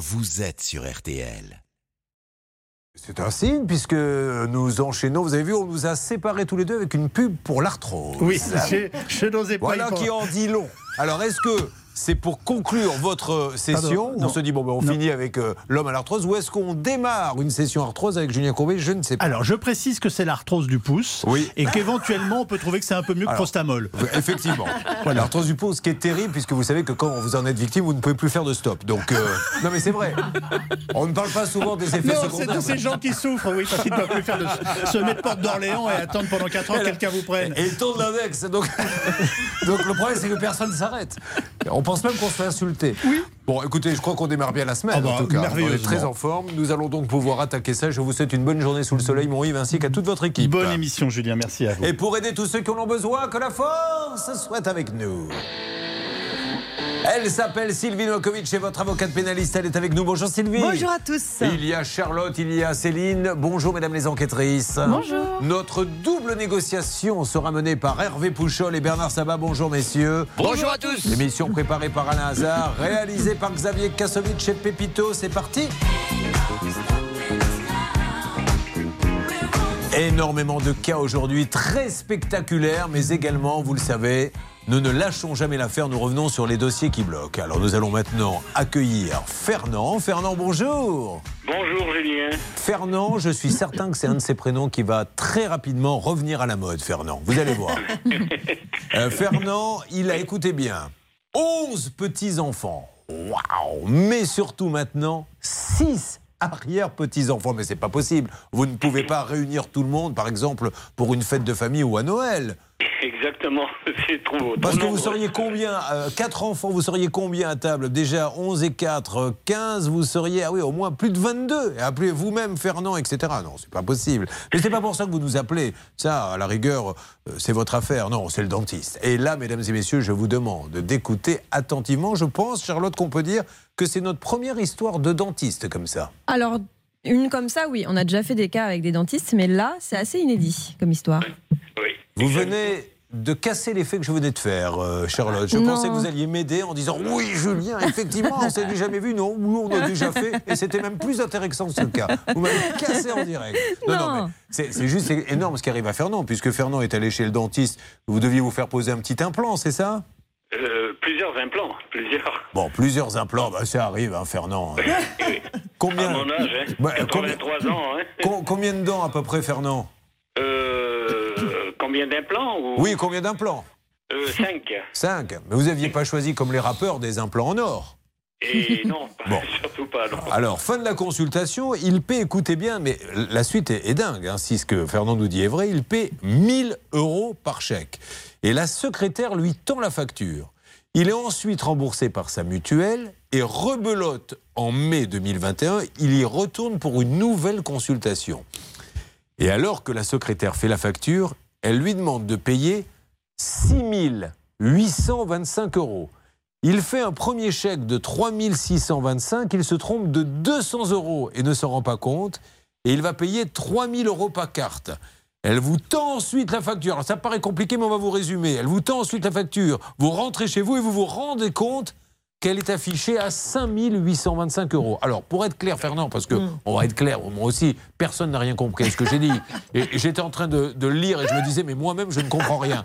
vous êtes sur RTL. C'est un signe puisque nous enchaînons. Vous avez vu, on nous a séparés tous les deux avec une pub pour l'arthrose. Oui, je, je n'osais pas. Voilà qui en dit long. Alors, est-ce que c'est pour conclure votre session Pardon, On se dit, bon, ben, on Non. finit avec euh, l'homme à l'arthrose ou est-ce qu'on démarre une session arthrose avec Julien Courbet? Je ne sais pas. Alors, je précise que c'est l'arthrose du pouce. Oui. Et qu'éventuellement, on peut trouver que c'est un peu mieux que prostamol. Oui, Effectivement. L'arthrose du pouce, ce qui est terrible, puisque vous savez que quand vous en êtes victime, vous ne pouvez plus faire de stop. Donc, euh, non, mais c'est vrai. On ne parle pas souvent des effets Non, c'est secondaires. tous ces gens qui souffrent, oui, parce qu'ils ne peuvent plus faire de se mettre porte d'Orléans et attendre pendant 4 ans que quelqu'un vous prenne. Et il tourne l'index. Donc, donc le problème, c'est que personne ne s'arrête. On pense même qu'on se fait insulter. Bon, écoutez, je crois qu'on démarre bien la semaine. Ah bah, en tout cas, on est très en forme. Nous allons donc pouvoir attaquer ça. Je vous souhaite une bonne journée sous le soleil, mon Yves, ainsi qu'à toute votre équipe. Bonne émission, Julien, merci à vous. Et pour aider tous ceux qui en ont besoin, que la force soit avec nous. Elle s'appelle Sylvie Novakovic et votre avocate pénaliste, elle est avec nous. Bonjour Sylvie. Bonjour à tous. Il y a Charlotte, il y a Céline. Bonjour mesdames les enquêtrices. Bonjour. Notre double négociation sera menée par Hervé Pouchol et Bernard Sabat. Bonjour messieurs. Bonjour à tous. L'émission préparée par Alain Hazard, réalisée par Xavier Kassovitch et Pépito. C'est parti. Énormément de cas aujourd'hui, très spectaculaires, mais également, vous le savez, nous ne lâchons jamais l'affaire, nous revenons sur les dossiers qui bloquent. Alors nous allons maintenant accueillir Fernand. Fernand, bonjour. Bonjour Julien. Fernand, je suis certain que c'est un de ces prénoms qui va très rapidement revenir à la mode, Fernand. Vous allez voir. Euh, Fernand, il a, écoutez bien, 11 petits-enfants. Waouh Mais surtout maintenant, 6 arrière-petits-enfants. Mais c'est pas possible. Vous ne pouvez pas réunir tout le monde, par exemple, pour une fête de famille ou à Noël. Exactement, c'est trop. Parce que vous seriez combien 4 enfants, vous seriez combien à table? Déjà 11 et 4, 15, vous seriez, ah oui, au moins plus de 22. Et appelez vous-même Fernand, etc. Non, c'est pas possible. Mais c'est pas pour ça que vous nous appelez. Ça, à la rigueur, euh, c'est votre affaire. Non, c'est le dentiste. Et là, mesdames et messieurs, je vous demande d'écouter attentivement. Je pense, Charlotte, qu'on peut dire que c'est notre première histoire de dentiste comme ça. Alors, une comme ça, oui, on a déjà fait des cas avec des dentistes, mais là, c'est assez inédit comme histoire. Oui. Vous venez de casser l'effet que je venais de faire, euh, Charlotte. Je Non. pensais que vous alliez m'aider en disant oui, Julien, effectivement, on s'est jamais vu, non, nous on a déjà fait, et c'était même plus intéressant que ce cas. Vous m'avez cassé en direct. Non. c'est juste énorme ce qui arrive à Fernand, puisque Fernand est allé chez le dentiste, vous deviez vous faire poser un petit implant, c'est ça? Euh, plusieurs implants, plusieurs. Bon, plusieurs implants, bah, ça arrive, hein, Fernand. Oui. À Combien, mon âge, hein. Ouais, 83 ans, hein. com- combien de dents à peu près, Fernand Euh, combien d'implants ou... Oui, combien d'implants Euh, cinq. Cinq. Mais vous n'aviez pas choisi, comme les rappeurs, des implants en or Et non, Bon. surtout pas. Non. Alors, fin de la consultation, il paie, écoutez bien, mais la suite est, est dingue, hein, si ce que Fernand nous dit est vrai, il paie 1000 euros par chèque. Et la secrétaire lui tend la facture. Il est ensuite remboursé par sa mutuelle et rebelote en mai 2021, il y retourne pour une nouvelle consultation. Et alors que la secrétaire fait la facture, elle lui demande de payer 6 825 euros. Il fait un premier chèque de 3 625, il se trompe de 200 euros et ne s'en rend pas compte, et il va payer 3 000 euros par carte. Elle vous tend ensuite la facture. Alors ça paraît compliqué, mais on va vous résumer. Elle vous tend ensuite la facture. Vous rentrez chez vous et vous vous rendez compte qu'elle est affichée à 5 825 euros. Alors, pour être clair, Fernand, parce que on va être clair, moi aussi, personne n'a rien compris à ce que j'ai dit. Et j'étais en train de, de lire et je me disais, mais moi-même, je ne comprends rien.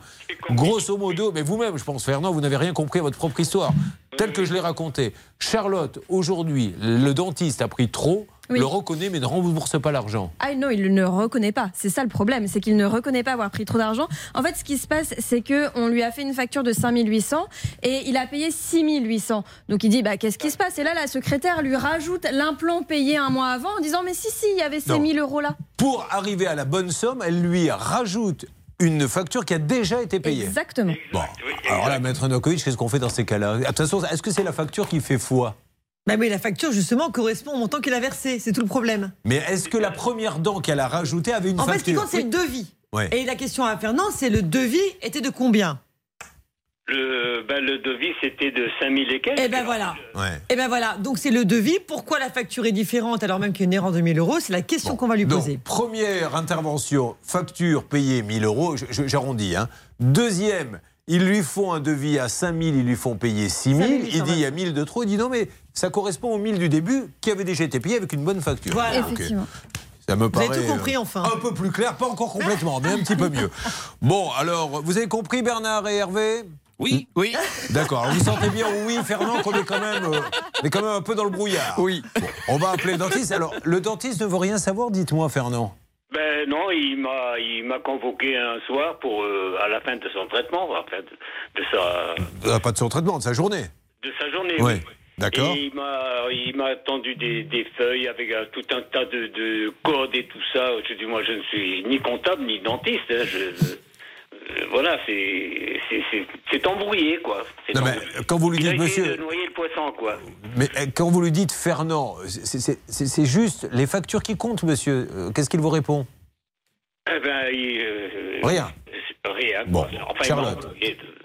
Grosso modo, mais vous-même, je pense, Fernand, vous n'avez rien compris à votre propre histoire, telle que je l'ai racontée. Charlotte, aujourd'hui, le dentiste a pris trop, Oui. le reconnaît, mais ne rembourse pas l'argent. Ah non, il ne reconnaît pas. C'est ça le problème, c'est qu'il ne reconnaît pas avoir pris trop d'argent. En fait, ce qui se passe, c'est que on lui a fait une facture de 5800 et il a payé 6800. Donc il dit bah qu'est-ce qui se passe? Et là, la secrétaire lui rajoute l'implant payé un mois avant en disant mais si si, il y avait ces Non. 1000 euros là. Pour arriver à la bonne somme, elle lui rajoute une facture qui a déjà été payée. Exactement. Bon, alors là, Maître Nokovic, qu'est-ce qu'on fait dans ces cas-là? De toute façon, est-ce que c'est la facture qui fait foi? Bah oui, la facture, justement, correspond au montant qu'il a versé. C'est tout le problème. Mais est-ce que la première dent qu'elle a rajoutée avait une En fait, ce qui facture compte, c'est le devis. Ouais. Et la question à Fernand, c'est le devis était de combien Le, ben, le devis, c'était de 5000 et quelques. Eh ben voilà. Ouais. Eh ben voilà. Donc c'est le devis. Pourquoi la facture est différente alors même qu'il y a une erreur de 1000 euros C'est la question Bon. qu'on va lui Donc, poser. première intervention, facture payée 1000 euros, j'arrondis. Hein. Deuxième, Ils lui font un devis à 5 000, ils lui font payer 6 000. 5 Il dit il y a 1000 de trop. Il dit non, mais ça correspond aux 1000 du début qui avait déjà été payé avec une bonne facture. Voilà. Effectivement. Ça me Vous avez paraît tout compris, euh, enfin. un peu plus clair, pas encore complètement, mais un petit peu mieux. Bon, alors, vous avez compris Bernard et Hervé? Oui, oui, D'accord. Alors vous sentez bien, oui, Fernand, qu'on est quand même, euh, on est quand même un peu dans le brouillard. oui. Bon, on va appeler le dentiste. Alors, le dentiste ne veut rien savoir, dites-moi, Fernand. Ben non, il m'a il m'a convoqué un soir pour euh, à la fin de son traitement, enfin de, de sa Euh, pas de son traitement, de sa journée. de sa journée. Oui. oui. D'accord. Et il m'a il m'a tendu des, des feuilles avec euh, tout un tas de, de codes et tout ça. Je dis moi je ne suis ni comptable ni dentiste. hein. Je- euh, voilà, c'est embrouillé quoi. Non, mais embrouillé. quand vous lui dites, monsieur, de noyer le poisson quoi. mais euh, quand vous lui dites Fernand, c'est- juste les factures qui comptent, monsieur. Euh, Qu'est-ce qu'il vous répond? Eh ben il, euh, Rien. Rien. Bon. Enfin, Charlotte.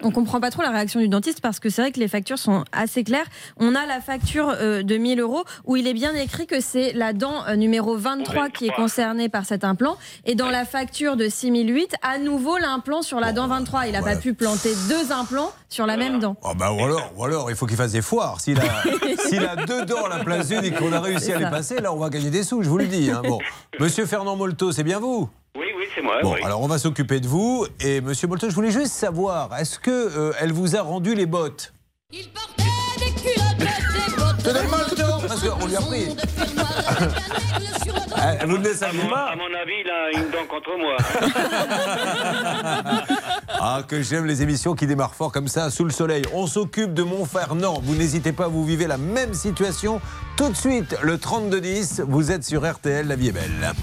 On comprend pas trop la réaction du dentiste parce que c'est vrai que les factures sont assez claires. On a la facture euh, de 1000 euros où il est bien écrit que c'est la dent euh, numéro 23 qui est 23. concernée par cet implant. Et dans la facture de 6008, à nouveau l'implant sur la dent 23. Il n'a ouais. pas pu planter deux implants sur la même dent. Ah bah ou alors, ou alors, il faut qu'il fasse des foires. S'il a, s'il a deux dents à la place d'une et qu'on a réussi à les passer, là, on va gagner des sous, je vous le dis. hein. Bon, Monsieur Fernand Molto, c'est bien vous? Oui, oui, c'est moi. Bon, oui. alors on va s'occuper de vous. Et Monsieur Molto, je voulais juste savoir, est-ce que euh, elle vous a rendu les bottes? Il portait des culottes, des bottes. Le Parce qu'on lui a pris. Ah, Elle vous le laisse à À mon, à mon avis, il a une dent contre moi. Ah, que j'aime les émissions qui démarrent fort comme ça, sous le soleil. On s'occupe de Montferrand. Vous n'hésitez pas, vous vivez la même situation. Tout de suite, le 32-10, vous êtes sur RTL, la vie est belle.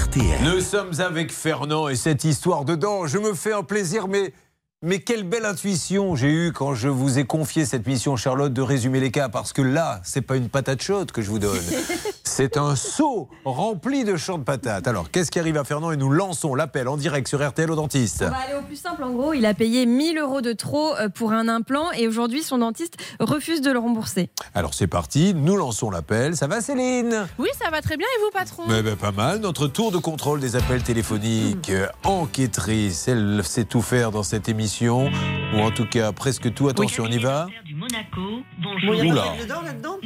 RTL. Nous sommes avec Fernand et cette histoire dedans, je me fais un plaisir, mais, mais quelle belle intuition j'ai eue quand je vous ai confié cette mission, Charlotte, de résumer les cas, parce que là, c'est pas une patate chaude que je vous donne, c'est un seau rempli de champs de patates. Alors, qu'est-ce qui arrive à Fernand Et nous lançons l'appel en direct sur RTL au dentiste. On va aller au plus simple. En gros, il a payé 1000 euros de trop euh, pour un implant et aujourd'hui, son dentiste refuse de le rembourser. Alors, c'est parti, nous lançons l'appel. Ça va, Céline? Oui, ça va très bien et vous, patron? Mais ben, pas mal. Notre tour de contrôle des appels téléphoniques. Euh, Enquêtrice, elle sait tout faire dans cette émission. Ou en tout cas, presque tout. Attention, on y va. Du Monaco. Bon, il Bonjour. n'y a Oula. pas de règle d'or là-dedans?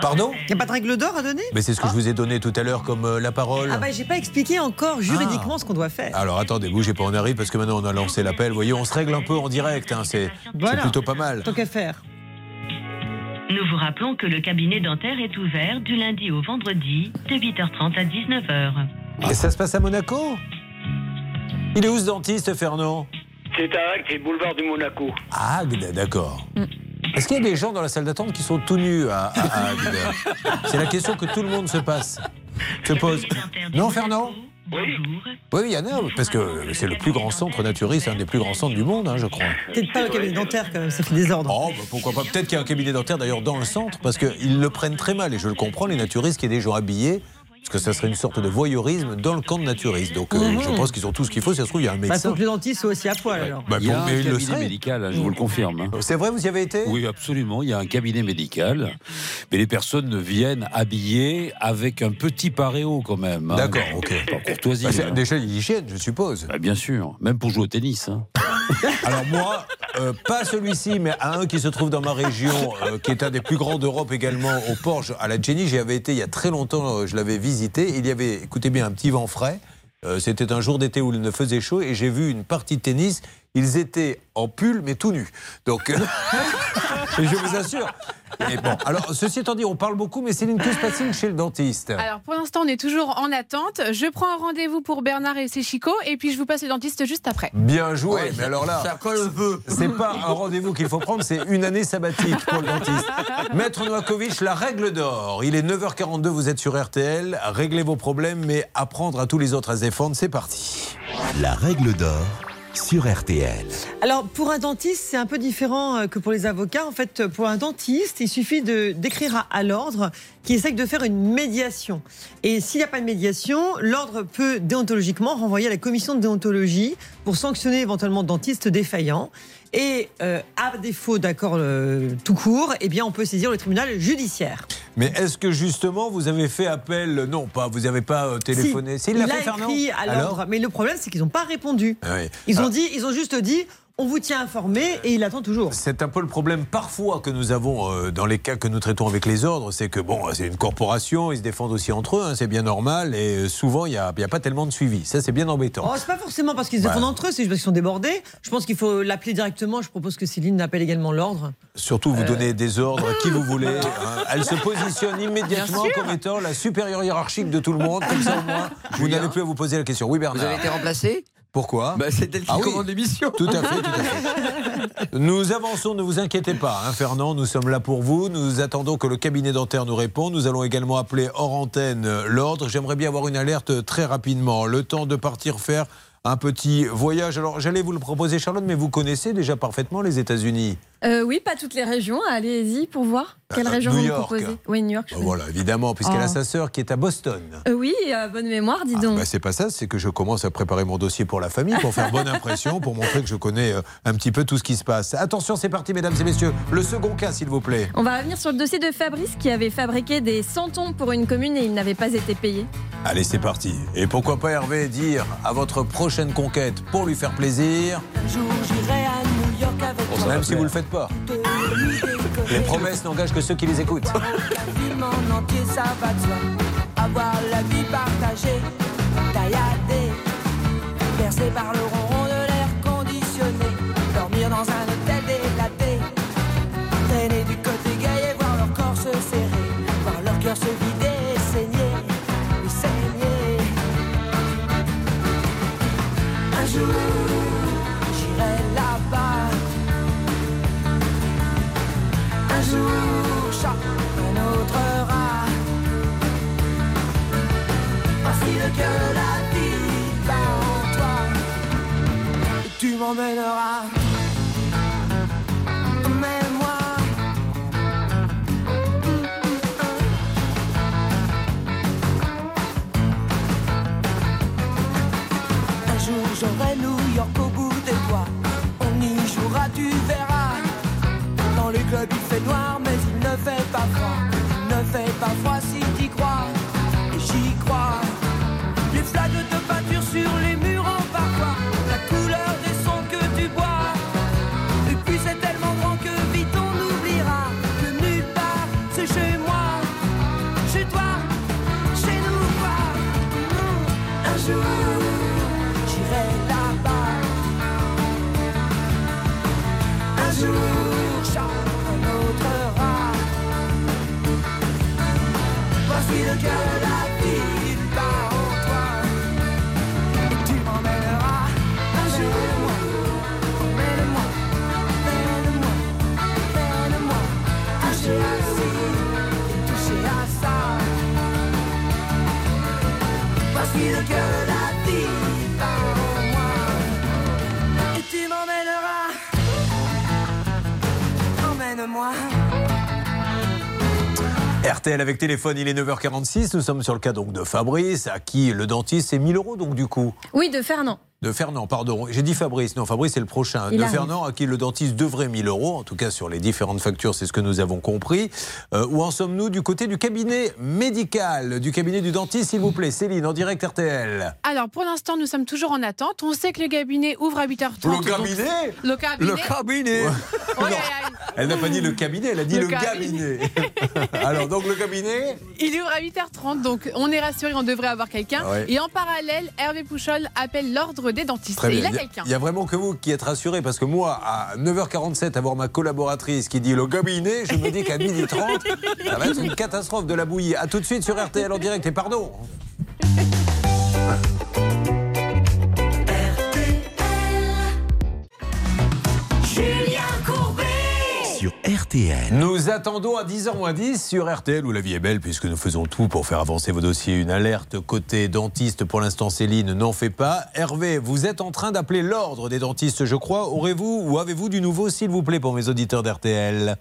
Pardon? Il n'y a pas de règle d'or à Mais c'est ce que je vous ai donné tout à l'heure comme euh, la parole. Ah bah j'ai pas expliqué encore juridiquement ce qu'on doit faire. Alors attendez, bougez pas, on arrive parce que maintenant on a lancé l'appel. Vous voyez, on se règle un peu en direct. hein, c'est Voilà. plutôt pas mal. Tant qu'à faire. Nous vous rappelons que le cabinet dentaire est ouvert du lundi au vendredi de 8h30 à 19h. Et ça se passe à Monaco? Il est où ce dentiste, Fernand? C'est à Agde, c'est boulevard du Monaco. Ah, Agde, d'accord. Est-ce qu'il y a des gens dans la salle d'attente qui sont tout nus à, à- C'est la question que tout le monde se passe. Se pose. Non. Fernand Bonjour. Oui, il y en a, parce que c'est le plus grand centre naturiste, un des plus grands centres du monde, hein, je crois. Peut-être pas le cabinet dentaire quand même, ça fait désordre. Oh, bah, pourquoi pas. Peut-être qu'il y a un cabinet dentaire d'ailleurs dans le centre, parce qu'ils le prennent très mal, et je le comprends, les naturistes, qu'il y ait des gens habillés, parce que ça serait une sorte de voyeurisme dans le camp de naturistes. Donc euh, je pense qu'ils ont tout ce qu'il faut, si ça se trouve, il y a un Bah, médecin. faut que le dentiste soit aussi à poil alors. Bah, Il y a bon, un cabinet médical, hein, je vous le confirme. hein. C'est vrai, vous y avez été? Oui, absolument. Il y a un cabinet médical, mais les personnes viennent habillées avec un petit paréo quand même. hein. D'accord, ok. Par courtoisie. Bah, hein. déjà l'hygiène, je suppose. Bah, bien sûr, même pour jouer au tennis. Alors moi, euh, pas celui-ci, mais un qui se trouve dans ma région, euh, qui est un des plus grands d'Europe également, au Porge, à la Jenny. J'y avais été il y a très longtemps, euh, je l'avais visité. Il y avait, écoutez bien, un petit vent frais. C'était un jour d'été où il ne faisait chaud et j'ai vu une partie de tennis. Ils étaient en pull, mais tout nus. Donc, euh, et je vous assure. Et bon, alors, ceci étant dit, on parle beaucoup, mais Céline, que se passe-t-il chez le dentiste? Alors pour l'instant, on est toujours en attente. Je prends un rendez-vous pour Bernard et ses chicots et puis je vous passe le dentiste juste après. Bien joué, mais alors là, colle un peu. c'est pas un rendez-vous qu'il faut prendre, c'est une année sabbatique pour le dentiste. Maître Novakovic, la règle d'or. Il est 9h42, vous êtes sur RTL. Réglez vos problèmes, mais apprendre à tous les autres à se défendre, c'est parti. La règle d'or sur RTL. Alors pour un dentiste, c'est un peu différent euh, que pour les avocats. En fait, pour un dentiste, il suffit de d'écrire à, l'ordre qui essaye de faire une médiation. Et s'il n'y a pas de médiation, l'ordre peut déontologiquement renvoyer à la commission de déontologie pour sanctionner éventuellement dentiste défaillant. Et euh, à défaut d'accord euh, tout court, eh bien, on peut saisir le tribunal judiciaire. Mais est-ce que justement vous avez fait appel Non, pas. Vous n'avez pas euh, téléphoné? Si, il il a fait, Fernand écrit à Alors l'ordre, mais le problème, c'est qu'ils n'ont pas répondu. Ah oui. Ils ont Alors, dit, ils ont juste dit, on vous tient informé et il attend toujours. C'est un peu le problème parfois que nous avons euh, dans les cas que nous traitons avec les ordres, c'est que bon, c'est une corporation, ils se défendent aussi entre eux, hein, c'est bien normal, et euh, souvent il n'y a, il y a pas tellement de suivi. Ça, c'est bien embêtant. Oh, c'est pas forcément parce qu'ils se Ouais. défendent entre eux, c'est juste parce qu'ils sont débordés. Je pense qu'il faut l'appeler directement. Je propose que Céline appelle également l'ordre. Surtout, Euh. vous donnez des ordres à qui vous voulez. hein. Elle se positionne immédiatement comme étant la supérieure hiérarchique de tout le monde. Comme ça, au moins, vous n'avez plus à vous poser la question. Oui, Bernard. Vous avez été remplacé? Pourquoi bah, C'est elle qui Ah oui. l'émission. Tout à fait, tout à fait. Nous avançons, ne vous inquiétez pas, hein, Fernand, nous sommes là pour vous. Nous attendons que le cabinet dentaire nous réponde. Nous allons également appeler hors antenne l'ordre. J'aimerais bien avoir une alerte très rapidement. Le temps de partir faire un petit voyage. Alors, j'allais vous le proposer, Charlotte, mais vous connaissez déjà parfaitement les États-Unis. Euh, oui, pas toutes les régions. Allez-y pour voir. Quelle Euh, région New vous York. proposez Oui, New York. je connais. Voilà, évidemment, puisqu'elle a Oh. sa sœur qui est à Boston. Euh, oui, euh, bonne mémoire, dis donc. Bah, c'est pas ça, c'est que je commence à préparer mon dossier pour la famille, pour faire bonne impression, pour montrer que je connais euh, un petit peu tout ce qui se passe. Attention, c'est parti, mesdames et messieurs. Le second cas, s'il vous plaît. On va revenir sur le dossier de Fabrice qui avait fabriqué des santons pour une commune et il n'avait pas été payé. Allez, c'est parti. Et pourquoi pas Hervé dire à votre prochaine conquête pour lui faire plaisir, Un jour j'irai à Même si vous le faites pas. Les promesses n'engagent que ceux qui les écoutent. Avoir la vie partagée, tailladée, bercée par le jour, chat, un autre rat. Facile que la vie va en toi. Tu m'emmèneras. Clubs il fait noir mais il ne fait pas froid. Il ne fait pas froid si t'y crois Avec téléphone, il est 9h46. Nous sommes sur le cas donc de Fabrice, à qui le dentiste c'est 1000 euros donc du coup. Oui, de Fernand. De Fernand, pardon. J'ai dit Fabrice. Non, Fabrice, c'est le prochain. Il de arrive. Fernand, à qui le dentiste devrait 1000 euros. En tout cas, sur les différentes factures, c'est ce que nous avons compris. Euh, où en sommes-nous du côté du cabinet médical, du cabinet du dentiste, s'il vous plaît? Céline, en direct RTL. Alors, pour l'instant, nous sommes toujours en attente. On sait que le cabinet ouvre à 8h30. Le donc- cabinet? Le cabinet cabinet Oh, aïe, aïe. Elle n'a pas dit le cabinet, elle a dit Le le, cabinet. cabinet. Alors, donc le cabinet? Il ouvre à 8h30, donc on est rassuré, on devrait avoir quelqu'un. Ouais. Et en parallèle, Hervé Pouchol appelle l'ordre des dentistes. Et il y a- quelqu'un. Il y a vraiment que vous qui êtes rassurés parce que moi, à 9h47, avoir ma collaboratrice qui dit le cabinet, je me dis qu'à 12h30, ça va être une catastrophe de la bouillie. A tout de suite sur RTL en direct et pardon. Nous attendons à 10h moins 10 sur RTL où la vie est belle puisque nous faisons tout pour faire avancer vos dossiers. Une alerte côté dentiste pour l'instant Céline n'en fait pas. Hervé, vous êtes en train d'appeler l'ordre des dentistes je crois. Aurez-vous ou avez-vous du nouveau s'il vous plaît pour mes auditeurs d'RTL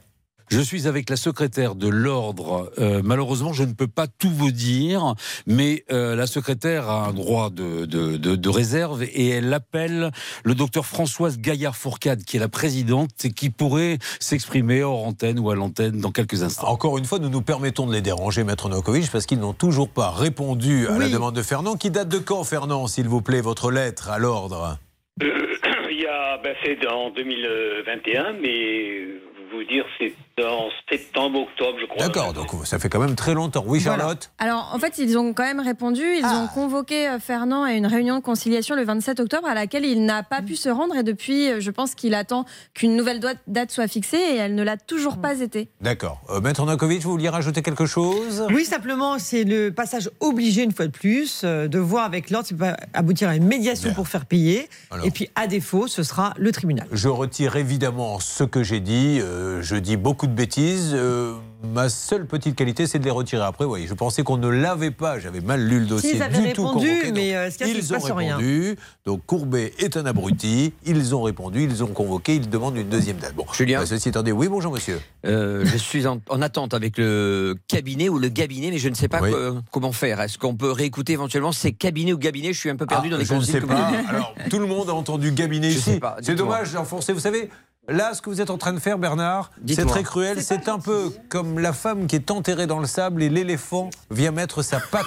Je suis avec la secrétaire de l'ordre. Euh, malheureusement, je ne peux pas tout vous dire, mais euh, la secrétaire a un droit de, de, de- de réserve et elle appelle le docteur Françoise Gaillard-Fourcade, qui est la présidente et qui pourrait s'exprimer hors antenne ou à l'antenne dans quelques instants. Encore une fois, nous nous permettons de les déranger, Maître Novakovic, parce qu'ils n'ont toujours pas répondu à la demande de Fernand. Qui date de quand, Fernand, s'il vous plaît, votre lettre à l'ordre? Euh, il y a, ben, c'est en 2021, mais vous dire, c'est en septembre, octobre, je crois. D'accord, donc ça fait quand même très longtemps. Oui, Charlotte Alors, en fait, ils ont quand même répondu. Ils Ah. ont convoqué euh, Fernand à une réunion de conciliation le 27 octobre à laquelle il n'a pas pu se rendre. Et depuis, euh, je pense qu'il attend qu'une nouvelle date soit fixée et elle ne l'a toujours pas été. D'accord. Euh, Maître Novakovic, vous vouliez rajouter quelque chose? Oui, simplement, c'est le passage obligé, une fois de plus, euh, de voir avec l'ordre, c'est pas aboutir à une médiation Bien. pour faire payer. Alors. Et puis, à défaut, ce sera le tribunal. Je retire évidemment ce que j'ai dit. Euh, je dis beaucoup de bêtises. Euh, ma seule petite qualité, c'est de les retirer après. Oui, je pensais qu'on ne l'avait pas. J'avais mal lu le dossier. S'ils avaient du tout répondu, convoqué. mais, Donc, euh, ce ils ont passe rien. répondu. Donc Courbet est un abruti. Ils ont répondu. Ils ont convoqué. Ils demandent une deuxième date. Bon, Julien. euh, ceci étant dit, oui, bonjour monsieur. Euh, je suis en, en attente avec le cabinet ou le cabinet, mais je ne sais pas Oui. comment faire. Est-ce qu'on peut réécouter éventuellement ces cabinets ou cabinets Je suis un peu perdu Ah, dans les je ne sais pas. Alors, tout le monde a entendu cabinet Je ici. C'est dommage d'enfoncer. Vous savez, là, ce que vous êtes en train de faire, Bernard, c'est très cruel. C'est un peu comme la femme qui est enterrée dans le sable et l'éléphant vient mettre sa patte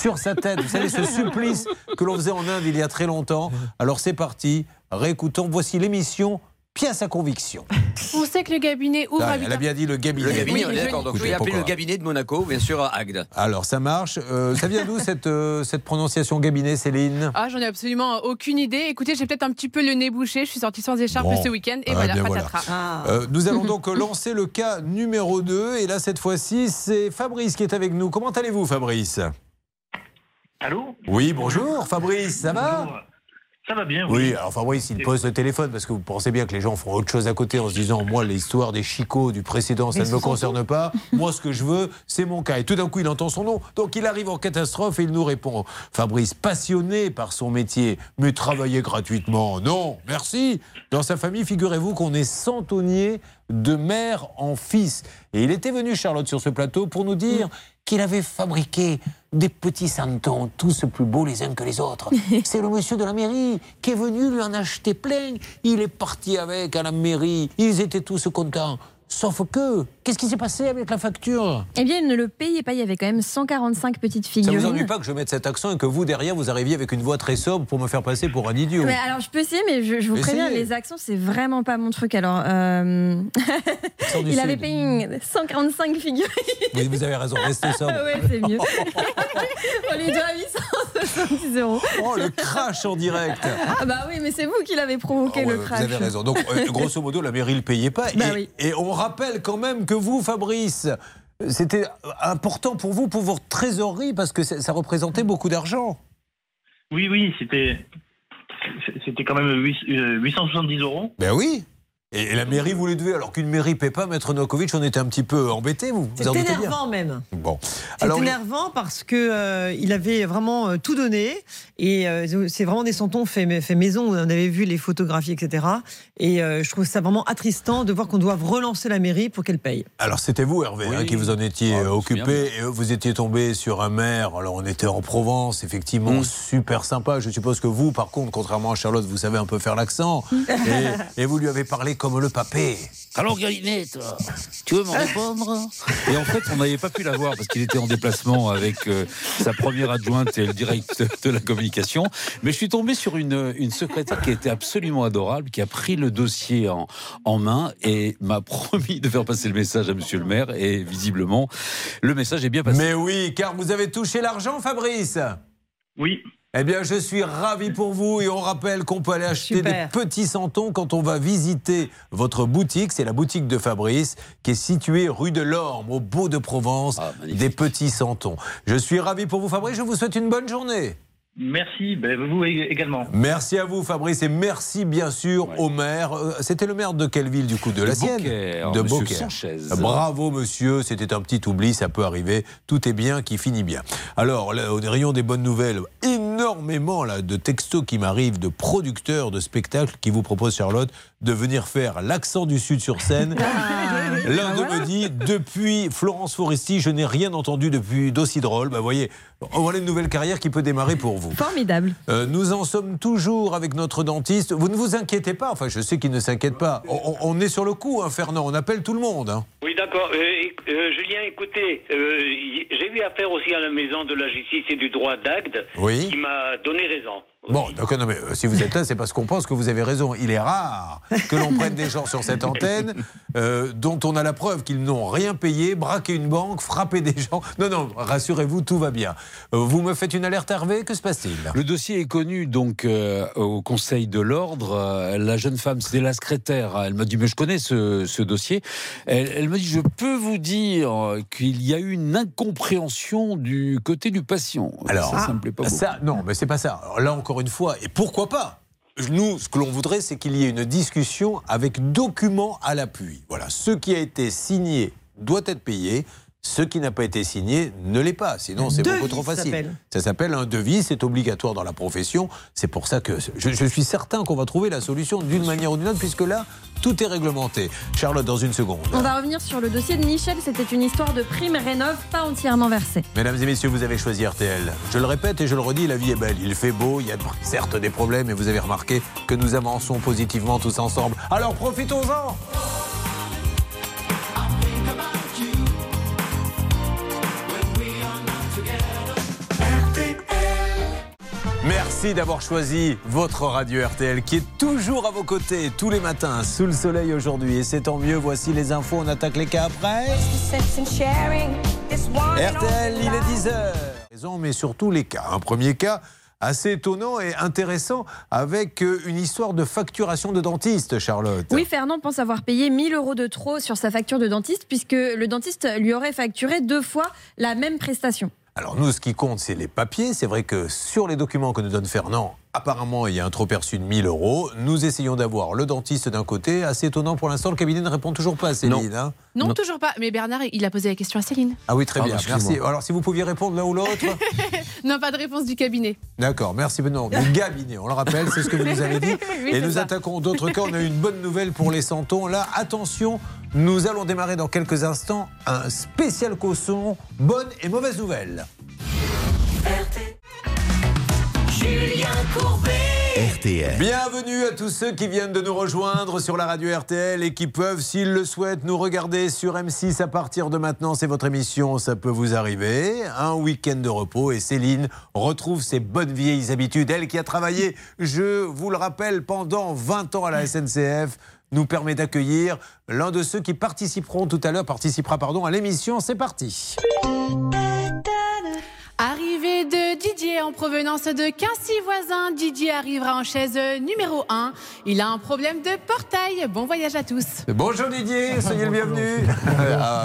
sur sa tête. Vous savez, ce supplice que l'on faisait en Inde il y a très longtemps. Alors, c'est parti. Réécoutons. Voici l'émission Pièce à conviction. On sait que le cabinet ouvre Ah, à elle 8 a bien dit le cabinet. Le cabinet, Oui, on est je- d'accord. Donc vais appeler le cabinet de Monaco, bien sûr, à Agde. Alors, ça marche. Euh, ça vient d'où cette, euh, cette prononciation cabinet, Céline? Ah, j'en ai absolument aucune idée. Écoutez, j'ai peut-être un petit peu le nez bouché. Je suis sortie sans écharpe Bon. ce week-end et Ah, voilà, bien voilà. patatras. Ah. Euh, nous allons donc lancer le cas numéro 2. Et là, cette fois-ci, c'est Fabrice qui est avec nous. Comment allez-vous, Fabrice? Allô? Oui, bonjour, Fabrice, ça va? Ça va bien, Oui, alors Fabrice, il pose le téléphone parce que vous pensez bien que les gens font autre chose à côté en se disant Moi, l'histoire des chicots du précédent, ça Mais ne me concerne pas. Moi, ce que je veux, c'est mon cas. Et tout d'un coup, il entend son nom. Donc, il arrive en catastrophe et il nous répond Fabrice, passionné par son métier, mais travailler gratuitement. Non, merci. Dans sa famille, figurez-vous qu'on est centonnier de mère en fils. Et il était venu, Charlotte, sur ce plateau pour nous dire qu'il avait fabriqué des petits santons, tous plus beaux les uns que les autres. C'est le monsieur de la mairie qui est venu lui en acheter plein. Il est parti avec à la mairie. Ils étaient tous contents. Sauf que, qu'est-ce qui s'est passé avec la facture? Eh bien, il ne le payait pas. Il y avait quand même 145 petites Ça figurines. vous ennuie pas que je mette cet accent et que vous, derrière, vous arriviez avec une voix très sobre pour me faire passer pour un idiot? Mais alors, je peux essayer, mais je, je vous préviens, les accents, c'est vraiment pas mon truc. Alors, euh, il avait payé une 145 figurines. Oui, vous avez raison, restez sobre. ouais, c'est mieux. On lui doit 870 euros. Oh, le crash en direct Ah bah oui, mais c'est vous qui l'avez provoqué Oh, le crash. Vous avez raison. Donc, euh, grosso modo, la mairie ne le payait pas. Bah et, oui. et on rappelle quand même que vous, Fabrice, c'était important pour vous, pour votre trésorerie, parce que ça représentait beaucoup d'argent. Oui, oui, c'était c'était quand même huit- euh, 870 euros. Ben oui. Et, la mairie vous les devez, alors qu'une mairie ne paie pas, Maître Novakovic, on était un petit peu embêtés, vous. vous C'est bien. énervant même. Bon. C'est énervant parce que euh, il avait vraiment euh, tout donné et euh, c'est vraiment des santons fait, fait maison. On avait vu les photographies, etc. Et euh, je trouve ça vraiment attristant de voir qu'on doit relancer la mairie pour qu'elle paye. Alors c'était vous Hervé hein, qui vous en étiez Ah, occupé et vous étiez tombé sur un maire. Alors on était en Provence, effectivement Mm. super sympa. Je suppose que vous, par contre, contrairement à Charlotte, vous savez un peu faire l'accent et, et vous lui avez parlé comme le papé. Alors, Galinet, toi, tu veux m'en répondre? Et en fait, on n'avait pas pu l'avoir parce qu'il était en déplacement avec euh, sa première adjointe et le direct de la communication. Mais je suis tombé sur une, une secrétaire qui était absolument adorable, qui a pris le dossier en, en main et m'a promis de faire passer le message à monsieur le maire. Et visiblement, le message est bien passé. Mais oui, car vous avez touché l'argent, Fabrice. Oui, Eh bien, je suis ravi pour vous et on rappelle qu'on peut aller acheter Super. des petits santons quand on va visiter votre boutique. C'est la boutique de Fabrice qui est située rue de l'Orme, au Beau de Provence. Ah, des petits santons. Je suis ravi pour vous, Fabrice. Je vous souhaite une bonne journée. Merci, ben, vous ég- également. Merci à vous, Fabrice, et merci bien sûr Ouais. au maire. Euh, C'était le maire de quelle ville, du coup De la sienne? Beaucaire, De Beaucaire. Sanchez. Bravo, monsieur. C'était un petit oubli, ça peut arriver. Tout est bien qui finit bien. Alors, là, au rayon des bonnes nouvelles, énormément là, de textos qui m'arrivent de producteurs de spectacles qui vous proposent, Charlotte, de venir faire l'accent du Sud sur scène. L'un d'eux me dit depuis Florence Foresti, je n'ai rien entendu depuis d'aussi drôle. Bah, voyez, voilà une nouvelle carrière qui peut démarrer pour vous. Formidable. Euh, nous en sommes toujours avec notre dentiste. Vous ne vous inquiétez pas. Enfin, je sais qu'il ne s'inquiète pas. On, est sur le coup, hein, Fernand. On appelle tout le monde. hein. Oui, d'accord. Euh, euh, Julien, écoutez, euh, j'ai eu affaire aussi à la maison de la justice et du droit d'acte Oui. qui m'a donné raison. Bon, d'accord, non, mais euh, si vous êtes là, c'est parce qu'on pense que vous avez raison. Il est rare que l'on prenne des gens sur cette antenne euh, dont on a la preuve qu'ils n'ont rien payé, braqué une banque, frappé des gens. Non, non, rassurez-vous, tout va bien. Euh, vous me faites une alerte, Hervé Que se passe-t-il? Le dossier est connu donc au Conseil de l'ordre. La jeune femme, c'était la secrétaire. Elle m'a dit, mais je connais ce, ce dossier. Elle, elle me dit, je peux vous dire qu'il y a eu une incompréhension du côté du patient. Alors, ça, ça me plaît pas beaucoup. ça, non, mais c'est pas ça. Alors là, encore une fois, et pourquoi pas nous, ce que l'on voudrait, c'est qu'il y ait une discussion avec documents à l'appui. Voilà, ce qui a été signé doit être payé. Ce qui n'a pas été signé ne l'est pas. Sinon, c'est beaucoup trop facile. Ça s'appelle un devis, c'est obligatoire dans la profession. C'est pour ça que je, je suis certain qu'on va trouver la solution d'une manière ou d'une autre, puisque là, tout est réglementé. Charlotte, dans une seconde. On va revenir sur le dossier de Michel. C'était une histoire de prime rénov pas entièrement versée. Mesdames et messieurs, vous avez choisi RTL. Je le répète et je le redis, la vie est belle. Il fait beau, il y a certes des problèmes, et vous avez remarqué que nous avançons positivement tous ensemble. Alors profitons-en Merci d'avoir choisi votre radio RTL qui est toujours à vos côtés tous les matins sous le soleil aujourd'hui. Et c'est tant mieux, voici les infos, on attaque les cas après. RTL, il est 10h. Raison, Mais surtout les cas. Un premier cas assez étonnant et intéressant avec euh, une histoire de facturation de dentiste, Charlotte. Oui, Fernand pense avoir payé 1000 euros de trop sur sa facture de dentiste puisque le dentiste lui aurait facturé deux fois la même prestation. Alors nous, ce qui compte, c'est les papiers. C'est vrai que sur les documents que nous donne Fernand, apparemment, il y a un trop perçu de 1000 euros. Nous essayons d'avoir le dentiste d'un côté. Assez étonnant pour l'instant, le cabinet ne répond toujours pas à Céline. hein. Non, toujours pas. Mais Bernard, il a posé la question à Céline. Ah oui, très Pardon, bien. Merci. Alors si vous pouviez répondre l'un ou l'autre. Non, pas de réponse du cabinet. D'accord, merci. Non, du cabinet, on le rappelle, c'est ce que vous nous avez dit. Oui, Et nous ça. attaquons d'autres cas. On a eu une bonne nouvelle pour les santons. Là, attention, nous allons démarrer dans quelques instants un spécial caution. Bonne et mauvaise nouvelle. Julien Courbet. RTL. Bienvenue à tous ceux qui viennent de nous rejoindre sur la radio RTL et qui peuvent, s'ils le souhaitent, nous regarder sur M6 à partir de maintenant. C'est votre émission, ça peut vous arriver. Un week-end de repos et Céline retrouve ses bonnes vieilles habitudes. Elle qui a travaillé, je vous le rappelle, pendant 20 ans à la SNCF nous permet d'accueillir l'un de ceux qui participeront tout à l'heure, participera pardon à l'émission. C'est parti. Arrivée de Didier en provenance de Quincy voisin, Didier arrivera en chaise numéro 1. Il a un problème de portail. Bon voyage à tous. Bonjour Didier, soyez le bienvenu.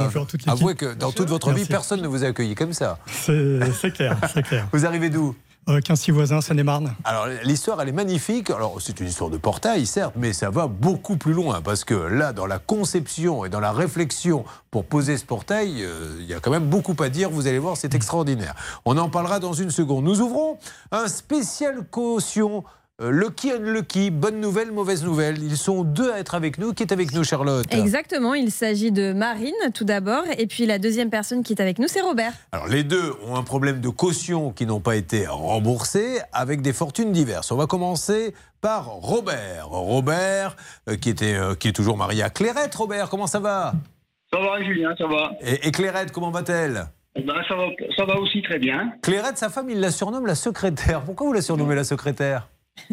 Bonjour toute l'équipe. Avouez que dans toute votre vie, personne ne vous a accueilli comme ça. C'est c'est clair, c'est clair. Vous arrivez d'où? Euh, 15 voisins, Seine-et-Marne. Alors l'histoire, elle est magnifique. Alors c'est une histoire de portail, certes, mais ça va beaucoup plus loin parce que là, dans la conception et dans la réflexion pour poser ce portail, euh, il y a quand même beaucoup à dire. Vous allez voir, c'est extraordinaire. On en parlera dans une seconde. Nous ouvrons un spécial caution. Lucky Unlucky, bonne nouvelle, mauvaise nouvelle. Ils sont deux à être avec nous. Qui est avec nous, Charlotte Exactement, il s'agit de Marine tout d'abord, et puis la deuxième personne qui est avec nous, c'est Robert. Alors les deux ont un problème de caution qui n'ont pas été remboursés avec des fortunes diverses. On va commencer par Robert. Robert euh, qui, était, euh, qui est toujours marié à Clairette. Robert, comment ça va? Ça va, Julien, ça va. et, et Clairette, comment va-t-elle? Ben, ça va. Ça va aussi très bien, Clairette, sa femme, il la surnomme la secrétaire. Pourquoi vous la surnommez la secrétaire?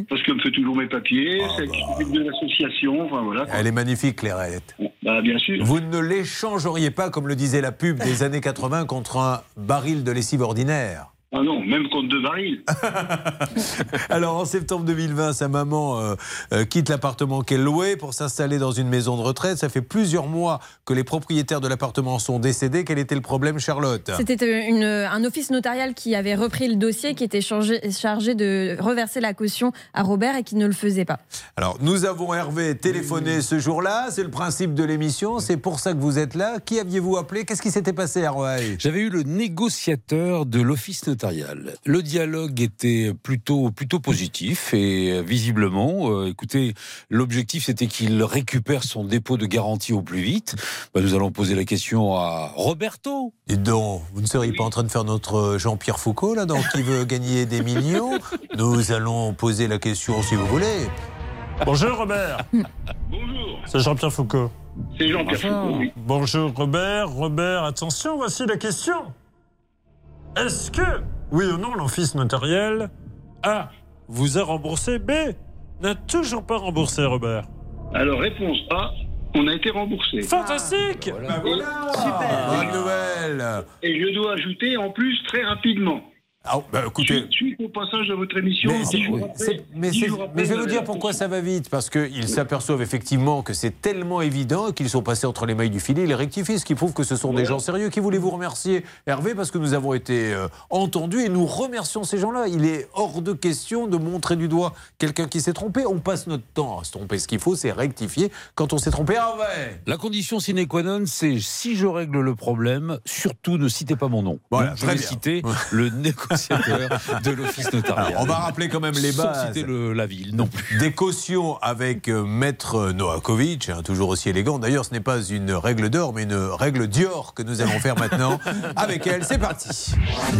Parce qu'elle me fait toujours mes papiers, Ah, c'est bah. de l'association, enfin voilà. Elle est magnifique, Clairette. Bah, bien sûr. Vous ne l'échangeriez pas, comme le disait la pub des années 80, contre un baril de lessive ordinaire. Ah non, même contre deux barils. Alors en septembre 2020, sa maman euh, euh, quitte l'appartement qu'elle louait pour s'installer dans une maison de retraite. Ça fait plusieurs mois que les propriétaires de l'appartement sont décédés. Quel était le problème, Charlotte? C'était euh, une- un office notarial qui avait repris le dossier, qui était chargé, chargé de reverser la caution à Robert et qui ne le faisait pas. Alors nous avons Hervé téléphoné ce jour-là. C'est le principe de l'émission. C'est pour ça que vous êtes là. Qui aviez-vous appelé? Qu'est-ce qui s'était passé, Hervé? J'avais eu le négociateur de l'office notarial Le dialogue était plutôt, plutôt positif et euh, visiblement, euh, écoutez, l'objectif c'était qu'il récupère son dépôt de garantie au plus vite. Bah, nous allons poser la question à Roberto. Et donc, vous ne seriez pas en train de faire notre Jean-Pierre Foucault, là, donc qui veut gagner des millions? Nous allons poser la question si vous voulez. Bonjour Robert. Bonjour. C'est Jean-Pierre Foucault. C'est Jean-Pierre Foucault, oui. Bonjour Robert. Robert, attention, voici la question. Est-ce que, oui ou non, l'office notariel A vous a remboursé, B n'a toujours pas remboursé Robert? Alors, réponse A, on a été remboursé. Fantastique Bah Super Bonne nouvelle Et je dois ajouter en plus très rapidement. Ah, bah, écoutez, Suite au passage de votre émission, Mais, je vais vous dire la pourquoi ça va vite. Parce qu'ils s'aperçoivent effectivement que c'est tellement évident qu'ils sont passés entre les mailles du filet. Ils rectifient, ce qui prouve que ce sont des gens sérieux. Qui voulez vous remercier, Hervé, parce que nous avons été euh, entendus et nous remercions ces gens-là. Il est hors de question de montrer du doigt quelqu'un qui s'est trompé. On passe notre temps à se tromper. Ce qu'il faut, c'est rectifier quand on s'est trompé. Hervé La condition sine qua non, c'est si je règle le problème, surtout ne citez pas mon nom. Voilà, Donc, je vais bien. citer le négociateur de l'office notarial. Alors, on va rappeler quand même les Sans bases. citer le- la ville, non plus. Des cautions avec euh, Maître Noakovic, hein, toujours aussi élégant. D'ailleurs, ce n'est pas une règle d'or, mais une règle Dior que nous allons faire maintenant avec elle. C'est parti.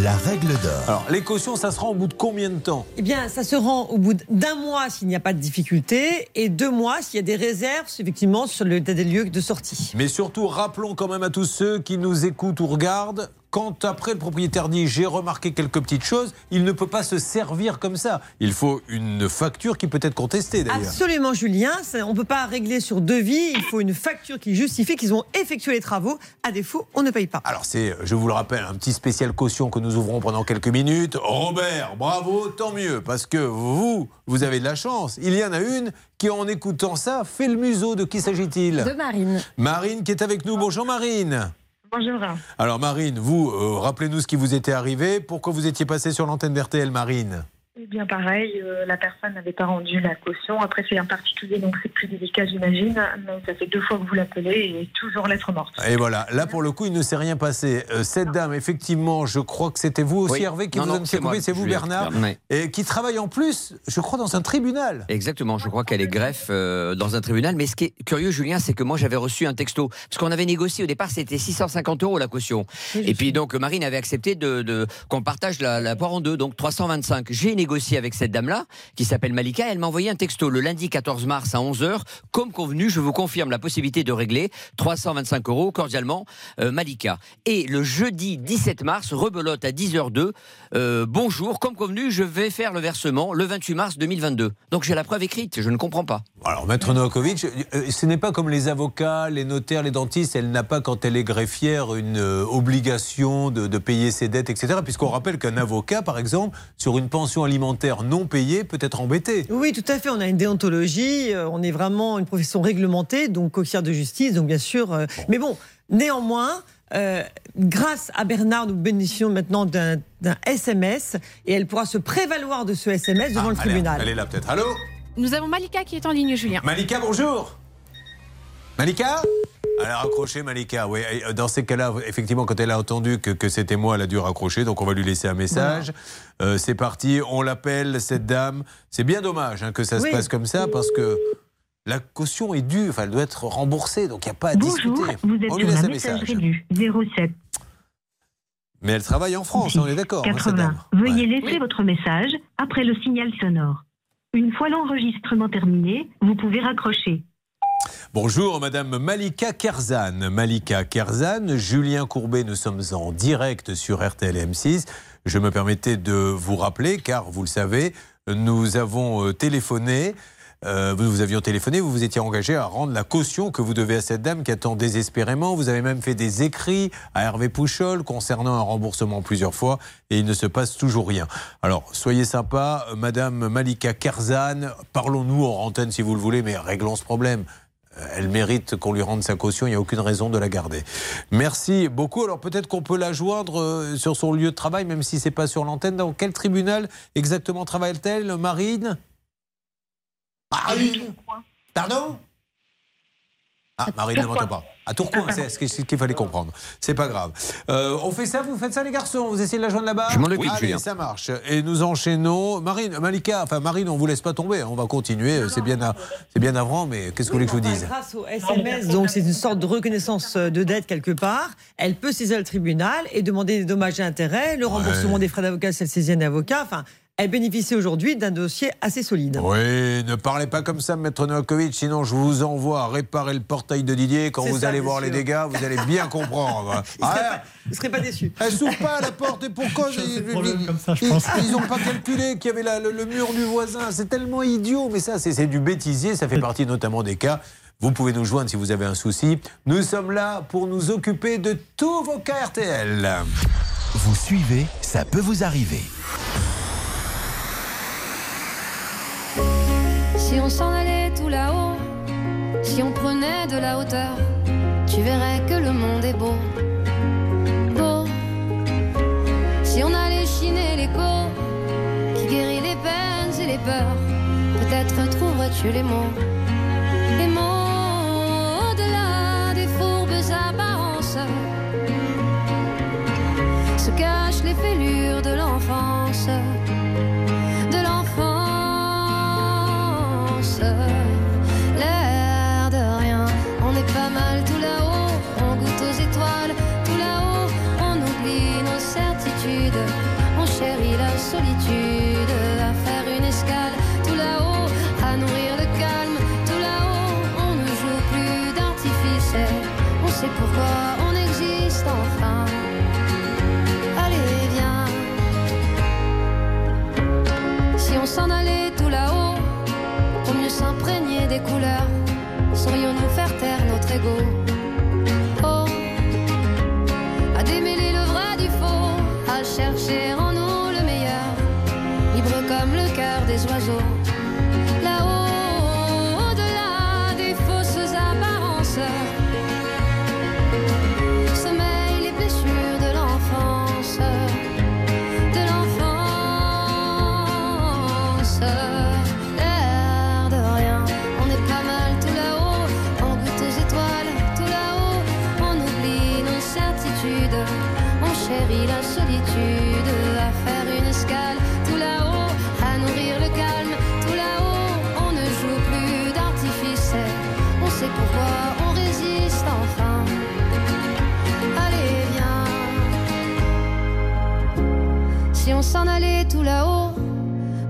La règle d'or. Alors, les cautions, ça sera en bout de combien de temps? Eh bien, ça se rend au bout d'un mois s'il n'y a pas de difficulté et deux mois s'il y a des réserves, effectivement, sur le état des lieux de sortie. Mais surtout, rappelons quand même à tous ceux qui nous écoutent ou regardent. Quand après le propriétaire dit j'ai remarqué quelques petites choses, il ne peut pas se servir comme ça. Il faut une facture qui peut être contestée d'ailleurs. Absolument, Julien. Ça, on ne peut pas régler sur devis. Il faut une facture qui justifie qu'ils ont effectué les travaux. À défaut, on ne paye pas. Alors c'est, je vous le rappelle, un petit spécial caution que nous ouvrons pendant quelques minutes. Robert, bravo, tant mieux, parce que vous, vous avez de la chance. Il y en a une qui, en écoutant ça, fait le museau. De qui s'agit-il? De Marine. Marine qui est avec nous. Bonjour Marine. Bonjour. Alors Marine, vous, euh, rappelez-nous ce qui vous était arrivé. Pourquoi vous étiez passée sur l'antenne d'RTL, Marine? Eh bien pareil, euh, la personne n'avait pas rendu la caution. Après c'est un particulier, donc c'est plus délicat j'imagine. Mais ça fait deux fois que vous l'appelez et toujours lettre morte. Et voilà, là pour le coup, il ne s'est rien passé. Euh, cette dame, effectivement, je crois que c'était vous aussi, Oui. Hervé, qui Non, vous non, c'est c'est vous. Bernard, et qui travaille en plus, je crois, dans un tribunal. Exactement, je crois qu'elle est greffe euh, dans un tribunal. Mais ce qui est curieux, Julien, c'est que moi j'avais reçu un texto. Parce qu'on avait négocié au départ, c'était 650 euros la caution. Et puis donc Marine avait accepté de, de- qu'on partage la, la poire en deux, donc 325. J'ai négocié avec cette dame-là, qui s'appelle Malika. Elle m'a envoyé un texto le lundi 14 mars à 11h. Comme convenu, je vous confirme la possibilité de régler 325 euros, cordialement, euh, Malika. Et le jeudi 17 mars, rebelote à 10h02. euh, bonjour, comme convenu, je vais faire le versement le 28 mars 2022. Donc j'ai la preuve écrite, je ne comprends pas. Alors, Maître Novakovic, euh, ce n'est pas comme les avocats, les notaires, les dentistes. Elle n'a pas, quand elle est greffière, une euh, obligation de, de payer ses dettes, etc. Puisqu'on rappelle qu'un avocat, par exemple, sur une pension alimentaire non payée, peut être embêté. Oui, tout à fait. On a une déontologie. euh, On est vraiment une profession réglementée, donc auxiliaire de justice. Donc bien sûr. euh, Mais bon, néanmoins. euh, grâce à Bernard, nous bénéficions maintenant d'un SMS et elle pourra se prévaloir de ce SMS devant le Ah, elle est- tribunal. Elle est là, peut-être. Allô? Nous avons Malika qui est en ligne, Julien. Malika, bonjour. Malika? Elle a raccroché, Malika. Oui, et dans ces cas-là, effectivement, quand elle a entendu que, que c'était moi, elle a dû raccrocher. Donc, on va lui laisser un message. Euh, c'est parti. On l'appelle, cette dame. C'est bien dommage hein, que ça Oui. se passe comme ça parce que la caution est due. Enfin, elle doit être remboursée. Donc, il n'y a pas à Bonjour, discuter. vous êtes on lui sur laisse un message. du 07 Mais elle travaille en France, on est d'accord, hein, cette 80. dame. Veuillez laisser votre message après le signal sonore. Une fois l'enregistrement terminé, vous pouvez raccrocher. Bonjour, Madame Malika Kerzan. Malika Kerzan, Julien Courbet, nous sommes en direct sur RTL M6. Je me permettais de vous rappeler, car vous le savez, nous avons euh, téléphoné. euh, vous vous aviez téléphoné, vous vous étiez engagé à rendre la caution que vous devez à cette dame qui attend désespérément. Vous avez même fait des écrits à Hervé Pouchol concernant un remboursement plusieurs fois et il ne se passe toujours rien. Alors, soyez sympa, Madame Malika Kerzan, parlons-nous en antenne si vous le voulez, mais réglons ce problème. Elle mérite qu'on lui rende sa caution, il n'y a aucune raison de la garder. Merci beaucoup. Alors peut-être qu'on peut la joindre euh, sur son lieu de travail, même si c'est pas sur l'antenne. Dans quel tribunal exactement travaille-t-elle, Marine? Marine? Pardon? Ah, Marie ne m'entend pas. À Tourcoing, c'est ce qu'il ce qu'il fallait comprendre. C'est pas grave. Euh, on fait ça, vous faites ça, les garçons? Vous essayez de la joindre là-bas? Je m'en occupe, Allez, Julien. ça marche. Et nous enchaînons. Marine, Malika, enfin Marine, on vous laisse pas tomber. On va continuer. C'est bien, à- c'est bien avant, mais qu'est-ce que vous voulez que je vous dise? Grâce au SMS, donc c'est une sorte de reconnaissance de dette quelque part. Elle peut saisir le tribunal et demander des dommages et intérêts, le remboursement des frais d'avocat si elle saisit un avocat. Enfin, elle bénéficie aujourd'hui d'un dossier assez solide. Oui, ne parlez pas comme ça, Maître Novakovic, sinon je vous envoie réparer le portail de Didier. Quand vous ça, allez voir les dégâts, vous allez bien comprendre. Il serait Ah, serait pas déçu. Elle s'ouvre pas la porte et pourquoi J'ai assez de ils- n'ont pas calculé qu'il y avait la- le, le mur du voisin. C'est tellement idiot, mais ça, c'est c'est du bêtisier. Ça fait partie notamment des cas. Vous pouvez nous joindre si vous avez un souci. Nous sommes là pour nous occuper de tous vos cas RTL. Vous suivez, ça peut vous arriver. Si on s'en allait tout là-haut, si on prenait de la hauteur, tu verrais que le monde est beau. Beau. Si on allait chiner l'écho, qui guérit les peines et les peurs, peut-être trouverais-tu les mots. Les mots au-delà des fourbes apparences se cachent les fêlures de l'enfance on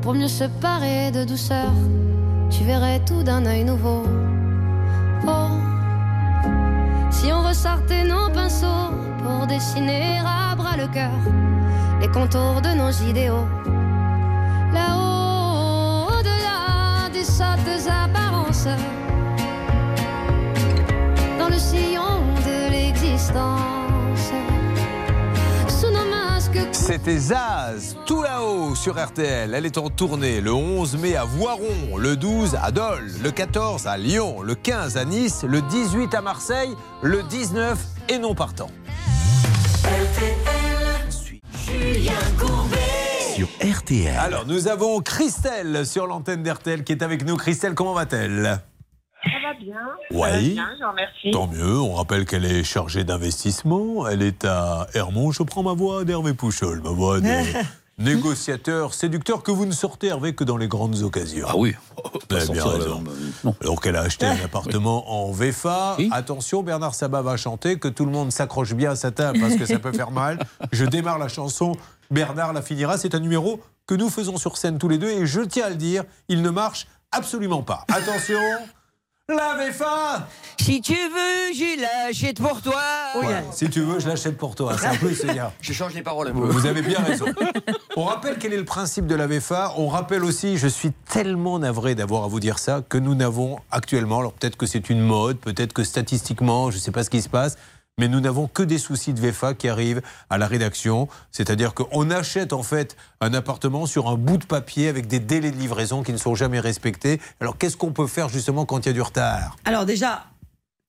pour mieux se parer de douceur, tu verrais tout d'un œil nouveau. Oh, si on ressortait nos pinceaux pour dessiner à bras le cœur les contours de nos idéaux. C'était Zaz, tout là-haut sur RTL. Elle est en tournée le 11 mai à Voiron, le 12 à Dole, le 14 à Lyon, le 15 à Nice, le 18 à Marseille, le 19 et non partant. Julien Courbet. Sur RTL. Alors, nous avons Christelle sur l'antenne d'RTL qui est avec nous. Christelle, comment va-t-elle? Va bien. Remercie. Tant mieux, on rappelle qu'elle est chargée d'investissement. Elle est à Hermont. Je prends ma voix d'Hervé Pouchol, ma voix de négociateur, séducteur que vous ne sortez Hervé que dans les grandes occasions. Ah oui. Avez bien sortir, raison. euh, Alors qu'elle a acheté un appartement en VFA. Attention, Bernard Sabat va chanter, que tout le monde s'accroche bien à sa table parce que ça peut faire mal. Je démarre la chanson. Bernard la finira. C'est un numéro que nous faisons sur scène tous les deux et je tiens à le dire, il ne marche absolument pas. Attention, la VFA Si tu veux, je l'achète pour toi. Ouais, Si tu veux, je l'achète pour toi. C'est un peu, Seigneur. Je change les paroles un peu. Vous avez bien raison. On rappelle quel est le principe de la VFA. On rappelle aussi, je suis tellement navré d'avoir à vous dire ça, que nous n'avons actuellement, alors peut-être que c'est une mode, peut-être que statistiquement, je ne sais pas ce qui se passe, mais nous n'avons que des soucis de VFA qui arrivent à la rédaction. C'est-à-dire qu'on achète en fait un appartement sur un bout de papier avec des délais de livraison qui ne sont jamais respectés. Alors qu'est-ce qu'on peut faire justement quand il y a du retard? Alors déjà,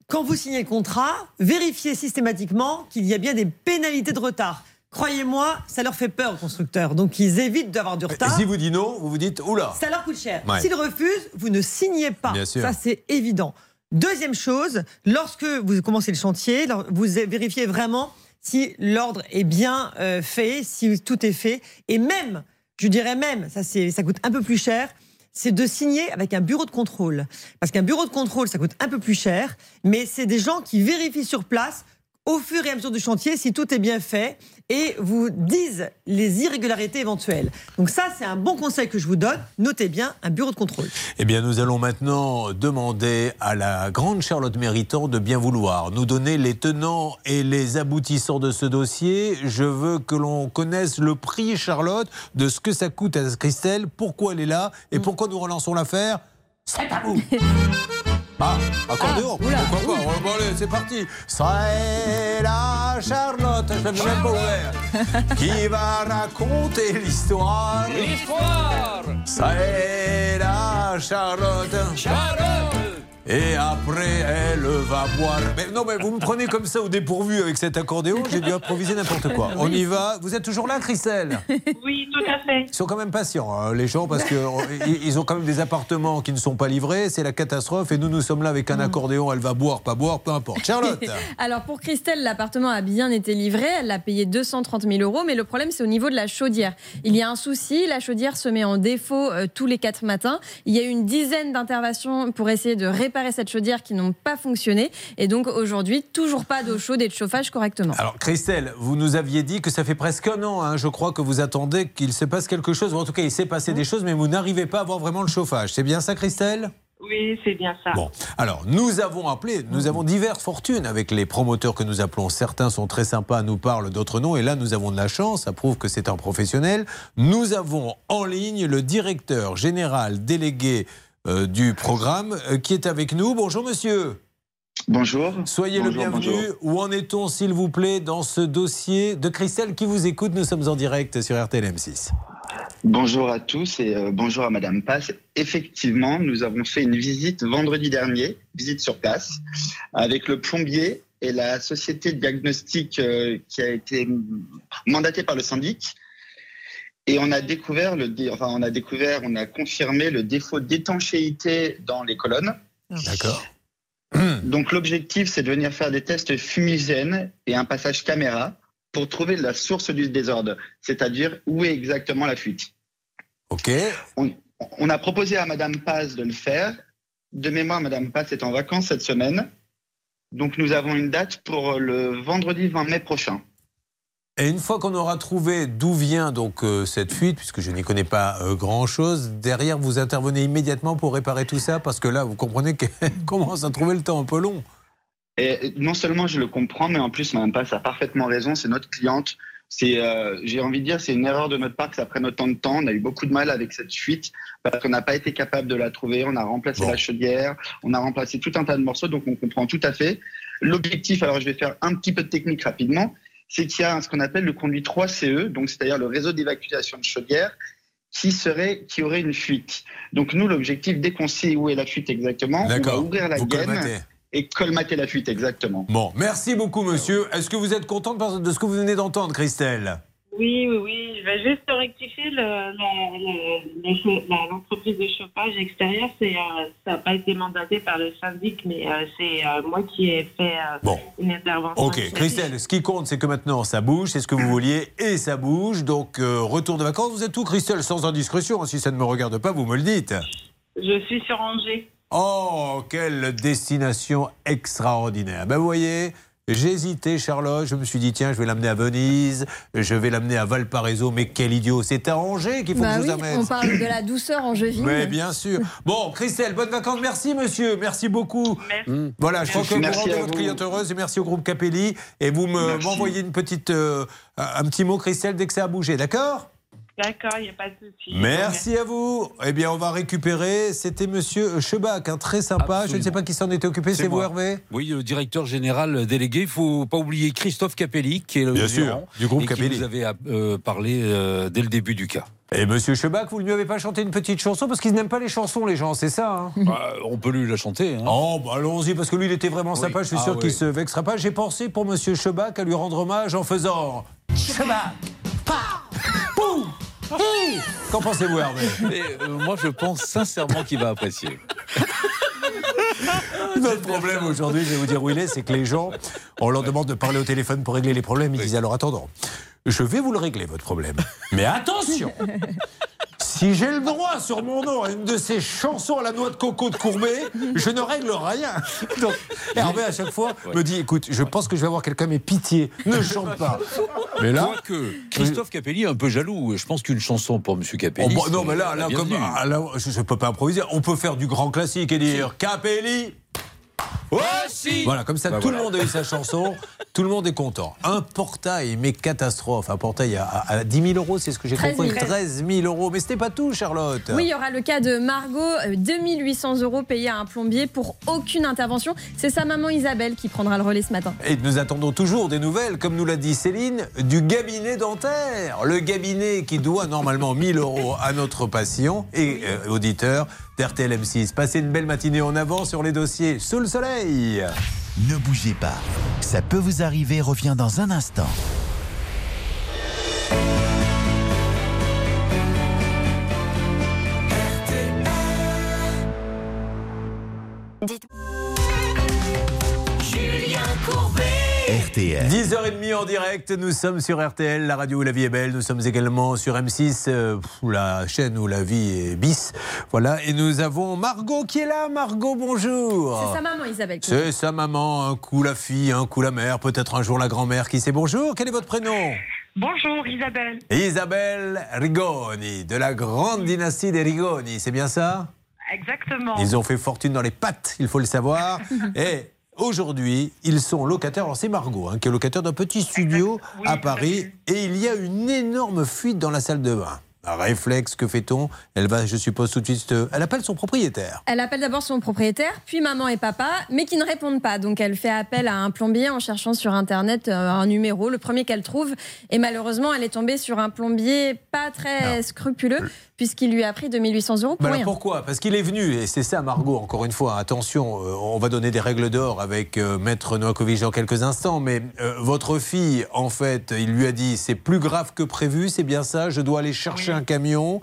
quand vous signez le contrat, vérifiez systématiquement qu'il y a bien des pénalités de retard. Croyez-moi, ça leur fait peur aux constructeurs. Donc ils évitent d'avoir du Et retard. si vous dites non, vous vous dites oula. Ça leur coûte cher. Ouais. S'ils refusent, vous ne signez pas. Bien sûr. Ça, c'est évident. Deuxième chose, lorsque vous commencez le chantier, vous vérifiez vraiment si l'ordre est bien euh, fait, si tout est fait. Et même, je dirais même, ça, ça coûte un peu plus cher, c'est de signer avec un bureau de contrôle. Parce qu'un bureau de contrôle, ça coûte un peu plus cher, mais c'est des gens qui vérifient sur place au fur et à mesure du chantier si tout est bien fait et vous disent les irrégularités éventuelles. Donc ça, c'est un bon conseil que je vous donne. Notez bien un bureau de contrôle. Eh bien, nous allons maintenant demander à la grande Charlotte Méritant de bien vouloir nous donner les tenants et les aboutissants de ce dossier. Je veux que l'on connaisse le prix, Charlotte, de ce que ça coûte à Christelle, pourquoi elle est là et pourquoi nous relançons l'affaire. C'est à vous Ah, accordéon, pourquoi pas bon, allez, c'est parti. C'est la Charlotte, je ne l'ai pas ouvert, qui va raconter l'histoire? L'histoire. C'est la Charlotte. Et après, elle va boire. Mais non, mais vous me prenez comme ça au dépourvu avec cet accordéon, j'ai dû improviser n'importe quoi. On y va. Vous êtes toujours là, Christelle? Oui, tout à fait. Ils sont quand même patients, hein, les gens, parce qu'ils ont quand même des appartements qui ne sont pas livrés. C'est la catastrophe. Et nous, nous sommes là avec un accordéon. Elle va boire, pas boire, peu importe. Charlotte Alors pour Christelle, l'appartement a bien été livré. Elle l'a payé 230 000 euros, mais le problème c'est au niveau de la chaudière. Il y a un souci, la chaudière se met en défaut euh, tous les quatre matins. Il y a eu une dizaine d'interventions pour essayer de réparer cette chaudière qui n'ont pas fonctionné. Et donc aujourd'hui, toujours pas d'eau chaude et de chauffage correctement. Alors, Christelle, vous nous aviez dit que ça fait presque un an, hein, je crois, que vous attendez qu'il se passe quelque chose. Ou en tout cas, il s'est passé des choses, mais vous n'arrivez pas à avoir vraiment le chauffage. C'est bien ça, Christelle? Oui, c'est bien ça. Bon, alors nous avons appelé, nous avons diverses fortunes avec les promoteurs que nous appelons. Certains sont très sympas, nous parlent, d'autres non. Et là, nous avons de la chance, ça prouve que c'est un professionnel. Nous avons en ligne le directeur général délégué euh, du programme euh, qui est avec nous. Bonjour monsieur. Bonjour. Soyez le bienvenu. bonjour. Où en est-on, s'il vous plaît, dans ce dossier de Christelle qui vous écoute? Nous sommes en direct sur RTL M6. Bonjour à tous et euh, bonjour à Madame Passe. Effectivement, nous avons fait une visite vendredi dernier, visite sur place, avec le plombier et la société de diagnostic euh, qui a été mandatée par le syndic. Et on a découvert le, dé- enfin, on a découvert, on a confirmé le défaut d'étanchéité dans les colonnes. D'accord. Donc l'objectif, c'est de venir faire des tests fumigènes et un passage caméra pour trouver la source du désordre, c'est-à-dire où est exactement la fuite. Ok. On, on a proposé à Madame Paz de le faire. De mémoire, Madame Paz est en vacances cette semaine. Donc nous avons une date pour le vendredi 20 mai prochain. Et une fois qu'on aura trouvé d'où vient donc euh, cette fuite, puisque je n'y connais pas euh, grand-chose, derrière vous intervenez immédiatement pour réparer tout ça, parce que là, vous comprenez qu'elle commence à trouver le temps un peu long. Et non seulement je le comprends, mais en plus, Mme Pass a parfaitement raison. C'est notre cliente. C'est, euh, j'ai envie de dire, c'est une erreur de notre part que ça prenne autant de temps. On a eu beaucoup de mal avec cette fuite parce qu'on n'a pas été capable de la trouver. On a remplacé la chaudière, on a remplacé tout un tas de morceaux, donc on comprend tout à fait. L'objectif, alors je vais faire un petit peu de technique rapidement, c'est qu'il y a ce qu'on appelle le conduit 3CE, donc c'est-à-dire le réseau d'évacuation de chaudière, qui serait, qui aurait une fuite. Donc nous, l'objectif, dès qu'on sait où est la fuite exactement, on va ouvrir la Vous gaine colmatez. et colmater la fuite exactement. Bon, merci beaucoup, monsieur. Est-ce que vous êtes contente de ce que vous venez d'entendre, Christelle? Oui, oui, oui. Je vais juste rectifier le- la- le- l'entreprise de chauffage extérieur. C'est, euh, ça n'a pas été mandaté par le syndic, mais euh, c'est euh, moi qui ai fait une intervention. Ok, Christelle, ce qui compte, c'est que maintenant ça bouge, c'est ce que vous vouliez, et ça bouge. Donc, retour de vacances, vous êtes où, Christelle? Sans indiscrétion, si ça ne me regarde pas, vous me le dites. Je suis sur Angers. Oh, quelle destination extraordinaire. Ben, vous voyez, j'ai hésité, Charlotte. Je me suis dit, tiens, je vais l'amener à Venise, je vais l'amener à Valparaiso. Mais quel idiot, c'est à Angers qu'il faut Bah que je oui, vous amène. on parle de la douceur angevine. Mais bien sûr. Bon, Christelle, bonnes vacances. Merci, monsieur. Merci beaucoup. Voilà, je crois que vous Merci rendez à votre cliente heureuse et merci au groupe Capelli. Et vous me- Merci. m'envoyez une petite, euh, un petit mot, Christelle, dès que ça a bougé, d'accord? D'accord, il n'y a pas de souci. Merci à vous. Eh bien, on va récupérer. C'était monsieur Chebach, un très sympa. Je ne sais pas qui s'en était occupé. C'est vous. Hervé Oui, le directeur général délégué. Il faut pas oublier Christophe Capelli, qui est le Bien gérant, sûr, du groupe et Capelli. qui vous avait euh, parlé euh, dès le début du cas. Et monsieur Chebach, vous ne lui avez pas chanté une petite chanson? Parce qu'ils n'aiment pas les chansons, les gens, c'est ça hein? Bah, on peut lui la chanter. hein. Oh, bah allons-y, parce que lui, il était vraiment Oui. sympa. Je suis Ah sûr oui. qu'il se vexera pas. J'ai pensé pour monsieur Chebach à lui rendre hommage en faisant Chebach, pa, pou, Qu'en pensez-vous, Hervé euh, moi, je pense sincèrement qu'il va apprécier. Notre problème aujourd'hui, je vais vous dire où il est, c'est que les gens, on leur demande de parler au téléphone pour régler les problèmes. Ils disent alors attendons, je vais vous le régler votre problème. Mais attention Si j'ai le droit sur mon nom à une de ces chansons à la noix de coco de Courbet, je ne règle rien. Donc Hervé à chaque fois me dit écoute, je pense que je vais avoir quelqu'un, mais pitié, ne chante pas. Mais là, que Christophe Capelli est un peu jaloux. Je pense qu'une chanson pour Monsieur Oh, Capelli. bah, non, mais là, là, comme, ah, là, je ne peux pas improviser. On peut faire du grand classique et dire Capelli. Voilà, comme ça, Bah, tout voilà. le monde a eu sa chanson, tout le monde est content. Un portail, mais catastrophe. Un portail à, à- à 10 000 euros, c'est ce que j'ai 13 000. compris. 13 000 euros. Mais ce n'est pas tout, Charlotte. Oui, il y aura le cas de Margot, euh, 2800 euros payés à un plombier pour aucune intervention. C'est sa maman Isabelle qui prendra le relais ce matin. Et nous attendons toujours des nouvelles, comme nous l'a dit Céline, du cabinet dentaire. Le cabinet qui doit normalement 1000 euros à notre patient et euh, auditeur d'RTL M6. Passez une belle matinée en avant sur les dossiers sous le soleil. Ne bougez pas. Ça peut vous arriver revient dans un instant. Julien RTL. 10h30 en direct, nous sommes sur RTL, la radio où la vie est belle. Nous sommes également sur M6, euh, la chaîne où la vie est bis. Voilà, et nous avons Margot qui est là. Margot, bonjour. C'est sa maman Isabelle. qui- C'est sa maman, un coup la fille, un coup la mère, peut-être un jour la grand-mère qui sait bonjour. Quel est votre prénom? Bonjour Isabelle. Isabelle Rigoni, de la grande dynastie des Rigoni, c'est bien ça? Exactement. Ils ont fait fortune dans les pattes, il faut le savoir. Et aujourd'hui, ils sont locataires. Alors c'est Margot hein, qui est locataire d'un petit studio à Paris. Et il y a une énorme fuite dans la salle de bain. Un réflexe, que fait-on? Elle va, je suppose, tout de suite. euh, Elle appelle son propriétaire. Elle appelle d'abord son propriétaire, puis maman et papa, mais qui ne répondent pas. Donc elle fait appel à un plombier en cherchant sur Internet euh, un numéro, le premier qu'elle trouve. Et malheureusement, elle est tombée sur un plombier pas très scrupuleux, puisqu'il lui a pris 2800 euros pour alors rien. pourquoi? Parce qu'il est venu, et c'est ça Margot, encore une fois, attention, euh, on va donner des règles d'or avec euh, Maître Novakovic dans quelques instants, mais euh, votre fille, en fait, il lui a dit, c'est plus grave que prévu, c'est bien ça, je dois aller chercher un camion.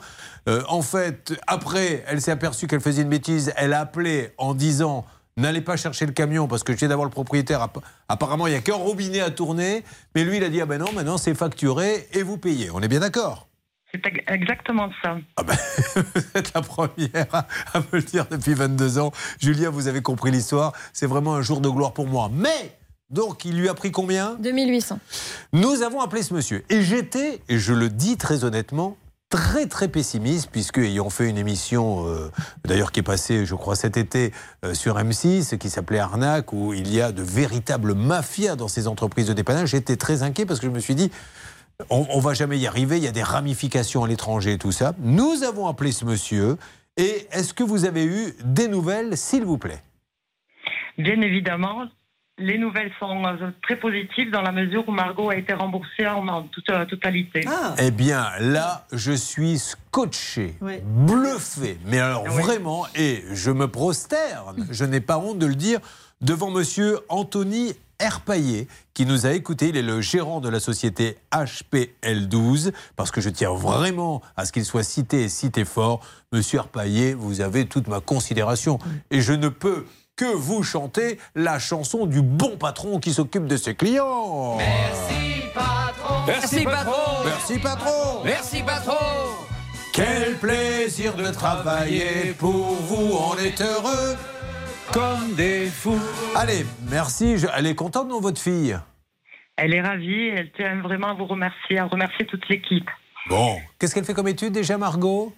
Euh, en fait, après, elle s'est aperçue qu'elle faisait une bêtise, elle a appelé en disant... N'allez pas chercher le camion parce que je viens d'avoir le propriétaire. App- Apparemment, il n'y a qu'un robinet à tourner. Mais lui, il a dit Ah ben non, maintenant c'est facturé et vous payez. On est bien d'accord? C'est ex- exactement ça. vous êtes la première à, à me le dire depuis 22 ans. Julien, vous avez compris l'histoire. C'est vraiment un jour de gloire pour moi. Mais, donc, il lui a pris combien? 2800. Nous avons appelé ce monsieur. Et j'étais, et je le dis très honnêtement, très très pessimiste, puisque ayant fait une émission, euh, d'ailleurs qui est passée, je crois, cet été euh, sur M6, qui s'appelait Arnaque, où il y a de véritables mafias dans ces entreprises de dépannage, j'étais très inquiet parce que je me suis dit, on, on va jamais y arriver, il y a des ramifications à l'étranger et tout ça. Nous avons appelé ce monsieur, et est-ce que vous avez eu des nouvelles, s'il vous plaît? Bien évidemment, les nouvelles sont euh, très positives dans la mesure où Margot a été remboursée en, en toute euh, totalité. Eh bien, là, je suis scotché, bluffé. Mais alors, vraiment, et je me prosterne, je n'ai pas honte de le dire, devant monsieur Anthony Herpaillé, qui nous a écoutés. Il est le gérant de la société HPL12, parce que je tiens vraiment à ce qu'il soit cité et cité fort. Monsieur Herpaillé, vous avez toute ma considération. Et je ne peux que vous chanter la chanson du bon patron qui s'occupe de ses clients. Merci patron. Merci, patron. Merci patron. Merci patron. Quel plaisir de travailler pour vous, on est heureux comme des fous. Allez, merci. Je- Elle est contente, non, votre fille? Elle est ravie, elle tient vraiment à vous remercier, à remercier toute l'équipe. Bon. Qu'est-ce qu'elle fait comme étude déjà, Margot?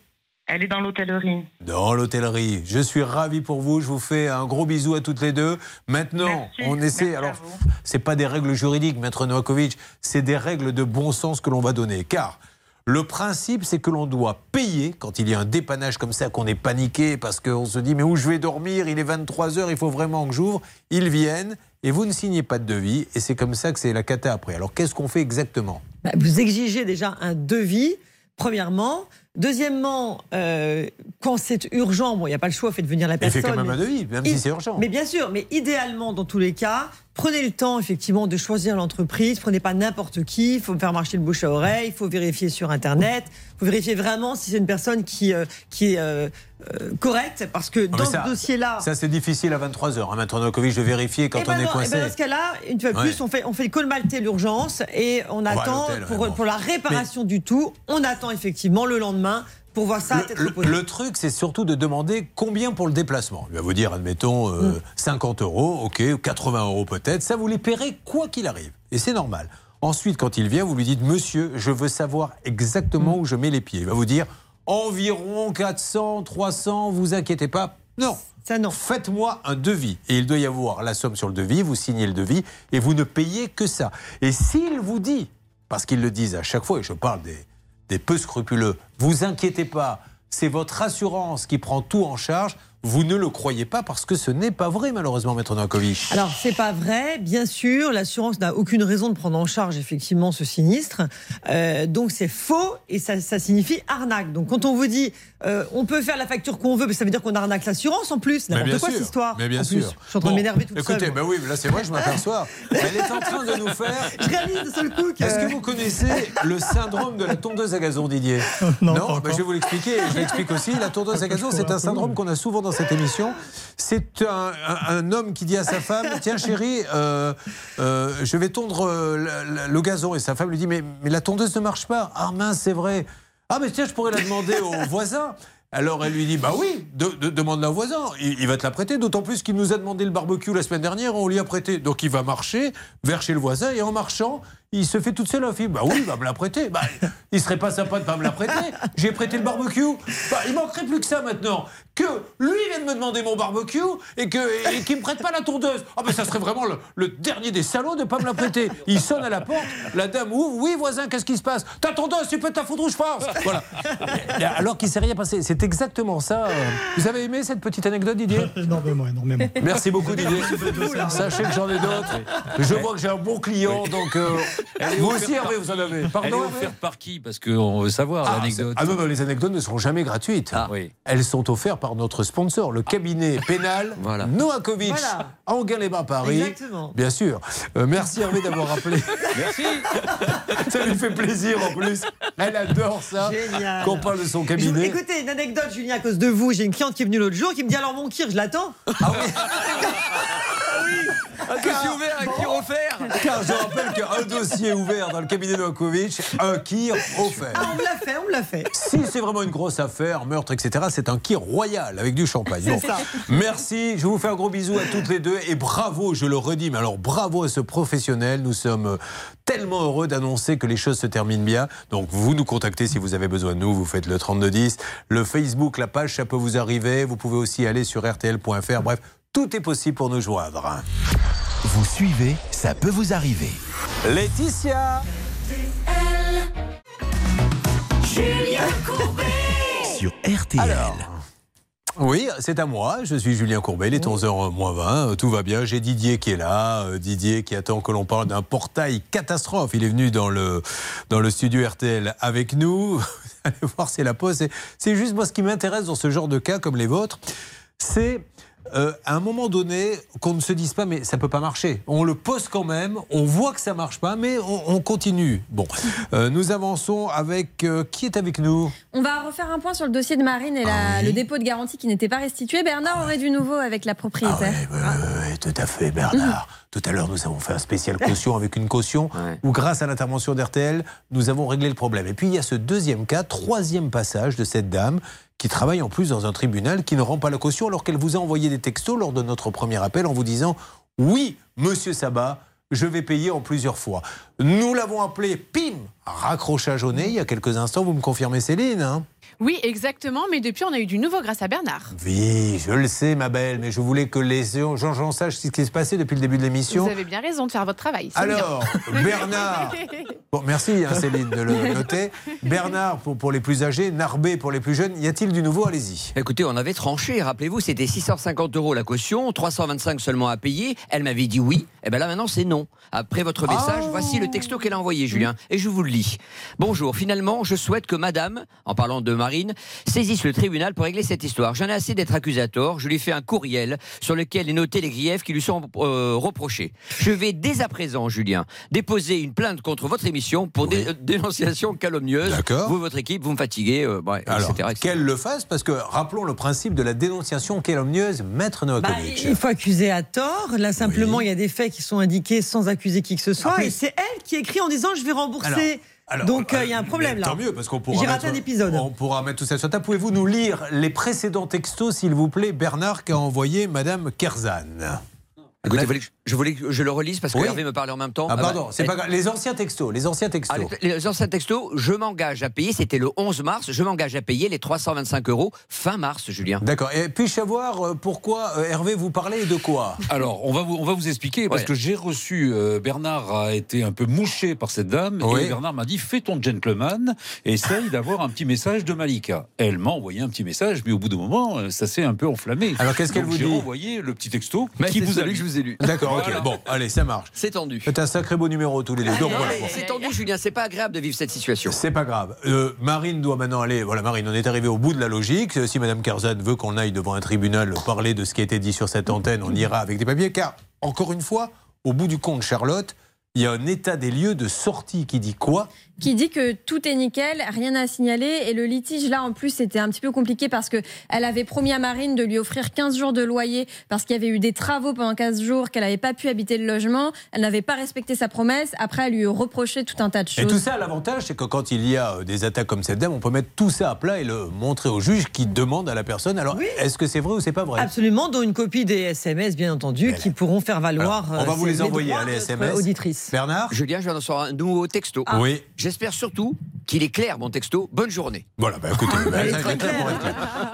Elle est dans l'hôtellerie. Dans l'hôtellerie. Je suis ravi pour vous. Je vous fais un gros bisou à toutes les deux. Maintenant, Merci. on essaie. Merci Alors, c'est pas des règles juridiques, Maître Novakovic. C'est des règles de bon sens que l'on va donner. Car le principe, c'est que l'on doit payer quand il y a un dépannage comme ça, qu'on est paniqué parce qu'on se dit mais où je vais dormir? Il est 23 heures, il faut vraiment que j'ouvre. Ils viennent et vous ne signez pas de devis et c'est comme ça que c'est la cata après. Alors qu'est-ce qu'on fait exactement? Bah, Vous exigez déjà un devis, premièrement, Deuxièmement, euh, quand c'est urgent, bon, il n'y a pas le choix, faites venir la Il personne. fait quand même un devis, même si c'est urgent. Mais bien sûr, mais idéalement, dans tous les cas, prenez le temps, effectivement, de choisir l'entreprise. Prenez pas n'importe qui. Il faut faire marcher le bouche à oreille. Il faut vérifier sur Internet. Il faut vérifier vraiment si c'est une personne qui, euh, qui est euh, correcte. Parce que dans ça- ce dossier-là. Ça, c'est difficile à 23h. Hein, maintenant, Covid, je vais vérifier quand Eh ben on est non, eh coincé. ben dans ce cas-là, une fois de Ouais. plus, on fait, on fait le colmater l'urgence et on va à attend l'hôtel, pour, ouais, bon. pour la réparation du tout. On attend effectivement le lendemain pour voir ça à tête Le, le truc, c'est surtout de demander combien pour le déplacement. Il va vous dire, admettons, euh, Mm. 50 euros, ok, ou 80 euros peut-être. Ça, vous les paierez quoi qu'il arrive. Et c'est normal. Ensuite, quand il vient, vous lui dites, monsieur, je veux savoir exactement Mm. où je mets les pieds. Il va vous dire, environ 400, 300, vous inquiétez pas. Non. Ça, non. Faites-moi un devis. Et il doit y avoir la somme sur le devis, vous signez le devis et vous ne payez que ça. Et s'il vous dit, parce qu'ils le disent à chaque fois, et je parle des, des peu scrupuleux, vous inquiétez pas, c'est votre assurance qui prend tout en charge, vous ne le croyez pas parce que ce n'est pas vrai, malheureusement, Maître Novakovic. Alors, c'est pas vrai, bien sûr. L'assurance n'a aucune raison de prendre en charge effectivement ce sinistre. Euh, donc, c'est faux et ça, ça signifie arnaque. Donc, quand on vous dit euh, on peut faire la facture qu'on veut, mais ça veut dire qu'on arnaque l'assurance en plus. N'importe quoi sûr, cette histoire. Mais bien en plus. sûr. Je suis en train Bon, de m'énerver toute Écoutez, seule. ben oui, là c'est vrai, je m'aperçois. Elle est en train de nous faire. Je réalise de seul coup que. Est-ce que vous connaissez le syndrome de la tondeuse à gazon, Didier Non, ben, encore. je vais vous l'expliquer. Je l'explique aussi. La tondeuse à gazon, c'est un syndrome qu'on a souvent dans cette émission. C'est un, un- un homme qui dit à sa femme Tiens, chérie, euh, euh, je vais tondre euh, le, le- le gazon. Et sa femme lui dit mais, mais la tondeuse ne marche pas. Ah mince, c'est vrai. Ah, mais tiens, je pourrais la demander au voisin. Alors elle lui dit Bah oui, de- de- demande-la au voisin. Il, il va te la prêter. D'autant plus qu'il nous a demandé le barbecue la semaine dernière, on lui a prêté. Donc il va marcher vers chez le voisin et en marchant, il se fait toute seule la fille. Bah oui, il va me la prêter. Bah, il serait pas sympa de pas me la prêter. J'ai prêté le barbecue. Bah, il manquerait plus que ça maintenant. Que lui vienne me demander mon barbecue et que et qu'il me prête pas la tondeuse. Ah ben ça serait vraiment le, le dernier des salauds de pas me la prêter. Il sonne à la porte. La dame ouvre. Oui voisin, qu'est-ce qui se passe? Ta tondeuse, tu peux te la foutre où je pense. Voilà. Alors qu'il s'est rien passé. C'est exactement ça. Vous avez aimé cette petite anecdote, Didier? Énormément, énormément. Merci beaucoup Didier. Sachez que j'en ai d'autres. Je vois que j'ai un bon client, donc euh, vous aussi par- Hervé, vous en avez. Elle est Pardon offerte par qui? Parce qu'on veut savoir ah, l'anecdote. ah non, non, les anecdotes ne seront jamais gratuites. oui. Elles sont offertes par notre sponsor, le cabinet pénal Noakovic, Voilà. Anguin-les-Bains, Paris. Exactement. Bien sûr. Euh, merci Hervé d'avoir rappelé. Merci. ça lui fait plaisir en plus. Elle adore ça. Génial. Qu'on parle de son Je- cabinet. Écoutez, une anecdote, Julien, à cause de vous. J'ai une cliente qui est venue l'autre jour qui me dit alors mon kir, je l'attends. Ah oui Un dossier ouvert, un qui offert. Car je rappelle qu'un dossier ouvert dans le cabinet Novakovic, un kir offert. Ah, on me l'a fait, on me l'a fait. Si c'est vraiment une grosse affaire, meurtre, etc., c'est un kir royal avec du champagne. C'est ça. Merci, je vous fais un gros bisou à toutes les deux et bravo, je le redis, mais alors bravo à ce professionnel. Nous sommes tellement heureux d'annoncer que les choses se terminent bien. Donc vous nous contactez si vous avez besoin de nous, vous faites le 3210, le Facebook, la page, ça peut vous arriver. Vous pouvez aussi aller sur rtl.fr. Bref, tout est possible pour nous joindre. Vous suivez, ça peut vous arriver. Laetitia Julien Courbet Sur RTL. Oui, c'est à moi. Je suis Julien Courbet. Il est 11h moins 20. Tout va bien. J'ai Didier qui est là. Euh, Didier qui attend que l'on parle d'un portail catastrophe. Il est venu dans le, dans le studio RTL avec nous. Vous allez voir, c'est la pause. C'est- C'est juste moi ce qui m'intéresse dans ce genre de cas comme les vôtres. C'est euh, à un moment donné qu'on ne se dise pas mais ça peut pas marcher. On le pose quand même, on voit que ça marche pas, mais on, on continue. Bon, Euh, nous avançons avec euh, qui est avec nous? On va refaire un point sur le dossier de Marine et la- le dépôt de garantie qui n'était pas restitué. Bernard aurait du nouveau avec la propriétaire. Oui, tout à fait, Bernard. Tout à l'heure, nous avons fait un spécial caution avec une caution où, grâce à l'intervention d'RTL, nous avons réglé le problème. Et puis, il y a ce deuxième cas, troisième passage de cette dame qui travaille en plus dans un tribunal qui ne rend pas la caution alors qu'elle vous a envoyé des textos lors de notre premier appel en vous disant Oui, monsieur Sabat, je vais payer en plusieurs fois. Nous l'avons appelé, pim, raccrochage au nez il y a quelques instants. Vous me confirmez, Céline hein? Oui, exactement, mais depuis, on a eu du nouveau grâce à Bernard. Oui, je le sais, ma belle, mais je voulais que les gens sachent ce qui se passait depuis le début de l'émission. Vous avez bien raison de faire votre travail. Alors, bien. Bernard. Bon, merci hein, Céline de le noter. Bernard pour, pour les plus âgés, Narbé pour les plus jeunes. Y a-t-il du nouveau? Allez-y. Écoutez, on avait tranché, rappelez-vous, c'était 650 euros la caution, 325 seulement à payer. Elle m'avait dit oui. Et bien là maintenant c'est non. Après votre message, voici le texto qu'elle a envoyé, Julien, et je vous le lis. Bonjour, finalement, je souhaite que madame, en parlant de Marine saisisse le tribunal pour régler cette histoire. J'en ai assez d'être accusé à tort. Je lui fais un courriel sur lequel est noté les griefs qui lui sont euh, reprochés. Je vais dès à présent, Julien, déposer une plainte contre votre émission pour dé- euh, dénonciation calomnieuse. D'accord. Vous, votre équipe, vous me fatiguez, euh, bon, Alors, etc., etc. qu'elle le fasse, parce que rappelons le principe de la dénonciation calomnieuse, maître Bah, Novakovic. il faut accuser à tort. Là, simplement, il y a des faits qui sont indiqués sans accuser qui que ce soit. Et c'est elle qui écrit en disant je vais rembourser. Alors, Donc, euh, euh, il y a un problème là. Tant mieux, parce qu'on pourra, J'ai mettre, raté un épisode. on pourra mettre tout ça sur table. Pouvez-vous nous lire les précédents textos, s'il vous plaît, Bernard, qu'a envoyé Madame Kerzan? Écoutez, vous voulez que je- voulais que je le relise parce que Oui. Hervé me parlait en même temps. Ah, pardon, bah, c'est eh, pas grave. Les anciens textos, les anciens textos. Ah, les, les anciens textos, je m'engage à payer, c'était le 11 mars, je m'engage à payer les 325 euros fin mars, Julien. D'accord. Et puis-je savoir euh, pourquoi euh, Hervé vous parlait de quoi? Alors, on va vous, on va vous expliquer, parce Ouais. que j'ai reçu, euh, Bernard a été un peu mouché par cette dame, Oui. et Bernard m'a dit, fais ton gentleman, et essaye d'avoir un petit message de Malika. Elle m'a envoyé un petit message, mais au bout d'un moment, ça s'est un peu enflammé. Alors, qu'est-ce qu'elle vous J'ai dit? renvoyé le petit texto Mais qui vous a celui lu. que je vous ai D'accord, ok. Bon, allez, ça marche. C'est tendu. C'est un sacré beau numéro tous les deux. Donc, voilà. C'est tendu, Julien, c'est pas agréable de vivre cette situation. C'est pas grave. Euh, Marine doit maintenant aller. Voilà, Marine, on est arrivé au bout de la logique. Euh, Si Madame Carzan veut qu'on aille devant un tribunal parler de ce qui a été dit sur cette antenne, on ira avec des papiers. Car, encore une fois, au bout du compte, Charlotte, il y a un état des lieux de sortie qui dit quoi? Qui dit que tout est nickel, rien à signaler. Et le litige, là, en plus, c'était un petit peu compliqué parce que elle avait promis à Marine de lui offrir 15 jours de loyer parce qu'il y avait eu des travaux pendant 15 jours, qu'elle n'avait pas pu habiter le logement. Elle n'avait pas respecté sa promesse. Après, elle lui reprochait tout un tas de Et tout choses. ça, l'avantage, c'est que quand il y a euh, des attaques comme cette dame, on peut mettre tout ça à plat et le montrer au juge qui demande à la personne. Alors, est-ce que c'est vrai ou c'est pas vrai? Absolument, dont une copie des SMS, bien entendu, qui pourront faire valoir. Alors, on va euh, vous les envoyer, hein, les SMS. Auditrice. Bernard? Julien, je viens de recevoir un nouveau texto. Ah. Oui. J'espère surtout qu'il est clair, mon texto. Bonne journée. Voilà, bah écoutez, bah, très clair.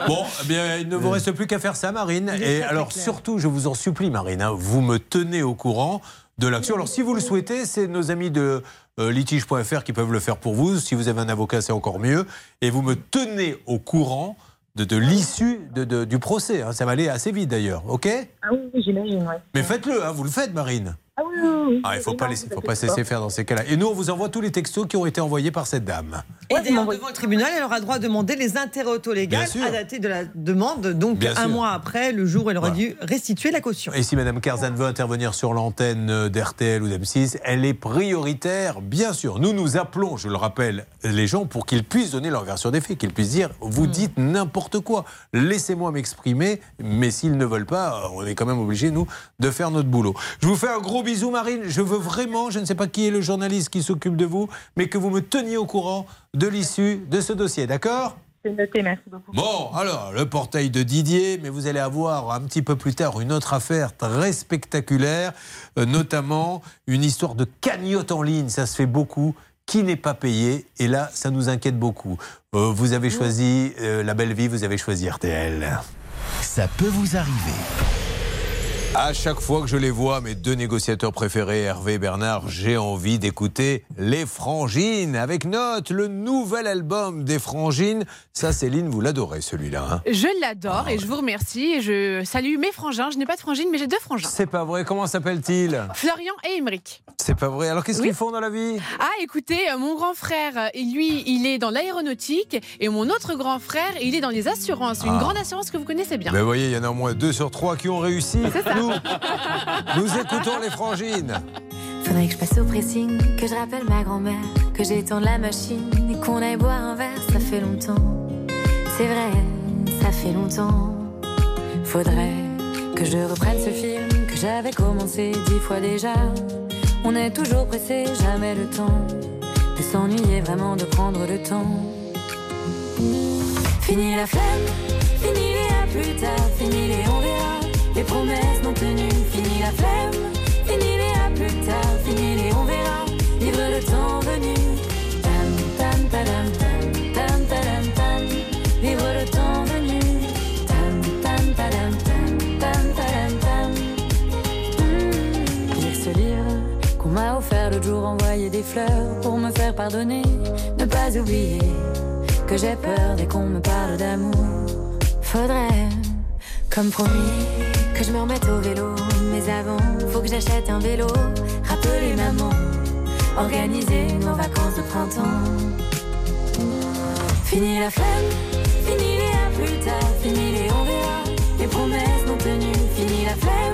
Bon, eh bien, il ne vous reste plus qu'à faire ça, Marine. Et alors, surtout, je vous en supplie, Marine, hein, vous me tenez au courant de l'action. Alors, si vous le souhaitez, c'est nos amis de euh, litige.fr qui peuvent le faire pour vous. Si vous avez un avocat, c'est encore mieux. Et vous me tenez au courant de, de l'issue de- de- du procès. hein. Ça va aller assez vite, d'ailleurs. OK? Ah oui, j'imagine. Mais faites-le, hein, vous le faites, Marine. Ah oui, oui, oui. Ah, il ne faut pas, laisser, faut pas se laisser faire dans ces cas-là. Et nous, on vous envoie tous les textos qui ont été envoyés par cette dame. Et d'ailleurs, devant le tribunal, elle aura droit de demander les intérêts auto-légaux à dater de la demande, donc Bien un sûr. mois après, le jour où elle aurait dû restituer la caution. Et si Mme Kerzan veut intervenir sur l'antenne euh, d'RTL ou d'M6, elle est prioritaire, bien sûr. Nous, nous appelons, je le rappelle, les gens pour qu'ils puissent donner leur version des faits, qu'ils puissent dire vous dites n'importe quoi, laissez-moi m'exprimer, mais s'ils ne veulent pas, on est quand même obligé, nous, de faire notre boulot. Je vous fais un gros bisou, Marine. Je veux vraiment, je ne sais pas qui est le journaliste qui s'occupe de vous, mais que vous me teniez au courant de l'issue de ce dossier, d'accord? C'est noté, merci beaucoup. Bon, alors, le portail de Didier, mais vous allez avoir un petit peu plus tard une autre affaire très spectaculaire, euh, notamment une histoire de cagnotte en ligne, ça se fait beaucoup, qui n'est pas payé, et là, ça nous inquiète beaucoup. Euh, vous avez choisi euh, La Belle Vie, vous avez choisi RTL. Ça peut vous arriver. À chaque fois que je les vois, mes deux négociateurs préférés, Hervé et Bernard, j'ai envie d'écouter Les Frangines avec Note, le nouvel album des Frangines. Ça, Céline, vous l'adorez celui-là. hein Je l'adore et je vous remercie. Et je salue mes frangins. Je n'ai pas de frangines, mais j'ai deux frangins. C'est pas vrai, comment s'appelle-t-il Florian et Émeric. C'est pas vrai. Alors qu'est-ce Oui. qu'ils font dans la vie? Ah, écoutez, euh, mon grand frère, euh, lui, il est dans l'aéronautique et mon autre grand frère, il est dans les assurances. Une Ah. grande assurance que vous connaissez bien. Ben vous voyez, il y en a au moins deux sur trois qui ont réussi. Nous, écoutons les frangines. Faudrait que je passe au pressing, que je rappelle ma grand-mère, que j'étende la machine et qu'on aille boire un verre, ça fait longtemps. C'est vrai, ça fait longtemps. Faudrait que je reprenne ce film que j'avais commencé dix fois déjà. On est toujours pressé, jamais le temps de s'ennuyer vraiment, de prendre le temps. Fini la flemme, fini les à plus tard, fini les on verra, les promesses non tenues, fini la flemme, fini les à plus tard, fini les on verra, vivre le temps venu. Tam tam tam tam tadam tam, vivre le temps venu. Tam tam tam tam tadam tam. Hmm, Lire ce livre qu'on m'a offert l'autre jour, envoyer des fleurs pour me faire pardonner, ne pas oublier que j'ai peur dès qu'on me parle d'amour. Faudrait, comme promis, que je me remette au vélo. Mais avant, faut que j'achète un vélo. Rappeler maman, organiser nos vacances de printemps. Fini la flemme, fini les à plus tard, fini les on verra, les promesses non tenues. Fini la flemme,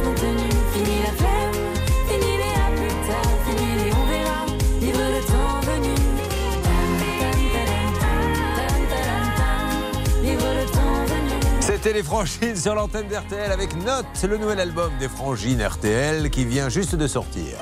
C'était les Frangines sur l'antenne d'RTL avec Note, le nouvel album des Frangines RTL qui vient juste de sortir.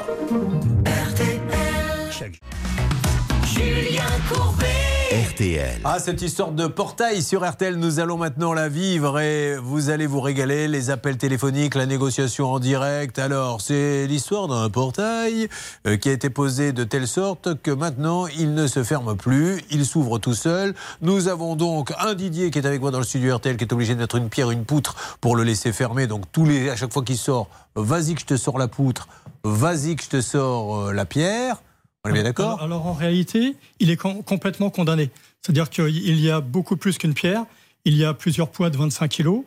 Julien Courbet. RTL. Ah, cette histoire de portail sur RTL, nous allons maintenant la vivre et vous allez vous régaler. Les appels téléphoniques, la négociation en direct. Alors, c'est l'histoire d'un portail euh, qui a été posé de telle sorte que maintenant, il ne se ferme plus. Il s'ouvre tout seul. Nous avons donc un Didier qui est avec moi dans le studio RTL qui est obligé de mettre une pierre, une poutre pour le laisser fermer. Donc, tous les, à chaque fois qu'il sort, vas-y que je te sors la poutre, vas-y que je te sors euh, la pierre. On est bien d'accord alors, alors, en réalité, il est com- complètement condamné. C'est-à-dire qu'il y a beaucoup plus qu'une pierre. Il y a plusieurs poids de 25 kilos.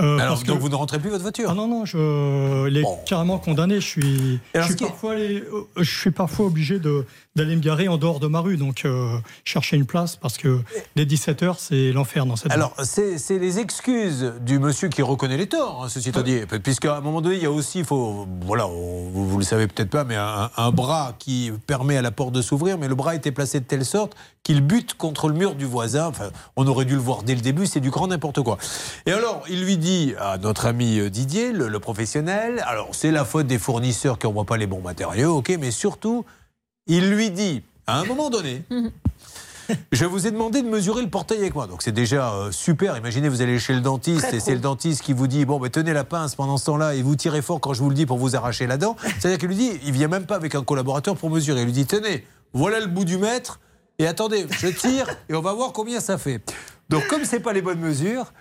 Euh, Alors, parce que- vous ne rentrez plus votre voiture Ah non, non, je, est carrément condamné. Je suis, je suis, parfois, allé- euh, je suis parfois obligé d'aller me garer en dehors de ma rue, donc euh, chercher une place, parce que dès 17h, c'est l'enfer dans cette Alors, c'est les excuses du monsieur qui reconnaît les torts, hein, ceci étant dit. Puisqu'à un moment donné, il y a aussi, il faut, voilà, vous, vous le savez peut-être pas, mais un, un bras qui permet à la porte de s'ouvrir, mais le bras était placé de telle sorte qu'il bute contre le mur du voisin. Enfin, on aurait dû le voir dès le début, c'est du grand n'importe quoi. Et alors, il lui dit à notre ami euh, Didier, le, le professionnel, alors c'est la faute des fournisseurs qui n'envoient pas les bons matériaux, ok, mais surtout, il lui dit, à un moment donné, je vous ai demandé de mesurer le portail avec moi. Donc c'est déjà euh, super. Imaginez, vous allez chez le dentiste Très et c'est le dentiste qui vous dit Bon, ben, tenez la pince pendant ce temps-là et vous tirez fort quand je vous le dis pour vous arracher la dent. C'est-à-dire qu'il lui dit Il vient même pas avec un collaborateur pour mesurer. Il lui dit Tenez, voilà le bout du mètre et attendez, je tire et on va voir combien ça fait. Donc comme c'est pas les bonnes mesures,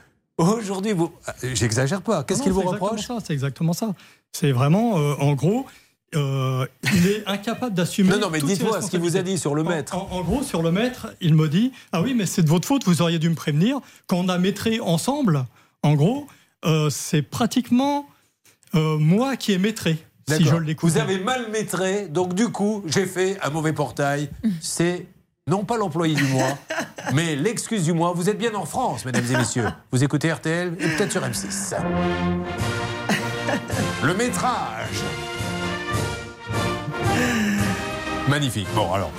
aujourd'hui, vous. euh, J'exagère pas. Qu'est-ce qu'il vous reproche C'est exactement ça. C'est vraiment, euh, en gros, euh, il est incapable d'assumer. Non, non, mais dites-moi ce qu'il vous a dit sur le En- mètre. En, en gros, sur le mètre, il me dit Ah oui, mais c'est de votre faute, vous auriez dû me prévenir. Quand on a métré ensemble, en gros, euh, c'est pratiquement euh, moi qui ai métré. Si je. Vous avez mal métré, donc du coup, j'ai fait un mauvais portail. C'est non pas l'employé du mois, mais l'excuse du mois. Vous êtes bien en France, mesdames et messieurs. Vous écoutez RTL et peut-être sur M6. Le métrage. Magnifique. Bon, alors.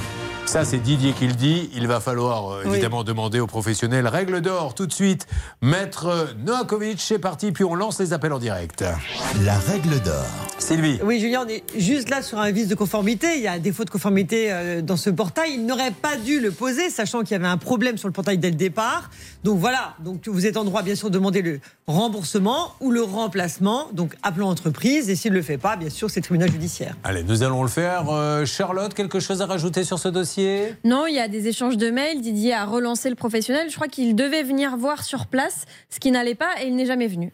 Ça, c'est Didier qui le dit. Il va falloir euh, Oui. évidemment demander aux professionnels. Règle d'or, tout de suite. Maître Noakovic, c'est parti, puis on lance les appels en direct. La règle d'or. Sylvie. Oui, Julien, on est juste là sur un vice de conformité. Il y a un défaut de conformité euh, dans ce portail. Il n'aurait pas dû le poser, sachant qu'il y avait un problème sur le portail dès le départ. Donc voilà, donc vous êtes en droit, bien sûr, de demander le remboursement ou le remplacement. Donc appelons l'entreprise. Et s'il ne le fait pas, bien sûr, c'est tribunal judiciaire. Allez, nous allons le faire. Euh, Charlotte, quelque chose à rajouter sur ce dossier? Non, il y a des échanges de mails. Didier a relancé le professionnel. Je crois qu'il devait venir voir sur place, ce qui n'allait pas, et il n'est jamais venu.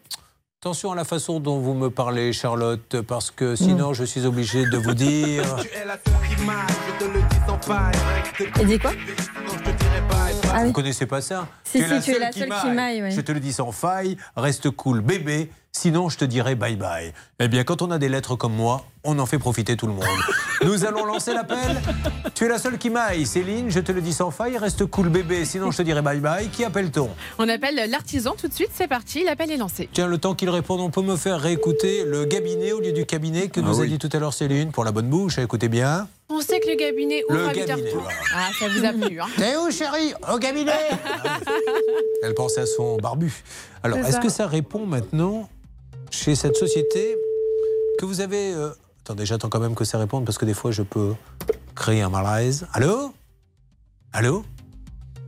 Attention à la façon dont vous me parlez, Charlotte, parce que sinon je suis obligé de vous dire. Il dit quoi? Ah Vous oui. connaissez pas ça Si, si, tu es la seule qui maille, ouais. Je te le dis sans faille, reste cool, bébé. Sinon, je te dirai bye bye. Eh bien, quand on a des lettres comme moi, on en fait profiter tout le monde. Nous allons lancer l'appel. Tu es la seule qui maille, Céline. Je te le dis sans faille, reste cool, bébé. Sinon, je te dirai bye bye. Qui appelle-t-on? On appelle l'artisan tout de suite, c'est parti, l'appel est lancé. Tiens, le temps qu'il réponde, on peut me faire réécouter le cabinet au lieu du cabinet que Ah nous a dit tout à l'heure Céline pour la bonne bouche. Écoutez bien. On sait que le cabinet Le ouvre à 8h30. cabinet, voilà. Ah, ça vous a plu, hein T'es où, chérie? Au cabinet? Elle pense à son barbu. Alors, est-ce que ça répond maintenant chez cette société que vous avez. euh, Attendez, j'attends quand même que ça réponde parce que des fois je peux créer un malaise. Allô? Allô?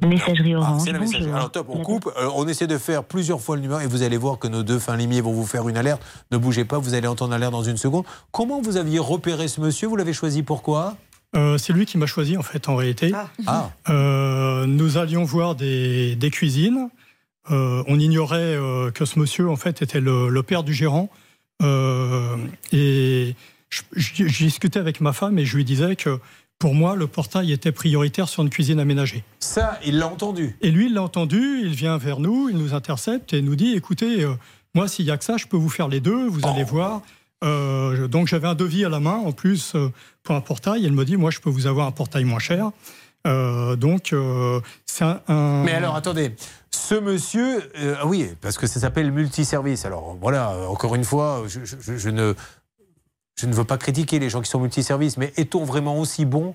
Messagerie Ah, Orange. c'est la messagerie. bonjour. Alors top, on coupe. Euh, on essaie de faire plusieurs fois le numéro et vous allez voir que nos deux fins limiers vont vous faire une alerte. Ne bougez pas, vous allez entendre l'alerte dans une seconde. Comment vous aviez repéré ce monsieur? Vous l'avez choisi pourquoi Euh, c'est lui qui m'a choisi en fait en réalité. Ah. Euh, nous allions voir des, des cuisines. Euh, on ignorait euh, que ce monsieur en fait était le, le père du gérant. Euh, et je, je- je discutais avec ma femme et je lui disais que pour moi le portail était prioritaire sur une cuisine aménagée. Ça, il l'a entendu. Et lui, il l'a entendu, il vient vers nous, il nous intercepte et nous dit écoutez, euh, moi, s'il y a que ça, je peux vous faire les deux, vous allez voir. Euh, je- donc, j'avais un devis à la main en plus euh, pour un portail. Elle me dit moi, je peux vous avoir un portail moins cher. Euh, donc, c'est un, un- Mais alors, attendez. Ce monsieur, euh, oui, parce que ça s'appelle multiservice. Alors voilà, encore une fois, je, je- je- je ne, je ne veux pas critiquer les gens qui sont multiservices, mais est-on vraiment aussi bon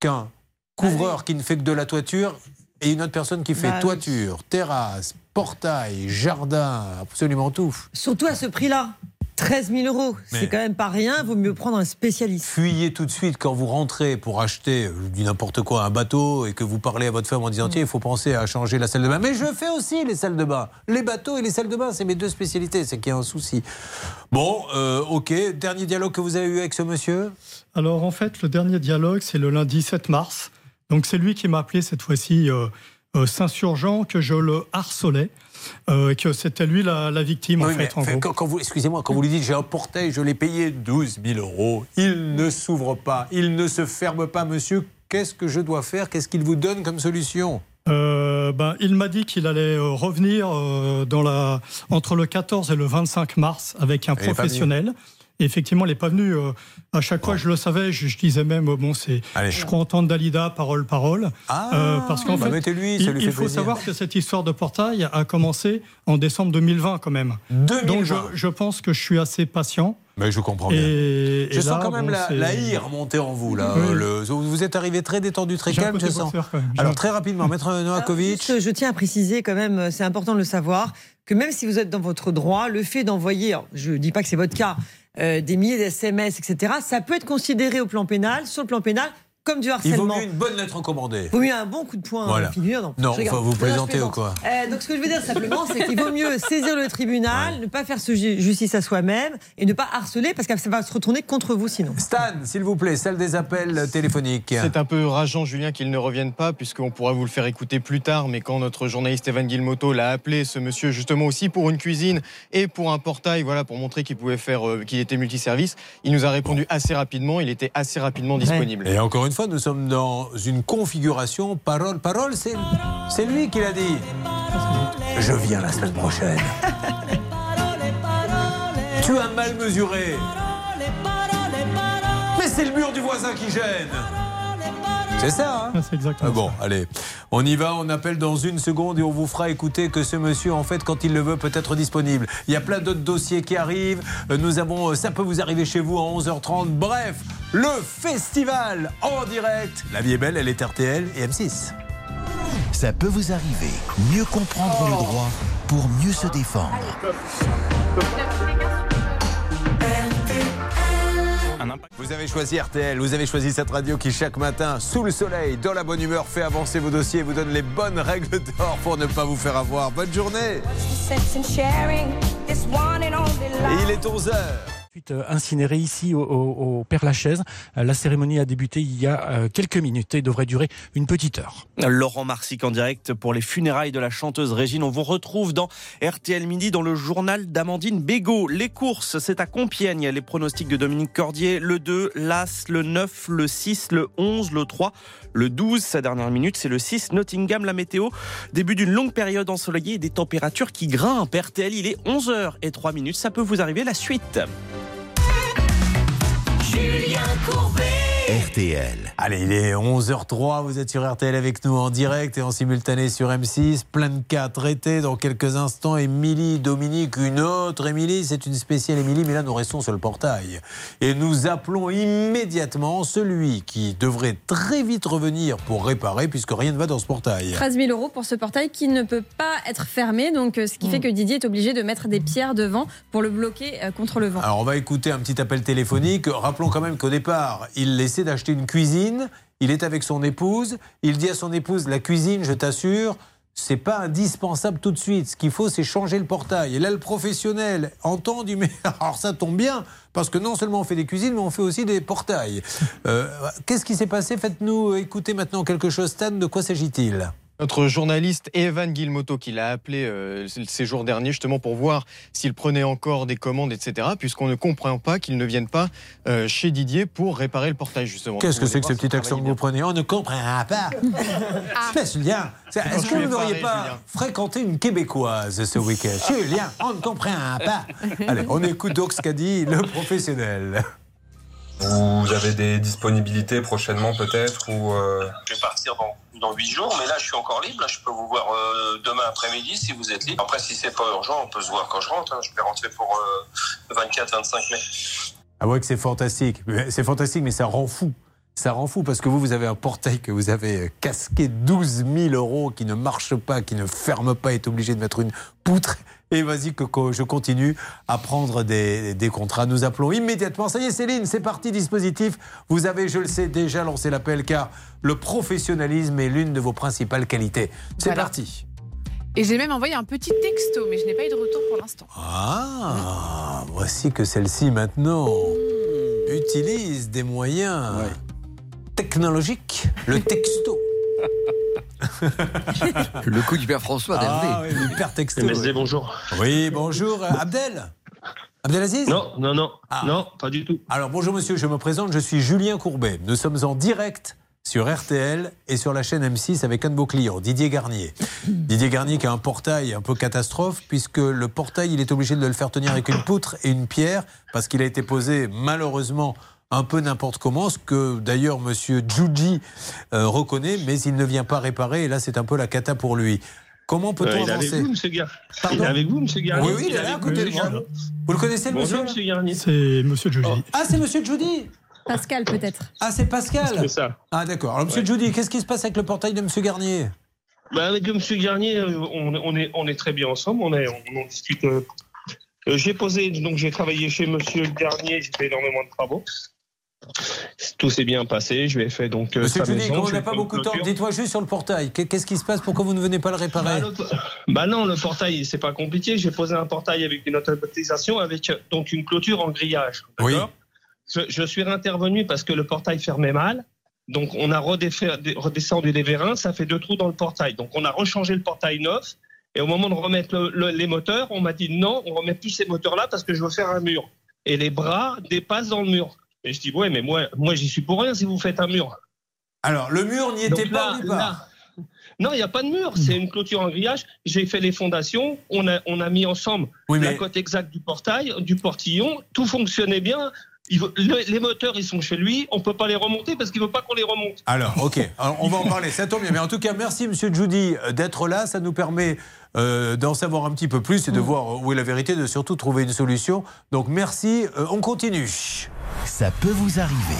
qu'un couvreur qui ne fait que de la toiture et une autre personne qui fait Bah toiture, terrasse, portail, jardin, absolument tout? Surtout à ce prix-là. 13 000 euros, Mais- c'est quand même pas rien, vaut mieux prendre un spécialiste. Fuyez tout de suite quand vous rentrez pour acheter euh, du n'importe quoi, un bateau, et que vous parlez à votre femme en disant tiens, il faut penser à changer la salle de bain. Mais je fais aussi les salles de bain. Les bateaux et les salles de bain, c'est mes deux spécialités, c'est qu'il y a un souci. Bon, euh, ok. Dernier dialogue que vous avez eu avec ce monsieur? Alors en fait, le dernier dialogue, c'est le lundi 7 mars. Donc c'est lui qui m'a appelé cette fois-ci euh, euh, s'insurgeant que je le harcelais, euh, que c'était lui la, la victime en Oui, fait. en enfin, gros. quand, vous, excusez-moi, quand vous lui dites j'ai un portail, je l'ai payé 12 000 euros, il ne s'ouvre pas, il ne se ferme pas, monsieur. Qu'est-ce que je dois faire? Qu'est-ce qu'il vous donne comme solution? Euh, ben, il m'a dit qu'il allait euh, revenir euh, dans la, entre le 14 et le 25 mars avec un professionnel. Et effectivement, il n'est pas venu. euh, à chaque fois, je le savais. Je, je disais même, euh, bon, c'est, Allez. je crois entendre Dalida, parole, parole. Euh, parce qu'en bah, fait, mettez-lui, ça il, lui il fait faut plaisir. savoir que cette histoire de portail a commencé en décembre 2020 quand même. 2020. Donc, je, je pense que je suis assez patient. Mais je comprends bien. Et, Je et sens là, quand même bon, la, la ire monter en vous. Là. Oui. Le- vous êtes arrivé très détendu, très calme, je sens. Alors très rapidement, Maître Novakovic. Juste, je tiens à préciser quand même, c'est important de le savoir, que même si vous êtes dans votre droit, le fait d'envoyer, je ne dis pas que c'est votre cas, euh, des milliers d'SMS, etc., ça peut être considéré au plan pénal, sur le plan pénal, comme du Il vaut harcèlement. mieux une bonne lettre recommandée. Il vaut mieux un bon coup de poing Voilà. à la figure. Non, Non, enfin, vous plaisantez plaisante. ou quoi Euh, Donc, ce que je veux dire simplement, c'est qu'il vaut mieux saisir le tribunal, ne pas faire ce ju- justice à soi-même et ne pas harceler parce que ça va se retourner contre vous sinon. Stan, s'il vous plaît, salle des appels téléphoniques. C'est un peu rageant, Julien, qu'il ne revienne pas, puisqu'on pourra vous le faire écouter plus tard. Mais quand notre journaliste Evan Guilmoto l'a appelé, ce monsieur, justement aussi pour une cuisine et pour un portail, voilà, pour montrer qu'il pouvait faire, euh, qu'il était multiservice, il nous a répondu assez rapidement. Il était assez rapidement disponible. Et encore une nous sommes dans une configuration parole. Parole, c'est lui qui l'a dit. Je viens la semaine prochaine. tu as mal mesuré. Mais c'est le mur du voisin qui gêne. C'est ça, hein C'est exactement Ah bon, allez, on y va, on appelle dans une seconde et on vous fera écouter que ce monsieur, en fait, quand il le veut, peut être disponible. Il y a plein d'autres dossiers qui arrivent. Euh, Nous avons euh, Ça peut vous arriver chez vous à 11h30. Bref, le festival en direct. La vie est belle, elle est RTL et M6. Ça peut vous arriver. Mieux comprendre le droit pour mieux se défendre. Vous avez choisi RTL, vous avez choisi cette radio qui chaque matin, sous le soleil, dans la bonne humeur, fait avancer vos dossiers et vous donne les bonnes règles d'or pour ne pas vous faire avoir. Bonne journée. Et il est 11h Ensuite, euh, incinéré ici au, Père Lachaise. Euh, La cérémonie a débuté il y a euh, quelques minutes et devrait durer une petite heure. Laurent Marsic en direct pour les funérailles de la chanteuse Régine. On vous retrouve dans RTL Midi dans le journal d'Amandine Bégaud. Les courses, c'est à Compiègne. Les pronostics de Dominique Cordier, le 2, l'As, le 9, le 6, le 11, le 3, le 12. Sa dernière minute, c'est le 6, Nottingham, la météo. Début d'une longue période ensoleillée et des températures qui grimpent. RTL, il est 11h et 3 minutes. Ça peut vous arriver la suite. Julien Courbet. RTL. Allez, il est 11h03, vous êtes sur RTL avec nous en direct et en simultané sur M6. Plein de cas traités dans quelques instants. Émilie, Dominique, une autre Émilie, c'est une spéciale Émilie, mais là nous restons sur le portail. Et nous appelons immédiatement celui qui devrait très vite revenir pour réparer puisque rien ne va dans ce portail. 13 000 euros pour ce portail qui ne peut pas être fermé, donc euh, ce qui fait que Didier est obligé de mettre des pierres devant pour le bloquer euh, contre le vent. Alors on va écouter un petit appel téléphonique. Rappelons quand même qu'au départ, il d'acheter une cuisine. il est avec son épouse, il dit à son épouse la cuisine, je t'assure, c'est pas indispensable tout de suite. Ce qu'il faut, c'est changer le portail. Et là, le professionnel entend, dit mais alors ça tombe bien, parce que non seulement on fait des cuisines, mais on fait aussi des portails. Euh, Qu'est-ce qui s'est passé? Faites-nous écouter maintenant quelque chose. Stan, de quoi s'agit-il? Notre journaliste Evan Guilmoto qui l'a appelé euh, ces jours derniers justement pour voir s'il prenait encore des commandes, etc. Puisqu'on ne comprend pas qu'ils ne viennent pas euh, chez Didier pour réparer le portail justement. Qu'est-ce que c'est que ce petit accent que vous prenez On ne comprend pas. C'est est-ce quand que vous n'auriez pas Julien. fréquenté une Québécoise ce week-end? Julien, on ne comprend pas. Allez, on écoute donc ce qu'a dit le professionnel. Vous avez des disponibilités prochainement peut-être ou euh, Je vais partir dans, dans 8 jours, mais là je suis encore libre. Là, je peux vous voir euh, demain après-midi si vous êtes libre. Après, si c'est pas urgent, on peut se voir quand je rentre. hein. Je peux rentrer pour euh, 24-25 mai. Ah ouais que c'est fantastique. C'est fantastique, mais ça rend fou. Ça rend fou parce que vous, vous avez un portail que vous avez casqué 12 000 euros qui ne marche pas, qui ne ferme pas, est obligé de mettre une poutre. Et vas-y que que je continue à prendre des, des contrats. Nous appelons immédiatement. Ça y est, Céline, c'est parti, dispositif. Vous avez, je le sais, déjà lancé l'appel car le professionnalisme est l'une de vos principales qualités. C'est Voilà. parti. Et j'ai même envoyé un petit texto, mais je n'ai pas eu de retour pour l'instant. Ah, voici que celle-ci maintenant utilise des moyens technologiques, le texto. Le coup du père François Ah d'Hervé. oui, le père texto. MSD, bonjour. Oui, bonjour. euh, Abdel Abdelaziz Non, non, non. Ah. Non, pas du tout. Alors bonjour monsieur, je me présente, je suis Julien Courbet. Nous sommes en direct sur RTL et sur la chaîne M6 avec un de vos clients, Didier Garnier. Didier Garnier qui a un portail un peu catastrophe puisque le portail, il est obligé de le faire tenir avec une poutre et une pierre parce qu'il a été posé malheureusement un peu n'importe comment, ce que d'ailleurs monsieur Djouji euh, reconnaît, mais il ne vient pas réparer et là c'est un peu la cata pour lui. Comment peut-on Euh, il est avec avancer vous, monsieur Gar- Il est avec vous, monsieur Garnier Oui, oui, il est là, à côté de vous. moi. Vous le connaissez, le Bonjour, monsieur Garnier. C'est Monsieur Joji. Ah, c'est monsieur Djoudi Pascal, peut-être. Ah, c'est Pascal C'est ça. Ah, d'accord. Alors, monsieur Ouais. Qu'est-ce qui se passe avec le portail de monsieur Garnier? Bah, avec monsieur Garnier, euh, on, on est, on est très bien ensemble. On, est, on, discute. euh, j'ai posé, donc j'ai travaillé chez monsieur Garnier, j'ai fait énormément de travaux. Tout s'est bien passé. Je lui ai fait donc euh, Monsieur comme on n'a pas beaucoup de temps, dites-moi juste sur le portail. Qu'est- Qu'est-ce qui se passe? Pourquoi vous ne venez pas le réparer? Bah, le- bah non, le portail, c'est pas compliqué. J'ai posé un portail avec une automatisation, avec euh, donc une clôture en grillage. d'accord? Je, je suis intervenu parce que le portail fermait mal. Donc on a redescendu les vérins, ça fait deux trous dans le portail. Donc on a rechangé le portail neuf. Et au moment de remettre le- le- les moteurs, on m'a dit non, on remet plus ces moteurs-là parce que je veux faire un mur. Et les bras dépassent dans le mur. Et je dis ouais, mais moi, moi j'y suis pour rien si vous faites un mur. Alors, le mur n'y Donc était pas là- au départ là- non, il n'y a pas de mur, c'est une clôture en grillage. J'ai fait les fondations, on a, on a mis ensemble Oui, la mais- cote exacte du portail, du portillon, tout fonctionnait bien. Il veut- le- les moteurs, ils sont chez lui, on ne peut pas les remonter parce qu'il ne veut pas qu'on les remonte. Alors, ok, Alors, on va en parler, ça tombe bien. Mais en tout cas, merci Monsieur euh, d'être là. Ça nous permet euh, d'en savoir un petit peu plus et de voir où est la vérité, de surtout trouver une solution. Donc merci, Euh, on continue. Ça peut vous arriver.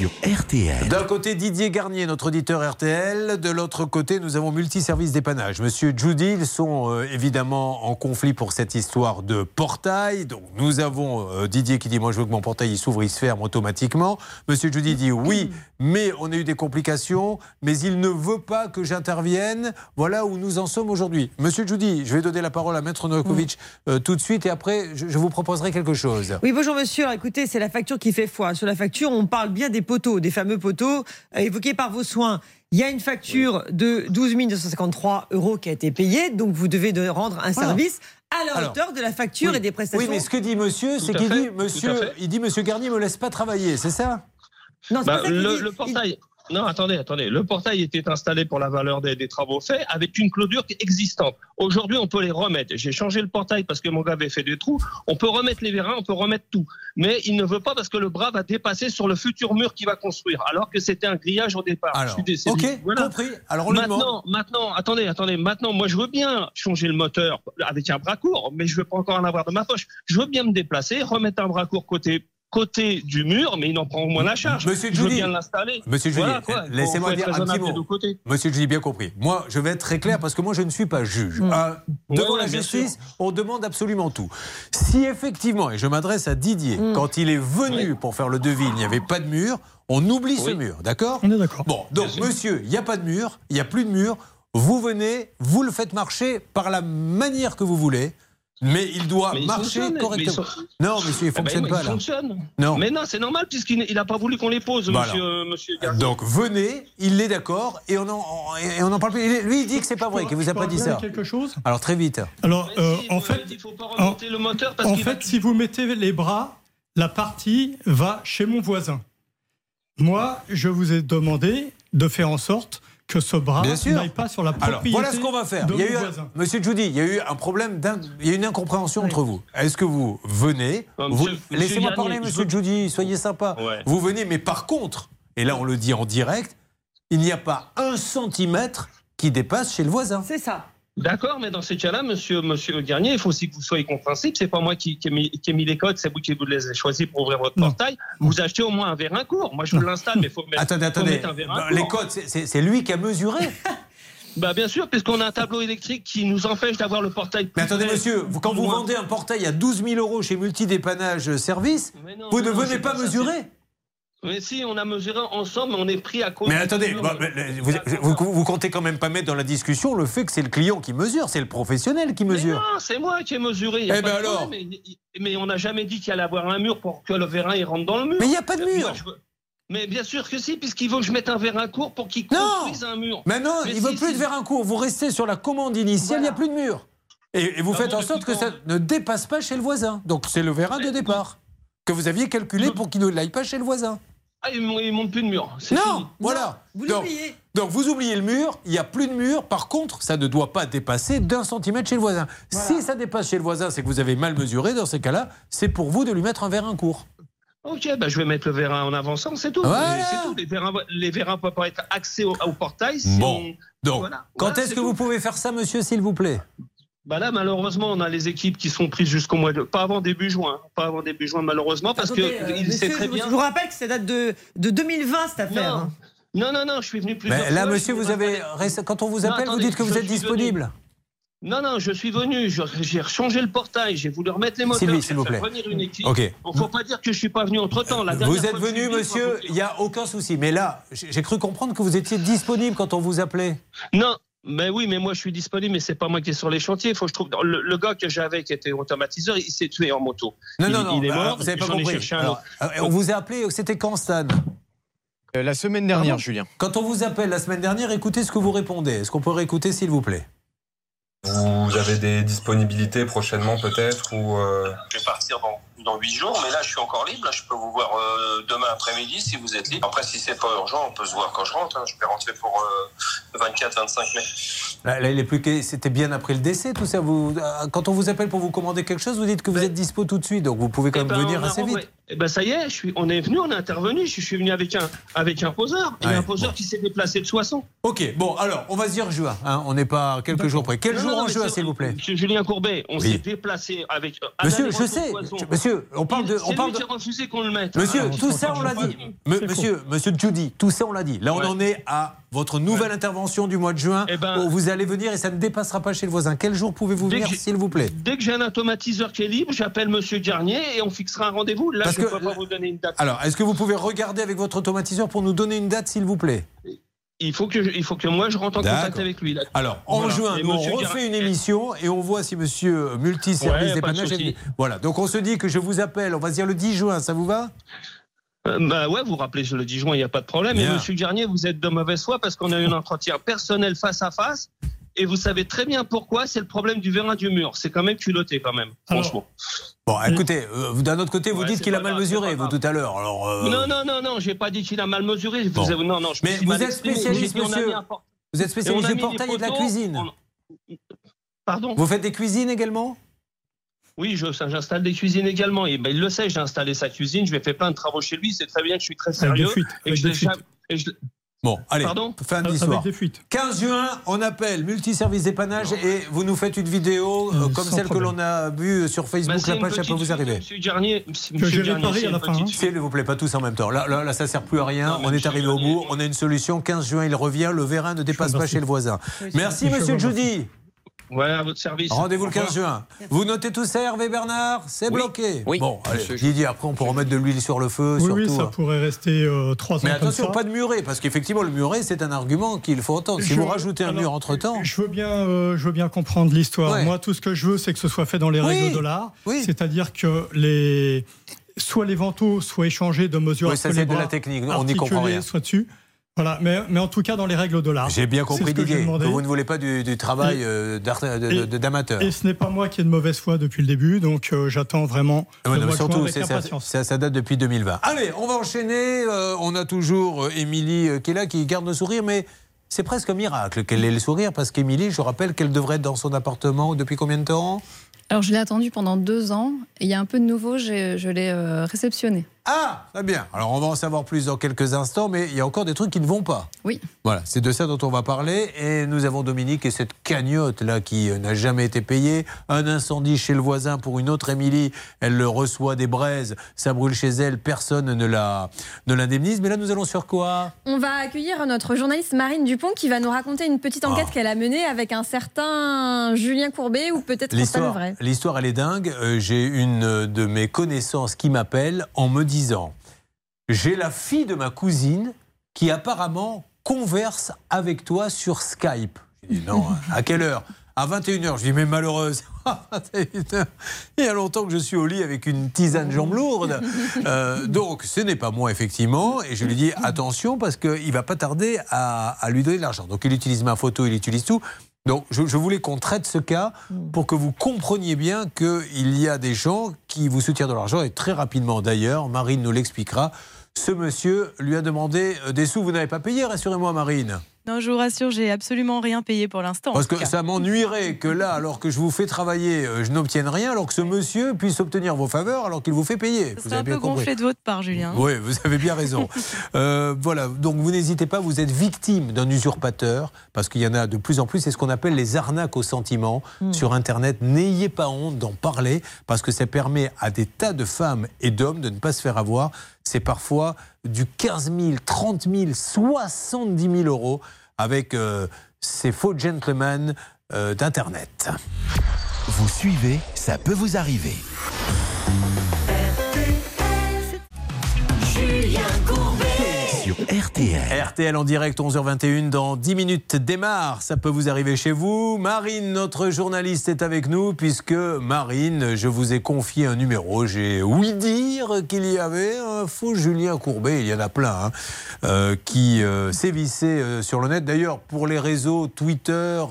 Sur RTL. D'un côté, Didier Garnier, notre auditeur RTL. De l'autre côté, nous avons multiservice dépannage. Monsieur Judy, ils sont euh, évidemment en conflit pour cette histoire de portail. Donc, nous avons euh, Didier qui dit Moi, je veux que mon portail il s'ouvre, il se ferme automatiquement. Monsieur Judy dit Oui, mais on a eu des complications, mais il ne veut pas que j'intervienne. Voilà où nous en sommes aujourd'hui. Monsieur Judy, je vais donner la parole à Maître Novakovic euh, tout de suite et après, je, je vous proposerai quelque chose. Oui, bonjour monsieur. Alors, écoutez, c'est la facture qui fait foi. Sur la facture, on parle bien des poteaux, des fameux poteaux euh, évoqués par vos soins. Il y a une facture de 12 253 euros qui a été payée, donc vous devez de rendre un Voilà. service à la Alors, hauteur de la facture oui. et des prestations. Oui, mais ce que dit monsieur, c'est qu'il dit monsieur, il dit monsieur Garnier me laisse pas travailler, c'est ça? Non, c'est Bah, pas ça le, dit. le portail. Non, attendez, attendez. Le portail était installé pour la valeur des, des travaux faits avec une clôture existante. Aujourd'hui, on peut les remettre. J'ai changé le portail parce que mon gars avait fait des trous. On peut remettre les vérins, on peut remettre tout. Mais il ne veut pas parce que le bras va dépasser sur le futur mur qu'il va construire, alors que c'était un grillage au départ. Alors, Je suis décédé. ok, compris. Alors, on maintenant, maintenant, attendez, attendez. Maintenant, moi, je veux bien changer le moteur avec un bras court, mais je veux pas encore en avoir de ma poche. Je veux bien me déplacer, remettre un bras court côté côté du mur, mais il en prend au moins la charge. Monsieur je veux Judy, bien l'installer. Monsieur Voilà, laissez-moi dire un petit mot. Monsieur Judy, bien compris. Moi, je vais être très clair parce que moi, je ne suis pas juge. Mm. Euh, Ouais, devant ouais, la justice, on demande absolument tout. Si effectivement, et je m'adresse à Didier, Mm. quand il est venu pour faire le devis, il n'y avait pas de mur, on oublie ce mur, d'accord On est d'accord. Bon, donc monsieur, il n'y a pas de mur, il n'y a plus de mur. Vous venez, vous le faites marcher par la manière que vous voulez, mais il doit Mais il marcher correctement. mais il Non, monsieur, il Eh ben, fonctionne il pas là. fonctionne. Non. Mais non, c'est normal puisqu'il n'a pas voulu qu'on les pose, Voilà. monsieur, monsieur Garnier. Donc venez, il est d'accord et on en, et on en parle plus. Il Lui, il dit que c'est pas vrai, qu'il vous a pas dit ça. quelque chose Alors très vite. Alors, euh, en fait, en, le moteur parce en va- fait, si vous mettez les bras, la partie va chez mon voisin. Moi, je vous ai demandé de faire en sorte que ce bras Bien sûr. n'aille pas sur la propriété Alors voilà ce qu'on va faire. de Il y a mon eu un- voisin. Monsieur Judy, il y a eu un problème, d'in- il y a une incompréhension entre vous. Est-ce que vous venez Laissez-moi parler, Monsieur veux- Judy, soyez sympa. Ouais. Vous venez, mais par contre, et là on le dit en direct, il n'y a pas un centimètre qui dépasse chez le voisin. C'est ça. D'accord, mais dans ces cas-là, monsieur, monsieur Garnier, il faut aussi que vous soyez compréhensible. C'est pas moi qui, qui ai mis, qui ai mis les codes, c'est vous qui vous les avez choisis pour ouvrir votre portail. Vous achetez au moins un vérin court. Moi, je vous l'installe, mais il faut mettre, Attendez, faut attendez. mettre un vérin Bah, court. Les codes, c'est- lui qui a mesuré. Bah, bien sûr, puisqu'on a un tableau électrique qui nous empêche d'avoir le portail. Mais attendez, monsieur, vous- quand vous vendez un portail à 12 000 euros chez Multidépannage Service, vous ne non, venez pas mesurer. Mais si, on a mesuré ensemble, on est pris à cause. Mais attendez, bah, vous, vous, vous comptez quand même pas mettre dans la discussion le fait que c'est le client qui mesure, c'est le professionnel qui Mais mesure. non, c'est moi qui ai mesuré. Eh ben alors problème. mais, mais on n'a jamais dit qu'il allait avoir un mur pour que le vérin il rentre dans le mur. Mais il y a pas de Moi, mur. je Mais bien sûr que si, puisqu'il veut que je mette un vérin court pour qu'il construise un mur. Mais il si, veut plus si. de verre court. Vous restez sur la commande initiale, il n'y a plus de mur. Et, et vous Ah faites en sorte que ça ne dépasse pas chez le voisin. Donc c'est le vérin de départ que vous aviez calculé pour qu'il ne l'aille pas chez le voisin. Ah, il ne monte plus de mur. Non, fini. voilà. vous donc, l'oubliez. donc vous oubliez le mur, il n'y a plus de mur. Par contre, ça ne doit pas dépasser d'un centimètre chez le voisin. Si ça dépasse chez le voisin, c'est que vous avez mal mesuré. Dans ces cas-là, c'est pour vous de lui mettre un vérin court. Ok, bah, je vais mettre le vérin en avançant, c'est tout. Voilà. Et C'est tout. Les vérins, les vérins peuvent pas être axés au, au portail. si Bon. on- Donc, Voilà. quand Voilà, est-ce que tout. vous pouvez faire ça, monsieur, s'il vous plaît? Bah là, malheureusement, on a les équipes qui sont prises jusqu'au mois de. Pas avant début juin. Pas avant début juin, malheureusement, parce Attendez, que euh, il sait monsieur, très je, bien. je vous rappelle que ça date de, de 2020 cette affaire. hein. Non, non, non, je suis venu plusieurs Mais Là, fois. monsieur, vous avez. Quand on vous Non, appelle, vous attendez, dites que vous êtes disponible. Non, non, je suis venu, j'ai rechangé le portail, j'ai voulu remettre les moteurs, Sylvie, s'il vous plaît. venir une équipe. Ok. Il ne faut pas dire que je suis pas venu entre-temps. Vous êtes venu, venu, monsieur, il n'y a aucun souci. Mais là, j'ai cru comprendre que vous étiez disponible quand on vous appelait. Non, mais oui, mais moi je suis disponible, mais c'est pas moi qui est sur les chantiers. Il faut que je trouve. Le, le gars que j'avais qui était automatiseur, il s'est tué en moto. Non, il, non, non, il est bah, mort. vous n'avez pas compris. Alors, euh, on vous a appelé, c'était quand, Stan? Euh, La semaine dernière, Julien. Quand on vous appelle la semaine dernière, écoutez ce que vous répondez. Est-ce qu'on peut réécouter, s'il vous plaît? Vous avez des disponibilités prochainement peut-être ou euh, Je vais partir dans, dans 8 jours, mais là je suis encore libre. Là, je peux vous voir euh, demain après-midi si vous êtes libre. Après, si c'est pas urgent, on peut se voir quand je rentre. hein. Je peux rentrer pour euh, le 24-25 mai. Là, là, il est plus que- C'était bien après le décès, tout ça. Vous, euh, quand on vous appelle pour vous commander quelque chose, vous dites que vous êtes dispo tout de suite. Donc vous pouvez quand Eh même ben, venir assez vite. Eh ben ça y est, je suis, on est venu, on est intervenu. Je suis venu avec un, avec un poseur. Et Ouais, un poseur qui s'est déplacé de Soissons. Ok, bon, alors, on va se dire juin. hein, on n'est pas à quelques jours près. Quel Non, jour non, en juin, s'il vous plaît Monsieur Julien Courbet, on Oui. s'est déplacé avec. euh, un Monsieur, je sais. Monsieur, on parle de. On parle lui de... qui a refusé qu'on le mette. Monsieur, Ah, tout ça, on l'a dit. Me- monsieur, monsieur Judy, tout ça, on l'a dit. Là, on en est à votre nouvelle intervention du mois de juin. Eh ben- vous allez venir et ça ne dépassera pas chez le voisin. Quel jour pouvez-vous venir, s'il vous plaît? Dès que j'ai un automatiseur qui est libre, j'appelle Monsieur Garnier et on fixera un rendez-vous. Là, Parce je ne que- peux pas vous donner une date. Alors, est-ce que vous pouvez regarder avec votre automatiseur pour nous donner une date, s'il vous plaît? Il faut que, je- il faut que moi je rentre en contact avec lui. là. Alors, en Voilà. juin, nous, on refait une émission et on voit si monsieur multiservice Ouais, pas de dépannage venu. Voilà, donc on se dit que je vous appelle, on va se dire le 10 juin, ça vous va? Euh, bah ouais, vous rappelez le 10 juin, il n'y a pas de problème. Bien. Et Monsieur Garnier, vous êtes de mauvaise foi parce qu'on a eu un entretien personnel face à face. Et vous savez très bien pourquoi, c'est le problème du vérin du mur. C'est quand même culotté, quand même, franchement. Bon, écoutez, euh, d'un autre côté, vous Ouais, dites qu'il a mal grave, mesuré, vous, tout à l'heure. Alors, euh, Non, non, non, non, j'ai pas dit qu'il a mal mesuré. Vous Bon. non, non, je me Mais suis vous êtes spécialiste, monsieur. Vous êtes spécialiste du portail et de la cuisine. on- Pardon Vous faites des cuisines également? Oui, j'installe des cuisines également. Et ben, il le sait, j'ai installé sa cuisine, je lui ai fait plein de travaux chez lui. C'est très bien que je suis très Avec des sérieux. fuites, je et je- Bon, allez, Pardon fin fuites. 15 juin, on appelle multiservice dépannage et vous nous faites une vidéo euh, comme sans celle problème. que l'on a vue sur Facebook. Bah, la page, ça peut vous arriver. Monsieur Garnier, monsieur j'ai Garnier, à la fin, hein. S'il vous plaît, pas tous en même temps. Là, là, là, ça sert plus à rien. Non, on est arrivé au bout. On a une solution. 15 juin, il revient. Le vérin ne dépasse pas chez le voisin. Merci, monsieur. Judy. Ouais, à votre service. Rendez-vous le Au revoir. 15 juin. Vous notez tout ça, Hervé Bernard C'est Oui. bloqué. Oui. Bon, allez, Didier, après, on peut remettre de l'huile sur le feu. Oui, surtout, oui, ça hein. pourrait rester euh, trois ans Mais comme attention, ça. pas de muret, parce qu'effectivement, le muret, c'est un argument qu'il faut entendre. Si Je- vous rajoutez un alors, mur entre-temps. Je veux bien, euh, je veux bien comprendre l'histoire. Ouais. Moi, tout ce que je veux, c'est que ce soit fait dans les Oui. règles de l'art. Oui. C'est-à-dire que les soit les vantaux soient échangés de mesure Oui, à ça, c'est de la technique. On n'y comprend rien. soient dessus. Voilà, mais, mais en tout cas dans les règles de l'art. J'ai bien compris, ce que j'ai Didier, que demandé. vous ne voulez pas du, du travail euh, et- de- d'amateur. Et ce n'est pas moi qui ai de mauvaise foi depuis le début, donc euh, j'attends vraiment Ah ouais, non, surtout, avec c'est- ça, ça- ça date depuis 2020. Allez, on va enchaîner. Euh, on a toujours euh, Émilie euh, qui est là, qui garde le sourire, mais c'est presque un miracle qu'elle ait le sourire, parce qu'Émilie, je rappelle qu'elle devrait être dans son appartement depuis combien de temps? Alors, je l'ai attendu pendant deux ans. Et il y a un peu de nouveau, je l'ai euh, réceptionné. Ah, très bien. Alors, on va en savoir plus dans quelques instants, mais il y a encore des trucs qui ne vont pas. Oui. Voilà, c'est de ça dont on va parler. Et nous avons Dominique et cette cagnotte là qui euh, n'a jamais été payée. Un incendie chez le voisin pour une autre Émilie. Elle le reçoit des braises. Ça brûle chez elle. Personne ne la ne l'indemnise. Mais là, nous allons sur quoi? On va accueillir notre journaliste Marine Dupont qui va nous raconter une petite enquête Ah. qu'elle a menée avec un certain Julien Courbet ou peut-être l'histoire, elle est dingue. Euh, J'ai une euh, de mes connaissances qui m'appelle en me disant J'ai la fille de ma cousine qui apparemment converse avec toi sur Skype. Non, hein. à quelle heure? À 21h. Je dis Mais malheureuse. à 21h. Il y a longtemps que je suis au lit avec une tisane jambe lourde. Euh, donc, ce n'est pas moi, effectivement. Et je lui dis attention parce qu'il ne va pas tarder à, à lui donner de l'argent. Donc, il utilise ma photo, il utilise tout. Donc, je, je voulais qu'on traite ce cas pour que vous compreniez bien qu'il y a des gens qui vous soutiennent de l'argent. Et très rapidement, d'ailleurs, Marine nous l'expliquera. Ce monsieur lui a demandé euh, des sous. Vous n'avez pas payé, rassurez-moi, Marine. Non, je vous rassure, j'ai absolument rien payé pour l'instant. Parce que ça m'ennuierait que là, alors que je vous fais travailler, euh, je n'obtienne rien, alors que ce monsieur puisse obtenir vos faveurs alors qu'il vous fait payer. Ce Vous serait un peu gonflé de votre part, Julien. Oui, vous avez bien raison. Euh, voilà, donc vous n'hésitez pas, vous êtes victime d'un usurpateur, parce qu'il y en a de plus en plus, c'est ce qu'on appelle les arnaques au sentiment sur Internet. N'ayez pas honte d'en parler, parce que ça permet à des tas de femmes et d'hommes de ne pas se faire avoir. C'est parfois du 15 000, 30 000, 70 000 euros avec euh, ces faux gentlemen euh, d'Internet. Vous suivez, ça peut vous arriver. Julien. RTL. RTL en direct, 11h21, dans 10 minutes démarre. Ça peut vous arriver chez vous. Marine, notre journaliste, est avec nous, puisque Marine, je vous ai confié un numéro. J'ai ouï dire qu'il y avait un faux Julien Courbet, il y en a plein, hein, euh, qui euh, sévissait euh, sur le net. D'ailleurs, pour les réseaux Twitter,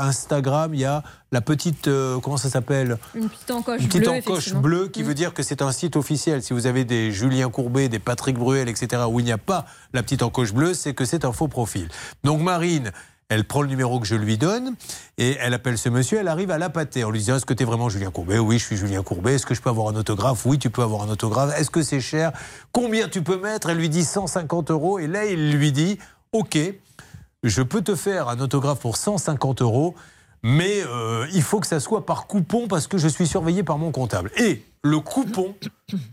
Instagram, il y a la petite, euh, comment ça s'appelle Une petite encoche une petite bleue. encoche bleue qui Mm. veut dire que c'est un site officiel. Si vous avez des Julien Courbet, des Patrick Bruel, etc., où il n'y a pas la petite encoche bleue, c'est que c'est un faux profil. Donc Marine, elle prend le numéro que je lui donne et elle appelle ce monsieur. Elle arrive à l'appâter en lui disant Est-ce que tu es vraiment Julien Courbet? Oui, je suis Julien Courbet. Est-ce que je peux avoir un autographe? Oui, tu peux avoir un autographe. Est-ce que c'est cher? Combien tu peux mettre? Elle lui dit 150 euros. Et là, il lui dit Ok, je peux te faire un autographe pour 150 euros, mais euh, il faut que ça soit par coupon parce que je suis surveillé par mon comptable. Et le coupon,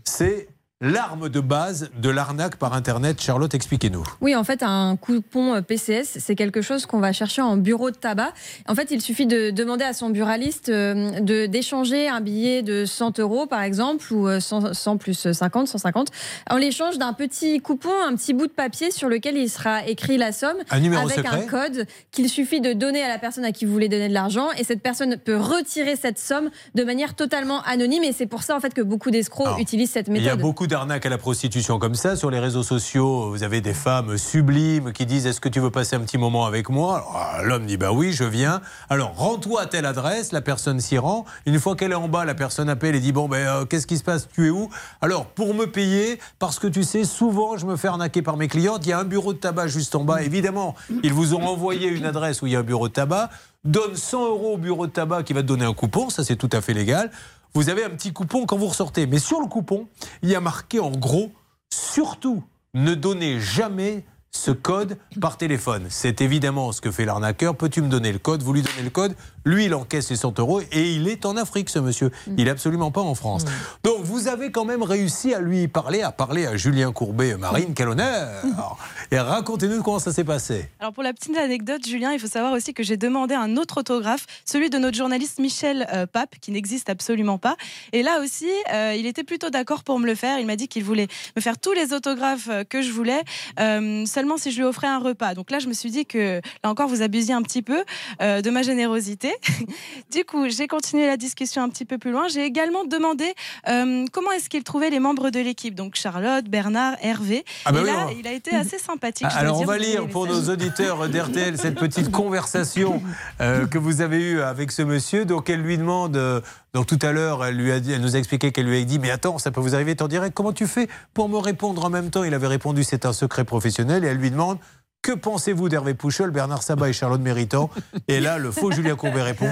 c'est l'arme de base de l'arnaque par Internet. Charlotte, expliquez-nous. Oui, en fait, un coupon euh, PCS, c'est quelque chose qu'on va chercher en bureau de tabac. En fait, il suffit de demander à son buraliste euh, de d'échanger un billet de 100 euros, par exemple, ou euh, 100, 100 plus 50, 150, en l'échange d'un petit coupon, un petit bout de papier sur lequel il sera écrit la somme, Un numéro avec secret un code qu'il suffit de donner à la personne à qui vous voulez donner de l'argent, et cette personne peut retirer cette somme de manière totalement anonyme. Et c'est pour ça, en fait, que beaucoup d'escrocs Alors, utilisent cette Il y a méthode. beaucoup d'arnaques à la prostitution comme ça. Sur les réseaux sociaux, vous avez des femmes sublimes qui disent Est-ce que tu veux passer un petit moment avec moi? Ah, L'homme dit Bah oui, je viens. Alors, rends-toi à telle adresse. La personne s'y rend. Une fois qu'elle est en bas, la personne appelle et dit Bon, ben, euh, qu'est-ce qui se passe? Tu es où? Alors, pour me payer, parce que tu sais, souvent, je me fais arnaquer par mes clientes. Il y a un bureau de tabac juste en bas. Évidemment, ils vous ont envoyé une adresse où il y a un bureau de tabac. Donne 100 euros au bureau de tabac qui va te donner un coupon. Ça, c'est tout à fait légal. Vous avez un petit coupon quand vous ressortez. Mais sur le coupon, il y a marqué en gros surtout ne donnez jamais ce code par téléphone. C'est évidemment ce que fait l'arnaqueur. Peux-tu me donner le code? Vous lui donnez le code. Lui, il encaisse les 100 euros et il est en Afrique, ce monsieur. Il est absolument pas en France. Donc, vous avez quand même réussi à lui parler, à parler à Julien Courbet, Marine. Quel honneur Et racontez-nous comment ça s'est passé. Alors pour la petite anecdote, Julien, il faut savoir aussi que j'ai demandé un autre autographe, celui de notre journaliste Michel euh, Pape, qui n'existe absolument pas. Et là aussi, euh, il était plutôt d'accord pour me le faire. Il m'a dit qu'il voulait me faire tous les autographes euh, que je voulais, euh, seulement si je lui offrais un repas. Donc là, je me suis dit que là encore, vous abusiez un petit peu euh, de ma générosité. du coup, j'ai continué la discussion un petit peu plus loin. J'ai également demandé euh, comment est-ce qu'il trouvait les membres de l'équipe, donc Charlotte, Bernard, Hervé. Ah bah Et oui, là, on- il a été assez sympathique. je dois Alors on va lire pour nos auditeurs d'RTL cette petite conversation euh, que vous avez eue avec ce monsieur. Donc elle lui demande, euh, donc tout à l'heure, elle, lui a dit, elle nous a expliqué qu'elle lui a dit, mais attends, ça peut vous arriver en direct, comment tu fais pour me répondre en même temps? Il avait répondu, c'est un secret professionnel, et elle lui demande, que pensez-vous d'Hervé Pouchol, Bernard Sabat et Charlotte Méritant Et là, le faux Julien Courbet répond,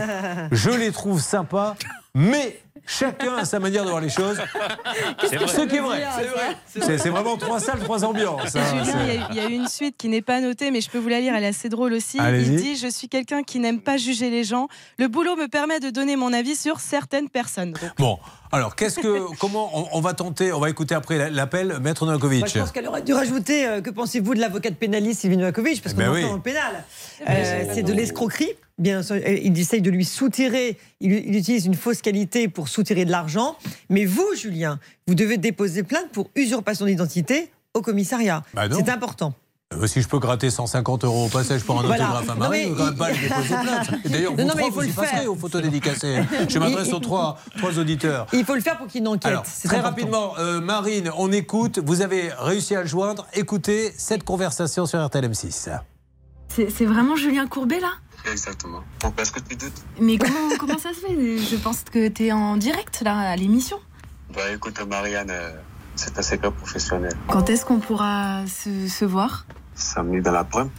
je les trouve sympas, mais chacun a sa manière de voir les choses. Qu'est-ce que Ce qui est vrai. C'est c'est vraiment trois salles, trois ambiances. hein. Julien, C'est- il y, a, une suite qui n'est pas notée, mais je peux vous la lire, elle est assez drôle aussi. Il dit Je suis quelqu'un qui n'aime pas juger les gens. Le boulot me permet de donner mon avis sur certaines personnes. Donc, Bon, alors qu'est-ce que, comment on, on va tenter, on va écouter après l'appel, Maître Novakovic. Je pense qu'elle aurait dû rajouter euh, que pensez-vous de l'avocate pénaliste Sylvie Novakovic? Parce qu'on Ben est oui. dans le pénal. Euh, c'est de l'escroquerie. Bien sûr, euh, il essaye de lui soutirer, il, il utilise une fausse qualité pour soutirer de l'argent. Mais vous, Julien, vous devez déposer plainte pour usurpation d'identité au commissariat. Bah c'est important. Euh, Si je peux gratter 150 euros au passage pour un Voilà. autographe à Marie, je ne vais quand même pas il- le déposer D'ailleurs, vous Non, trois, il faut vous y le passerez faire. aux photos dédicacées. Je m'adresse Il- aux trois, trois auditeurs. Il faut le faire pour qu'il enquête. Alors, très important. rapidement, euh, Marine, on écoute. Vous avez réussi à le joindre. Écoutez cette conversation sur RTL M6. C'est c'est vraiment Julien Courbet là? Exactement. Pourquoi est-ce que tu doutes Mais comment, comment ça se fait? Je pense que t'es en direct là à l'émission. Bah écoute, Marianne, euh, c'est un secret professionnel. Quand est-ce qu'on pourra se, se voir? Samedi dans l'après-midi.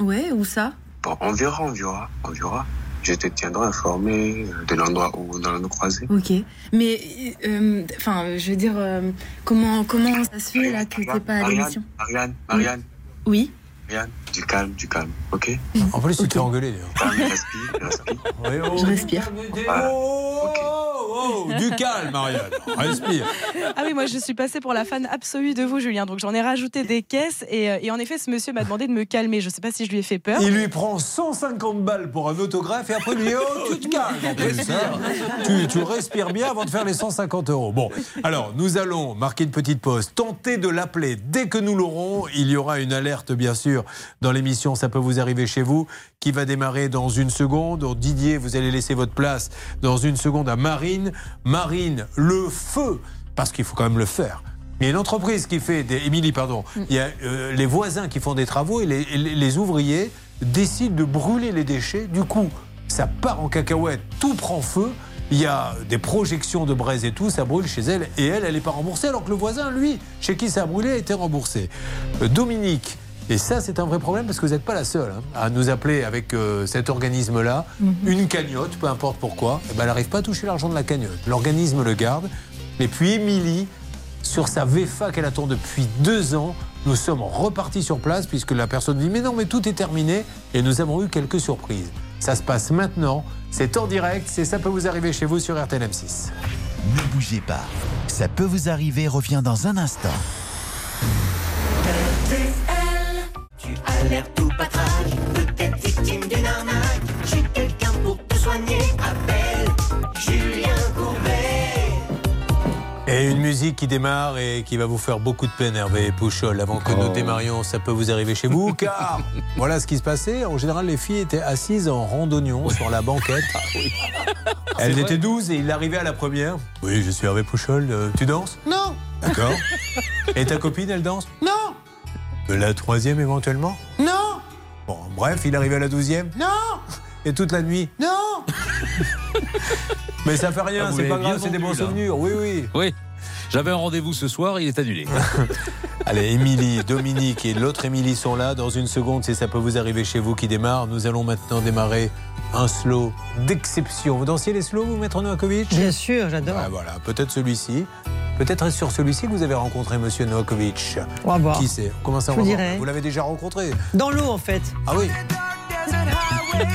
Ouais, où ça? Bon, on verra, on verra, on verra. Je te tiendrai informé euh, de l'endroit où on allons nous croiser. Ok. Mais, euh, enfin, je veux dire, euh, comment, comment ça se fait là que t'es pas à l'émission? Marianne, Marianne, Oui. Marianne, du calme, du calme, ok En plus, tu te fais engueuler. Calme, respire, respire. Je respire. Oh, du calme, Marianne. Respire. Ah oui, moi je suis passée pour la fan absolue de vous, Julien. Donc j'en ai rajouté des caisses. Et, euh, et en effet, ce monsieur m'a demandé de me calmer. Je ne sais pas si je lui ai fait peur. Il lui prend 150 balles pour un autographe et après il lui dit Oh, tu te calmes hein. tu, tu respires bien avant de faire les 150 euros. Bon, alors nous allons marquer une petite pause, tenter de l'appeler. Dès que nous l'aurons, il y aura une alerte, bien sûr, dans l'émission Ça peut vous arriver chez vous, qui va démarrer dans une seconde. Donc, Didier, vous allez laisser votre place dans une seconde à Marine. Marine, le feu, parce qu'il faut quand même le faire. Il y a une entreprise qui fait des. Émilie, pardon. Il y a euh, les voisins qui font des travaux et les, et les- les ouvriers décident de brûler les déchets. Du coup, ça part en cacahuète, tout prend feu. Il y a des projections de braise et tout, ça brûle chez elle. Et elle, elle n'est pas remboursée, alors que le voisin, lui, chez qui ça a brûlé, a été remboursé. Euh, Dominique, et ça, c'est un vrai problème parce que vous n'êtes pas la seule hein, à nous appeler avec euh, cet organisme-là. Une cagnotte, peu importe pourquoi, eh ben, elle n'arrive pas à toucher l'argent de la cagnotte. L'organisme le garde. Et puis, Émilie, sur sa VFA qu'elle attend depuis deux ans. Nous sommes repartis sur place puisque la personne dit Mais non, mais tout est terminé. Et nous avons eu quelques surprises. Ça se passe maintenant. C'est en direct. C'est Ça peut vous arriver chez vous sur RTL M6. Ne bougez pas. Ça peut vous arriver revient dans un instant. L'air tout patraque, peut-être victime d'une arnaque. J'ai quelqu'un pour te soigner, appelle Julien Courbet. Et une musique qui démarre et qui va vous faire beaucoup de peine, Hervé Pouchol, avant que nous démarrions. Ça peut vous arriver chez vous, car voilà ce qui se passait. En général, les filles étaient assises en randonnion sur la banquette. Elles C'est étaient vrai 12 et il arrivait à la première. Oui, je suis Hervé Pouchol. Euh, tu danses? Non D'accord. Et ta copine, elle danse? Non La troisième éventuellement Non Bon, bref, il arrivait à la douzième. Non Et toute la nuit Non Mais ça fait Ah, rien, vous c'est pas grave, c'est des bons là. souvenirs. Oui, oui. Oui. J'avais un rendez-vous ce soir, il est annulé. Allez, Émilie, Dominique et l'autre Émilie sont là. Dans une seconde, si ça peut vous arriver chez vous qui démarre, nous allons maintenant démarrer un slow d'exception. Vous dansiez les slows, vous, Maître Novakovic? Bien sûr, j'adore. Ah, voilà, peut-être celui-ci. Peut-être est-ce sur celui-ci que vous avez rencontré Monsieur Novakovic. On va voir. Qui c'est? Comment ça on va vous voir. Vous l'avez déjà rencontré? Dans l'eau, en fait. Ah oui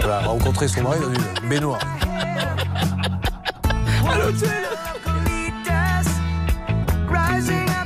Voilà, rencontré son mari dans une baignoire. Rising up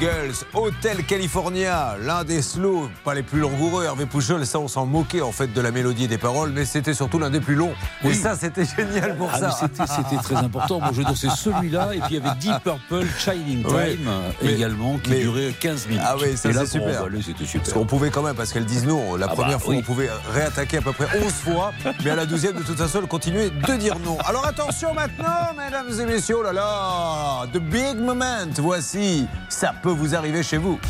Eagles, Hotel California, l'un des slows, pas les plus langoureux. Hervé Pouchol, ça, on s'en moquait en fait de la mélodie et des paroles, mais c'était surtout l'un des plus longs. Et Oui. ça, c'était génial pour Ah, ça. c'était- très important. Moi, je dansais celui-là, et puis il y avait Deep Purple, Shining Time Ouais. Mais- également, qui mais- durait 15 minutes. Ah oui, ça et c'est super. emballer, c'était Parce super. qu'on pouvait quand même, parce qu'elles disent non. La Ah bah, première fois, oui. on pouvait réattaquer à peu près 11 fois, mais à la douzième, de toute façon, elle continuait de dire non. Alors attention maintenant, mesdames et messieurs, oh là là, the big moment. Voici, ça peut vous arriver chez vous.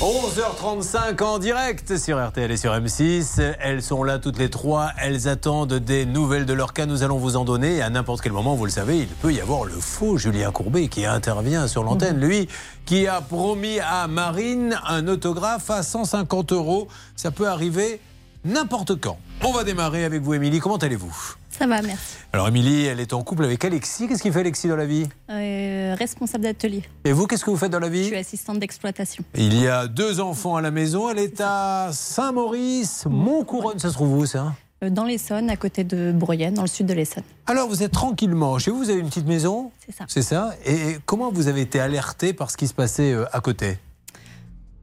11h35 en direct sur RTL et sur M6. Elles sont là toutes les trois. Elles attendent des nouvelles de leur cas. Nous allons vous en donner. Et à n'importe quel moment, vous le savez, il peut y avoir le faux Julien Courbet qui intervient sur l'antenne. Lui qui a promis à Marine un autographe à 150 euros. Ça peut arriver n'importe quand. On va démarrer avec vous, Émilie. Comment allez-vous? Ça va, merci. Alors Émilie, elle est en couple avec Alexis. Qu'est-ce qu'il fait Alexis dans la vie? Euh, responsable d'atelier. Et vous, qu'est-ce que vous faites dans la Je vie suis assistante d'exploitation. Il y a deux enfants à la maison. Elle est à Saint-Maurice, Montcouronne. Ça se trouve où ça? Euh, Dans l'Essonne, à côté de Bruyenne, dans le sud de l'Essonne. Alors vous êtes tranquillement. Chez vous, vous avez une petite maison? C'est ça. C'est ça. Et comment vous avez été alerté par ce qui se passait euh, à côté?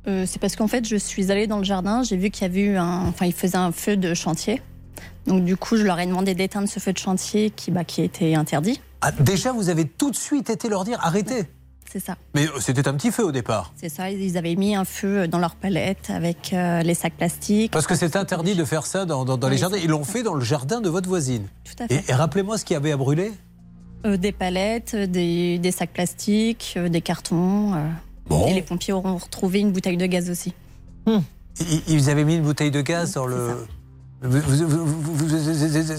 Euh, c'est parce qu'en fait, je suis allée dans le jardin, j'ai vu qu'il y avait eu un. Enfin, il faisait un feu de chantier. Donc, du coup, je leur ai demandé d'éteindre ce feu de chantier qui, bah, qui était interdit. Ah, Déjà, vous avez tout de suite été leur dire arrêtez. C'est ça. Mais euh, c'était un petit feu au départ. C'est ça. Ils avaient mis un feu dans leur palette avec euh, les sacs plastiques. Parce que c'est interdit de faire ça dans, dans- dans les jardins. Ils l'ont fait dans le jardin de votre voisine. Tout à fait. Et, et rappelez-moi ce qu'il y avait à brûler. Euh, des palettes, des, des sacs plastiques, euh, des cartons. euh. Et les pompiers auront retrouvé une bouteille de gaz aussi. Ils, ils avaient mis une bouteille de gaz dans le. Vous- vous- vous- vous-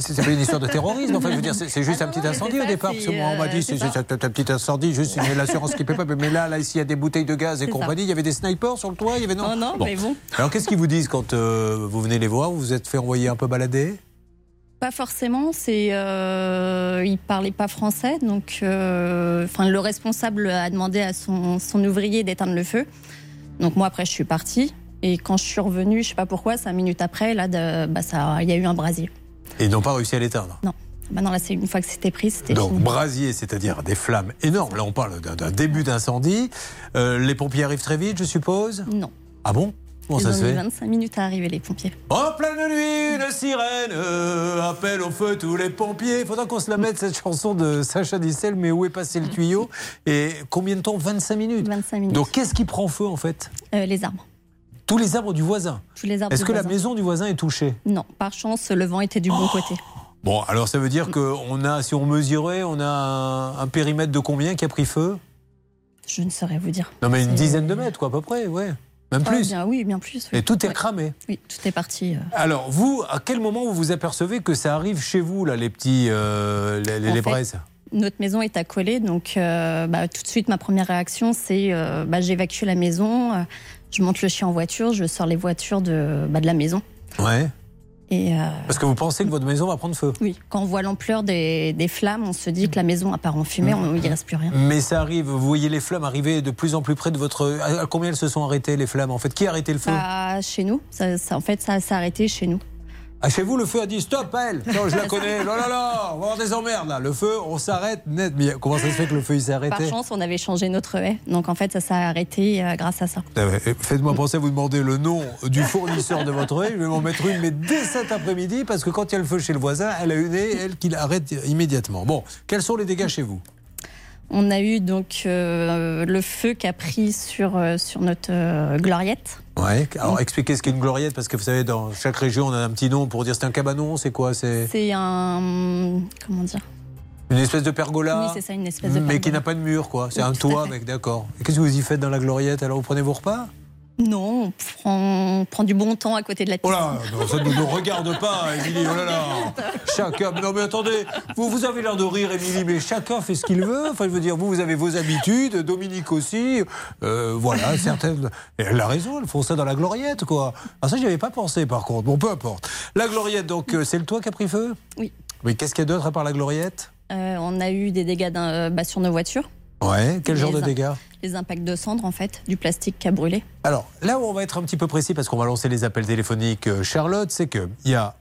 C'est pas une histoire de terrorisme, enfin, je veux dire, c'est juste un petit incendie au départ, parce que moi, on m'a dit, c'est un, petit incendie, juste l'assurance qui peut pas. Mais là, là, ici, il y a des bouteilles de gaz et compagnie, il y avait des snipers sur le toit, il y avait non. Non, non, mais bon. Alors, qu'est-ce qu'ils vous disent quand euh, vous venez les voir Vous vous êtes fait envoyer un peu balader? Pas forcément, c'est euh, il parlait pas français, donc euh, enfin le responsable a demandé à son, son ouvrier d'éteindre le feu. Donc moi après je suis partie et quand je suis revenue, je sais pas pourquoi, cinq minutes après là, de- bah ça, il y a eu un brasier. Et ils n'ont pas réussi à l'éteindre? Non, bah non là c'est une fois que c'était pris, c'était Donc, fini. brasier, c'est-à-dire des flammes énormes. Là, on parle d'un- début d'incendie. Euh, les pompiers arrivent très vite, je suppose? Non. Ah bon? Comment Ils ça ont se mis fait? 25 minutes à arriver les pompiers. En pleine nuit, une sirène euh, appelle au feu tous les pompiers. Il faudra qu'on se la mette, cette chanson de Sacha Distel, mais où est passé le tuyau? Et combien de temps? 25 minutes 25 minutes. Donc qu'est-ce qui prend feu en fait? Euh, les arbres. Tous les arbres du voisin Est-ce que la maison du voisin est touchée? Non, par chance le vent était du Oh. bon côté. Bon, alors ça veut dire qu'on a, si on mesurait, on a un, un périmètre de combien qui a pris feu? Je ne saurais vous dire. Non mais une dizaine de mètres, quoi, à peu près, ouais. Même Ah, plus. bien, oui, bien plus. oui. Et tout est Ouais. cramé. Oui, tout est parti. euh. Alors, vous, à quel moment vous vous apercevez que ça arrive chez vous, là, les petits, euh, les, braises? Notre maison est accolée, donc euh, bah, tout de suite, ma première réaction, c'est euh, bah, j'évacue la maison, euh, je monte le chien en voiture, je sors les voitures de, bah, de la maison. Ouais. Et euh, Parce que vous pensez que votre maison va prendre feu oui, quand on voit l'ampleur des, des flammes, on se dit que la maison a part en fumée, on- il ne reste plus rien. Mais ça arrive, vous voyez les flammes arriver de plus en plus près de votre. À à combien elles se sont arrêtées, les flammes En fait, qui a arrêté le feu? Bah, chez nous, ça, ça- en fait, ça s'est arrêté chez nous. Ah, Chez vous, le feu a dit stop, elle Non, je la connais. Non, non, non, on va avoir des emmerdes, là. Le feu, on s'arrête net. Mais comment ça se fait que le feu, il s'est arrêté Par chance, on avait changé notre haie, donc en fait, ça s'est arrêté euh, grâce à ça. Ah ouais, et Faites-moi penser à vous demander le nom du fournisseur de votre haie. Je vais m'en mettre une, mais dès cet après-midi, parce que quand il y a le feu chez le voisin, elle a une haie, elle, qui l'arrête immédiatement. Bon, quels sont les dégâts chez vous? On a eu donc euh, le feu qui a pris sur, euh, sur notre euh, gloriette. Ouais. Alors, expliquez ce qu'est une gloriette, parce que vous savez, dans chaque région, on a un petit nom pour dire c'est un cabanon, c'est quoi C'est? C'est un. Comment dire? Une espèce de pergola? Oui, c'est ça, une espèce de Mais qui pergola. n'a pas de mur, quoi. C'est Oui, un toit avec, d'accord. Et qu'est-ce que vous y faites dans la gloriette? Alors, vous prenez vos repas? Non, on prend, on prend du bon temps à côté de la Oh piscine. là, non, ça ne nous regarde pas, Émilie. Oh là là. Chacun. Non, mais attendez, vous, vous avez l'air de rire, Émilie, mais chacun fait ce qu'il veut. Enfin, je veux dire, vous, vous avez vos habitudes, Dominique aussi. Euh, voilà, certaines. Elle a raison, elles font ça dans la gloriette, quoi. Ah, ça, j'y avais pas pensé, par contre. Bon, peu importe. La gloriette, donc, euh, c'est le toit qui a pris feu? Oui. Oui, qu'est-ce qu'il y a d'autre à part la gloriette? Euh, on a eu des dégâts euh, bah, sur nos voitures. Ouais, quel genre de dégâts? Les impacts de cendres, en fait, du plastique qui a brûlé. Alors, là où on va être un petit peu précis, parce qu'on va lancer les appels téléphoniques, euh, Charlotte, c'est qu'il y a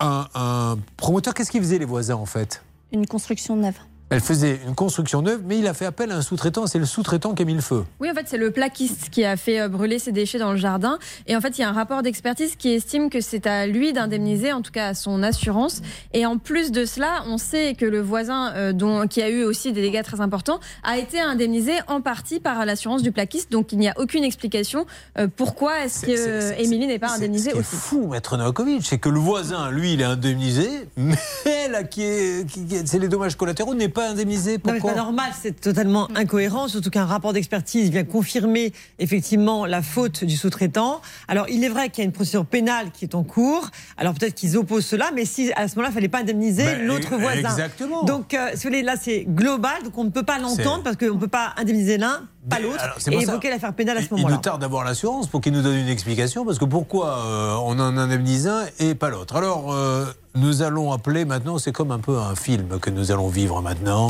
un, un promoteur. Qu'est-ce qu'il faisait, les voisins, en fait? Une construction neuve. Elle faisait une construction neuve, mais il a fait appel à un sous-traitant. C'est le sous-traitant qui a mis le feu. Oui, en fait, c'est le plaquiste qui a fait euh, brûler ses déchets dans le jardin. Et en fait, il y a un rapport d'expertise qui estime que c'est à lui d'indemniser, en tout cas à son assurance. Et en plus de cela, on sait que le voisin, euh, dont, qui a eu aussi des dégâts très importants, a été indemnisé en partie par l'assurance du plaquiste. Donc, il n'y a aucune explication euh, pourquoi est-ce que euh, Émilie n'est pas indemnisée Ce qui est aussi. fou, maître Novakovic, c'est que le voisin, lui, il est indemnisé, mais là, qui est, qui- qui- c'est les dommages collatéraux, n'est pas indemnisé. Non, mais Pourquoi c'est pas normal, c'est totalement incohérent, surtout qu'un rapport d'expertise vient confirmer effectivement la faute du sous-traitant. Alors, il est vrai qu'il y a une procédure pénale qui est en cours. Alors, peut-être qu'ils opposent cela, mais si à ce moment-là, il fallait pas indemniser Ben, l'autre voisin. exactement. Donc, euh, si vous voulez, là, c'est global, donc on ne peut pas l'entendre parce qu'on ne peut pas indemniser l'un pas l'autre, et évoquer l'affaire pénale à ce Il- Il moment-là. nous tarde d'avoir l'assurance pour qu'il nous donne une explication, parce que pourquoi euh, on en indemnise un et pas l'autre? Alors, euh, nous allons appeler maintenant, c'est comme un peu un film que nous allons vivre maintenant,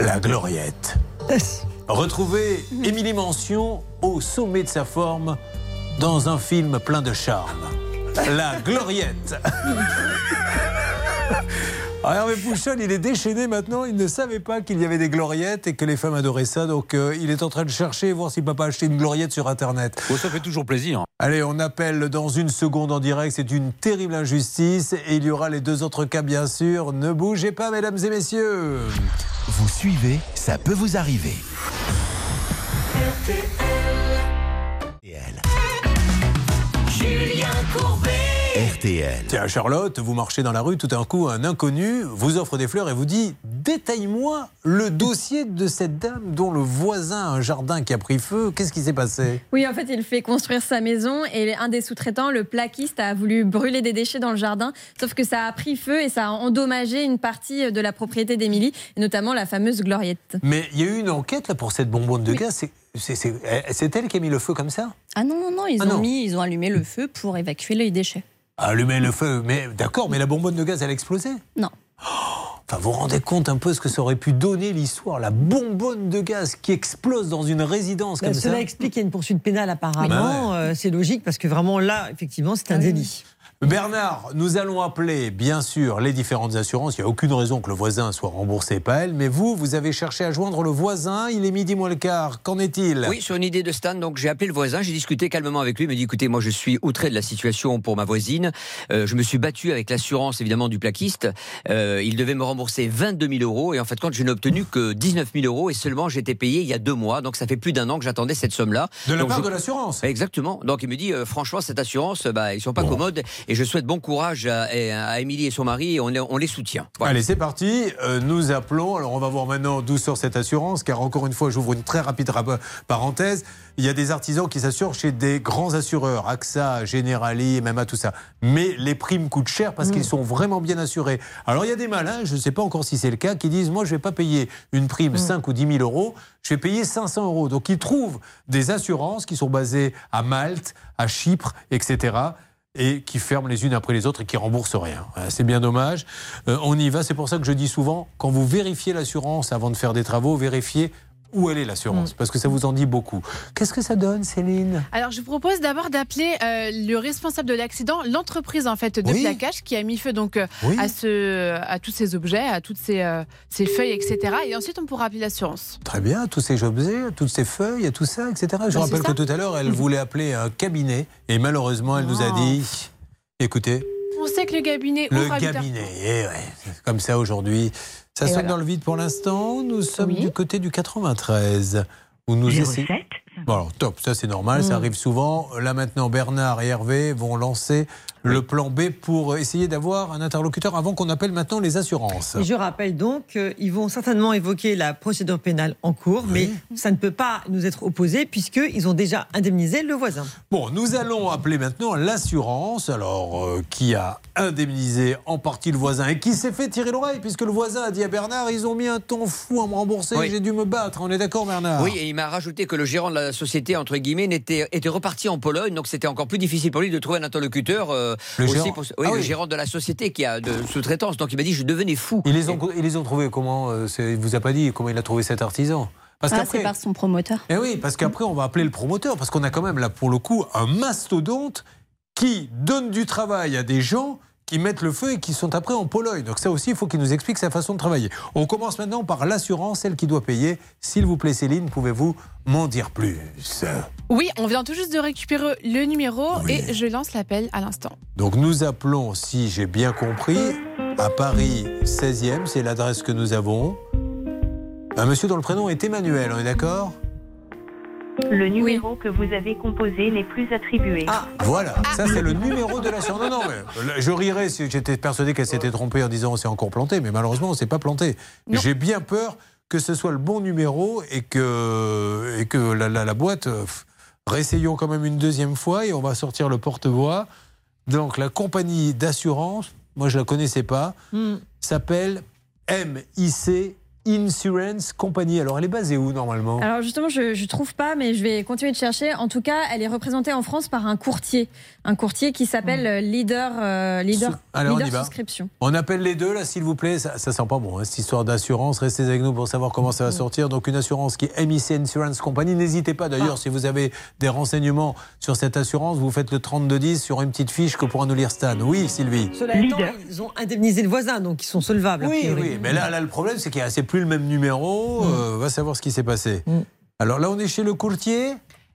La Gloriette. Retrouvez Émilie Mention au sommet de sa forme dans un film plein de charme. La Gloriette. Ah, Hervé Pouchon, il est déchaîné maintenant. Il ne savait pas qu'il y avait des gloriettes et que les femmes adoraient ça. Donc, euh, il est en train de chercher, voir s'il ne peut pas acheter une gloriette sur Internet. ça fait toujours plaisir. Allez, on appelle dans une seconde en direct. C'est une terrible injustice. Et il y aura les deux autres cas, bien sûr. Ne bougez pas, mesdames et messieurs. Vous suivez, ça peut vous arriver. RTL. Tiens, Charlotte, vous marchez dans la rue, tout d'un coup, un inconnu vous offre des fleurs et vous dit Détaille-moi le dossier de cette dame dont le voisin a un jardin qui a pris feu. Qu'est-ce qui s'est passé? Oui, en fait, il fait construire sa maison et un des sous-traitants, le plaquiste, a voulu brûler des déchets dans le jardin. Sauf que ça a pris feu et ça a endommagé une partie de la propriété d'Émilie, et notamment la fameuse gloriette. Mais il y a eu une enquête là, pour cette bonbonne de gaz. C'est- C'est c'est- c'est elle qui a mis le feu comme ça? Ah non, non, non, ils, Ah ont, non. Mis, ils ont allumé le feu pour évacuer les déchets. Allumer le feu. Mais d'accord, mais la bonbonne de gaz, elle a explosé? Non. Enfin, vous vous rendez compte un peu ce que ça aurait pu donner l'histoire La bonbonne de gaz qui explose dans une résidence Ben, comme cela ça? explique qu'il y a une poursuite pénale apparemment. Bah Euh, c'est logique parce que vraiment là, effectivement, c'est Ah un délit. Bernard, nous allons appeler bien sûr les différentes assurances. Il n'y a aucune raison que le voisin soit remboursé, pas elle. Mais vous, vous avez cherché à joindre le voisin. Il est midi moins le quart. Qu'en est-il? Oui, sur une idée de Stan, donc j'ai appelé le voisin, j'ai discuté calmement avec lui, il m'a dit écoutez, moi je suis outré de la situation pour ma voisine, Euh, je me suis battu avec l'assurance évidemment du plaquiste, Euh, il devait me rembourser 22 000 euros et en fait quand je n'ai obtenu que 19 000 euros et seulement j'étais payé il y a deux mois, donc ça fait plus d'un an que j'attendais cette somme-là. De la Donc, part je- de l'assurance Exactement. Donc il me dit, euh, franchement, cette assurance, bah, ils sont pas commodes et je souhaite bon courage à, à Émilie et son mari et on, les- on les soutient. Voilà. Allez, c'est parti. Euh, nous appelons. Alors, on va voir maintenant d'où sort cette assurance, car encore une fois, j'ouvre une très rapide rap- parenthèse. Il y a des artisans qui s'assurent chez des grands assureurs, AXA, Generali, MMA, tout ça. Mais les primes coûtent cher parce qu'ils sont vraiment bien assurés. Alors, il y a des malins, je ne sais pas encore si c'est le cas, qui disent Moi, je ne vais pas payer une prime 5 ou 10 000 euros, je vais payer 500 euros. Donc, ils trouvent des assurances qui sont basées à Malte, à Chypre, etc et qui ferment les unes après les autres et qui remboursent rien. Voilà, C'est bien dommage. Euh, on y va. C'est pour ça que je dis souvent, quand vous vérifiez l'assurance avant de faire des travaux, vérifiez où elle est l'assurance, parce que ça vous en dit beaucoup. Qu'est-ce que ça donne, Céline? Alors, je vous propose d'abord d'appeler euh, le responsable de l'accident, l'entreprise en fait de Oui. plaquage qui a mis feu donc euh, Oui. à ce, à tous ces objets, à toutes ces, euh, ces feuilles, etc. Et ensuite, on pourra appeler l'assurance. Très bien, tous ces objets, toutes ces feuilles, tout ça, etc. Je Bah, rappelle que tout à l'heure, elle voulait appeler un cabinet et malheureusement, elle nous a Oh. dit écoutez, On sait que le cabinet le ouvre à 8 heures. cabinet. Et ouais, c'est comme ça aujourd'hui. Ça sonne voilà. dans le vide pour l'instant. Nous sommes du côté du 93. Où nous 07. essayons- Bon, alors, top, ça c'est normal, ça Mm. arrive souvent. Là maintenant, Bernard et Hervé vont lancer le plan B pour essayer d'avoir un interlocuteur avant qu'on appelle maintenant les assurances. Et je rappelle donc qu'ils vont certainement évoquer la procédure pénale en cours, mais ça ne peut pas nous être opposé puisqu'ils ont déjà indemnisé le voisin. Bon, nous allons appeler maintenant l'assurance, alors euh, qui a indemnisé en partie le voisin et qui s'est fait tirer l'oreille puisque le voisin a dit à Bernard ils ont mis un ton fou à me rembourser, Oui. j'ai dû me battre. On est d'accord, Bernard Oui, et il m'a rajouté que le gérant de la société, entre guillemets, n'était, était reparti en Pologne, donc c'était encore plus difficile pour lui de trouver un interlocuteur. euh, Le aussi gérant pour- oui, Ah le gérant de la société qui a de sous-traitance. Donc il m'a dit, je devenais fou. Ils les ont, ils les ont trouvés comment euh, c'est- Il vous a pas dit comment il a trouvé cet artisan? Parce Ah, qu'après- c'est par son promoteur. Eh oui, parce qu'après, on va appeler le promoteur, parce qu'on a quand même là, pour le coup, un mastodonte qui donne du travail à des gens qui mettent le feu et qui sont après en Pologne. Donc ça aussi, il faut qu'il nous explique sa façon de travailler. On commence maintenant par l'assurance, celle qui doit payer. S'il vous plaît, Céline, pouvez-vous m'en dire plus? Oui, on vient tout juste de récupérer le numéro et je lance l'appel à l'instant. Donc nous appelons, si j'ai bien compris, à Paris 16e, c'est l'adresse que nous avons. Un monsieur dont le prénom est Emmanuel, on est d'accord? Le numéro que vous avez composé n'est plus attribué. Voilà, ça c'est le numéro de l'assurance. Non, non, mais je rirais si j'étais persuadé qu'elle s'était trompée en disant on s'est encore planté, mais malheureusement on s'est pas planté. J'ai bien peur que ce soit le bon numéro et que, et que la, la- la boîte. euh, réessayons quand même une deuxième fois et on va sortir le porte-voix. Donc la compagnie d'assurance, moi je la connaissais pas, Hmm. s'appelle MIC Insurance Company. Alors, elle est basée où normalement? Alors justement, je ne trouve pas, mais je vais continuer de chercher. En tout cas, elle est représentée en France par un courtier. Un courtier qui s'appelle euh, Leader, euh, Leader, Alors, on Leader. Souscription. On appelle les deux là, s'il vous plaît. Ça, ça sent pas bon, hein, cette histoire d'assurance. Restez avec nous pour savoir comment ça va sortir. Donc, une assurance qui est MIC Insurance Company. N'hésitez pas d'ailleurs, si vous avez des renseignements sur cette assurance, vous faites le 3210 sur une petite fiche que pourra nous lire Stan. Oui, Sylvie. Cela étant, ils ont indemnisé le voisin, donc ils sont solvables. a Oui, oui, mais là, là, le problème, c'est qu'il y a- c'est plus le même numéro. Euh, va savoir ce qui s'est passé. Alors là, on est chez le courtier?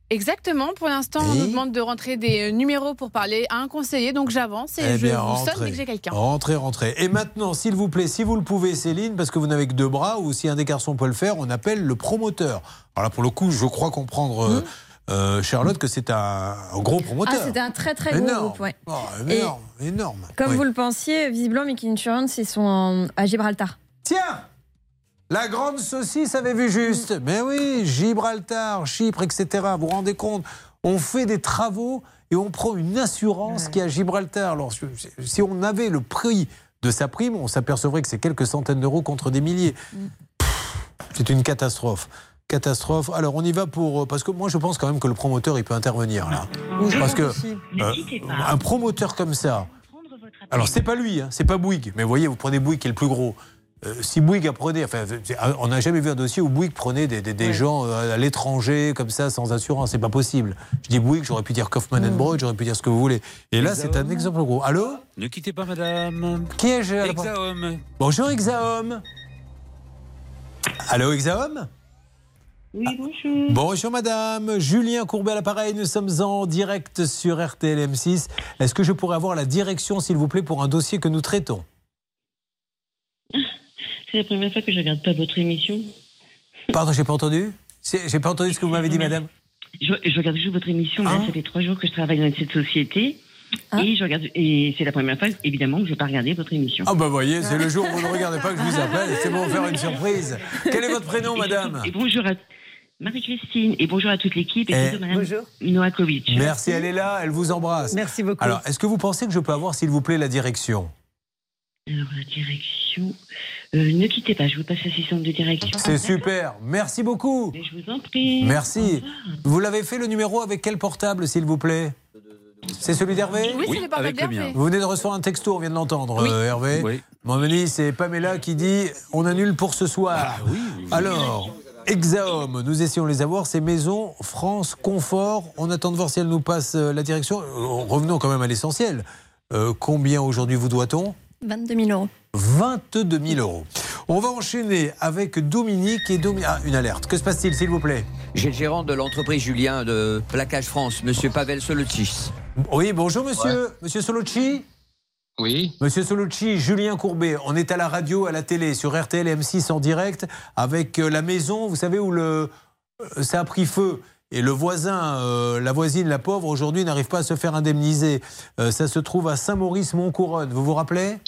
Exactement. Pour l'instant, on nous demande de rentrer des euh, numéros pour parler à un conseiller. Donc j'avance et Eh je bien, vous sonne dès que j'ai quelqu'un. Rentrez, rentrez. Et maintenant, s'il vous plaît, si vous le pouvez, Céline, parce que vous n'avez que deux bras, ou si un des garçons peut le faire, on appelle le promoteur. Alors là, pour le coup, je crois comprendre, euh, euh, Charlotte, que c'est un, un gros promoteur. Ah, c'était un très très gros Énorme. groupe, ouais. Oh, Et énorme, énorme. Comme Oui. vous le pensiez, visiblement, Mickey Insurance, ils sont en- à Gibraltar. Tiens La grande saucisse avait vu juste. Mais oui, Gibraltar, Chypre, etc. Vous vous rendez compte On fait des travaux et on prend une assurance qui est à Gibraltar. Alors, si- on avait le prix de sa prime, on s'apercevrait que c'est quelques centaines d'euros contre des milliers. Pff, C'est une catastrophe. Catastrophe. Alors, on y va pour. Parce que moi, je pense quand même que le promoteur, il peut intervenir là. Parce que euh, un promoteur comme ça. Alors, c'est pas lui, hein, c'est pas Bouygues. Mais vous voyez, vous prenez Bouygues qui est le plus gros. Euh, si Bouygues apprenait, enfin, on n'a jamais vu un dossier où Bouygues prenait des, des- des gens euh, à l'étranger comme ça sans assurance, c'est pas possible. Je dis Bouygues, j'aurais pu dire Kaufman Broad, j'aurais pu dire ce que vous voulez. Et là, c'est un exemple gros. Allô Ne quittez pas, madame. Qui est-je Exahomme. Bonjour Exahomme. Allô Exahomme Oui, bonjour. Bonjour madame, Julien Courbet à l'appareil, nous sommes en direct sur RTL M6. Est-ce que je pourrais avoir la direction s'il vous plaît pour un dossier que nous traitons? C'est la première fois que je regarde pas votre émission. Pardon, j'ai pas entendu J'ai pas entendu ce que vous m'avez dit madame Je, je regarde juste votre émission. Ah. là, ça fait trois jours que je travaille dans cette société. Et je regarde, et c'est la première fois, évidemment, que je vais pas regarder votre émission. Ah bah voyez, c'est le jour où vous ne regardez pas que je vous appelle, c'est pour vous faire une surprise. Quel est votre prénom madame Et bonjour à Marie-Christine, et bonjour à toute l'équipe, et Eh, bonjour madame Noakovic. Merci, elle est là, elle vous embrasse. Merci beaucoup. Alors, est-ce que vous pensez que je peux avoir s'il vous plaît la direction? Alors, la direction. Euh, ne quittez pas, je vous passe l'assistante de direction. C'est super, merci beaucoup. Mais je vous en prie. Merci. Vous l'avez fait le numéro avec quel portable, s'il vous plaît? C'est celui d'Hervé? Oui, c'est le portable d'Hervé. Vous venez de recevoir un texto, on vient de l'entendre, Oui. euh, Hervé. Mon ami, c'est Pamela qui dit on annule pour ce soir. Alors, Exahomme, nous essayons de les avoir. C'est Maison France Confort. On attend de voir si elle nous passe euh, la direction. Revenons quand même à l'essentiel. Euh, combien aujourd'hui vous doit-on? 22 000 euros. 22 000 euros. On va enchaîner avec Dominique et Dominique. Ah, une alerte. Que se passe-t-il, s'il vous plaît? J'ai le gérant de l'entreprise Julien de Plaquage France, monsieur Pavel Solotis. Oui, bonjour monsieur. Monsieur Solucci Oui. Monsieur Solucci, Julien Courbet, on est à la radio, à la télé, sur RTL M6 en direct, avec euh, la maison, vous savez, où le, euh, ça a pris feu? Et le voisin, euh, la voisine, la pauvre, aujourd'hui n'arrive pas à se faire indemniser. Euh, ça se trouve à Saint-Maurice-Montcouronne. Vous vous rappelez?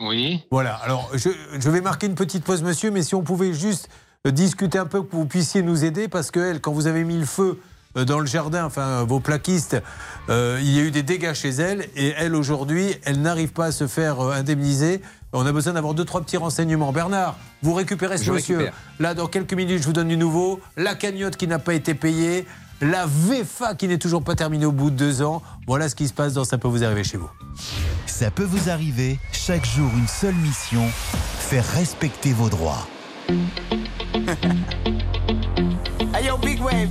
Oui. Voilà, alors je, je vais marquer une petite pause, monsieur, mais si on pouvait juste discuter un peu, que vous puissiez nous aider, parce que elle, quand vous avez mis le feu dans le jardin, enfin euh, vos plaquistes, euh, il y a eu des dégâts chez elle, et elle aujourd'hui, elle n'arrive pas à se faire euh, indemniser. On a besoin d'avoir deux, trois petits renseignements. Bernard, vous récupérez ce Je monsieur. récupère. Là, dans quelques minutes, je vous donne du nouveau. La cagnotte qui n'a pas été payée. La VFA qui n'est toujours pas terminée au bout de deux ans. Voilà ce qui se passe dans Ça peut vous arriver chez vous. Ça peut vous arriver, chaque jour une seule mission, faire respecter vos droits. Hey yo, big wave.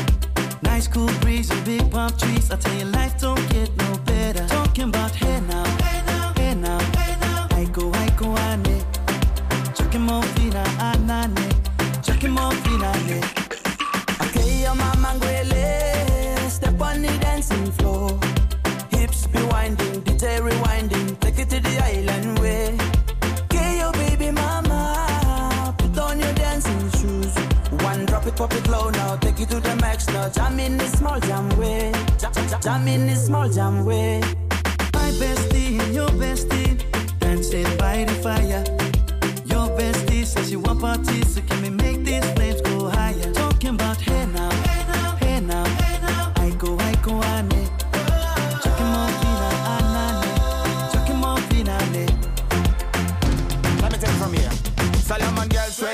Nice cool breeze and big palm trees. I tell you, life don't get no better. Talking about hey now, hey now, hey now, hey now. I go, I go, ane. Chucking more fina, anane. Chucking more fina, ane. Okay, your mama. Step on the dancing floor. Hips be winding, DJ rewinding. You're jamming this small jam way. Jam, jam, jam, jamming this small jam way. My bestie your bestie dancing by the fire. Your bestie says she want parties, so can we make these flames go higher? Talking about hey now, hey now, hey now, hey now. I go, I go, ane. Chucking more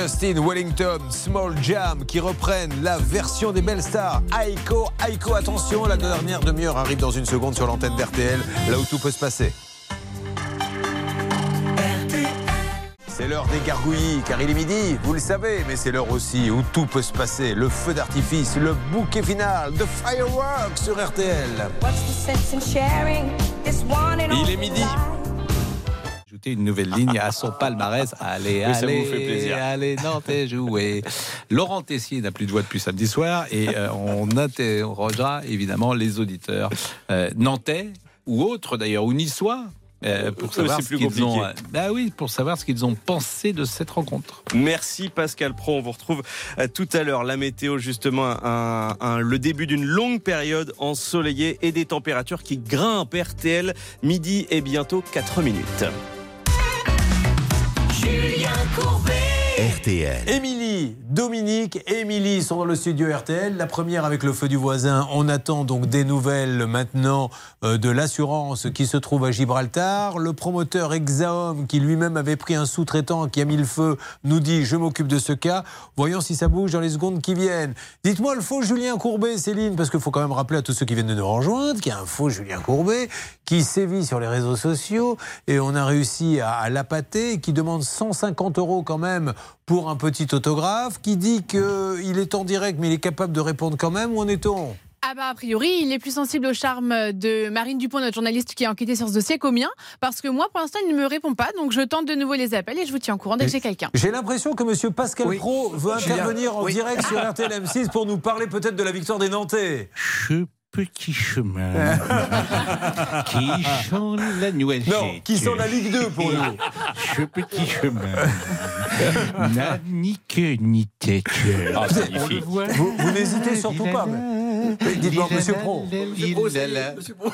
Justin Wellington, Small Jam, qui reprennent la version des belles stars. Aiko, Aiko, attention, la dernière demi-heure arrive dans une seconde sur l'antenne d'RTL, là où tout peut se passer. C'est l'heure des gargouillis, car il est midi, vous le savez, mais c'est l'heure aussi où tout peut se passer. Le feu d'artifice, le bouquet final, de Fireworks sur RTL. Il est midi. Une nouvelle ligne à son palmarès. Allez, Oui, ça allez, vous fait plaisir. allez, Nantais, jouez. Laurent Tessier n'a plus de voix depuis samedi soir et euh, on interrogera évidemment les auditeurs euh, nantais ou autres d'ailleurs, ou niçois. euh, pour savoir ce qu'ils ont, euh, bah oui, pour savoir ce qu'ils ont pensé de cette rencontre. Merci Pascal Pro. On vous retrouve euh, tout à l'heure. La météo, justement, un- un- le début d'une longue période ensoleillée et des températures qui grimpent. RTL, midi et bientôt 4 minutes. Courbet. RTL. Émilie, Dominique, Émilie sont dans le studio RTL. La première avec le feu du voisin. On attend donc des nouvelles maintenant euh, de l'assurance qui se trouve à Gibraltar. Le promoteur Exaom, qui lui-même avait pris un sous-traitant qui a mis le feu, nous dit Je m'occupe de ce cas. Voyons si ça bouge dans les secondes qui viennent. Dites-moi le faux Julien Courbet, Céline, parce qu'il faut quand même rappeler à tous ceux qui viennent de nous rejoindre qu'il y a un faux Julien Courbet qui sévit sur les réseaux sociaux et on a réussi à, à l'appâter, qui demande 150 euros quand même pour un petit autographe, qui dit qu'il est en direct mais il est capable de répondre quand même. Où en est-on? Ah bah a priori, il est plus sensible au charme de Marine Dupont, notre journaliste qui a enquêté sur ce dossier qu'au mien, parce que moi, pour l'instant, il ne me répond pas, donc je tente de nouveau les appels et je vous tiens au courant dès que j'ai quelqu'un. J'ai l'impression que Monsieur Pascal Pro veut intervenir en Oui. direct sur RTL M6 pour nous parler peut-être de la victoire des Nantais. Petit chemin qui sent la noisette. Non, qui sent la Ligue 2 pour nous. Ce petit chemin n'a ni queue ni tête. Ah, On magnifique. le voit. Vous, vous n'hésitez surtout pas. Dites-moi, Monsieur Pro.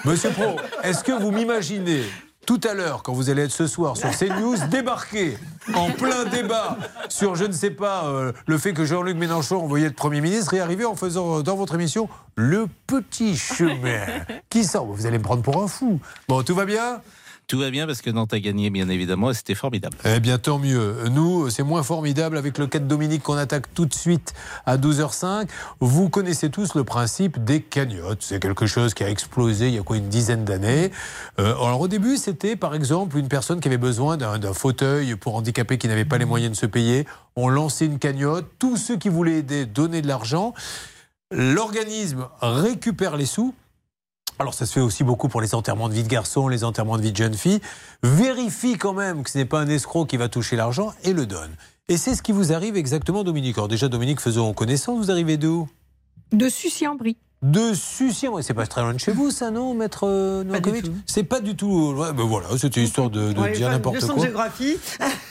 Monsieur Pro, est-ce que vous m'imaginez tout à l'heure, quand vous allez être ce soir sur CNews, débarquer en plein débat sur, je ne sais pas, euh, le fait que Jean-Luc Mélenchon envoyait être Premier ministre et arriver en faisant euh, dans votre émission le petit chemin. Qui sort? Vous allez me prendre pour un fou. Bon, tout va bien? Tout va bien parce que Nantes a gagné, bien évidemment, et c'était formidable. Eh bien, tant mieux. Nous, c'est moins formidable avec le cas de Dominique qu'on attaque tout de suite à 12h05. Vous connaissez tous le principe des cagnottes. C'est quelque chose qui a explosé il y a quoi, une dizaine d'années. Euh, alors, au début, c'était par exemple une personne qui avait besoin d'un fauteuil pour handicapés qui n'avaient pas les moyens de se payer. On lançait une cagnotte. Tous ceux qui voulaient aider donnaient de l'argent. L'organisme récupère les sous. Alors ça se fait aussi beaucoup pour les enterrements de vie de garçons, les enterrements de vie de jeunes filles. Vérifie quand même que ce n'est pas un escroc qui va toucher l'argent et le donne. Et c'est ce qui vous arrive exactement, Dominique. Alors déjà, Dominique, faisons connaissance. Vous arrivez d'où De Sucy-en-Brie. de Sucy. Ouais, C'est pas très loin de chez vous, ça, non, maître euh, Novakovic C'est pas du tout. ouais, ben voilà, c'était histoire de, de Ouais, dire n'importe leçon de quoi. géographie.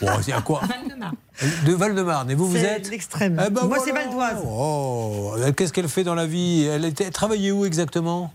Bon, c'est à quoi De Val-de-Marne. Et vous, vous C'est êtes l'extrême. Eh ben Moi, c'est. Val d'Oise. Oh, qu'est-ce qu'elle fait dans la vie? Elle était elle travaillait où exactement?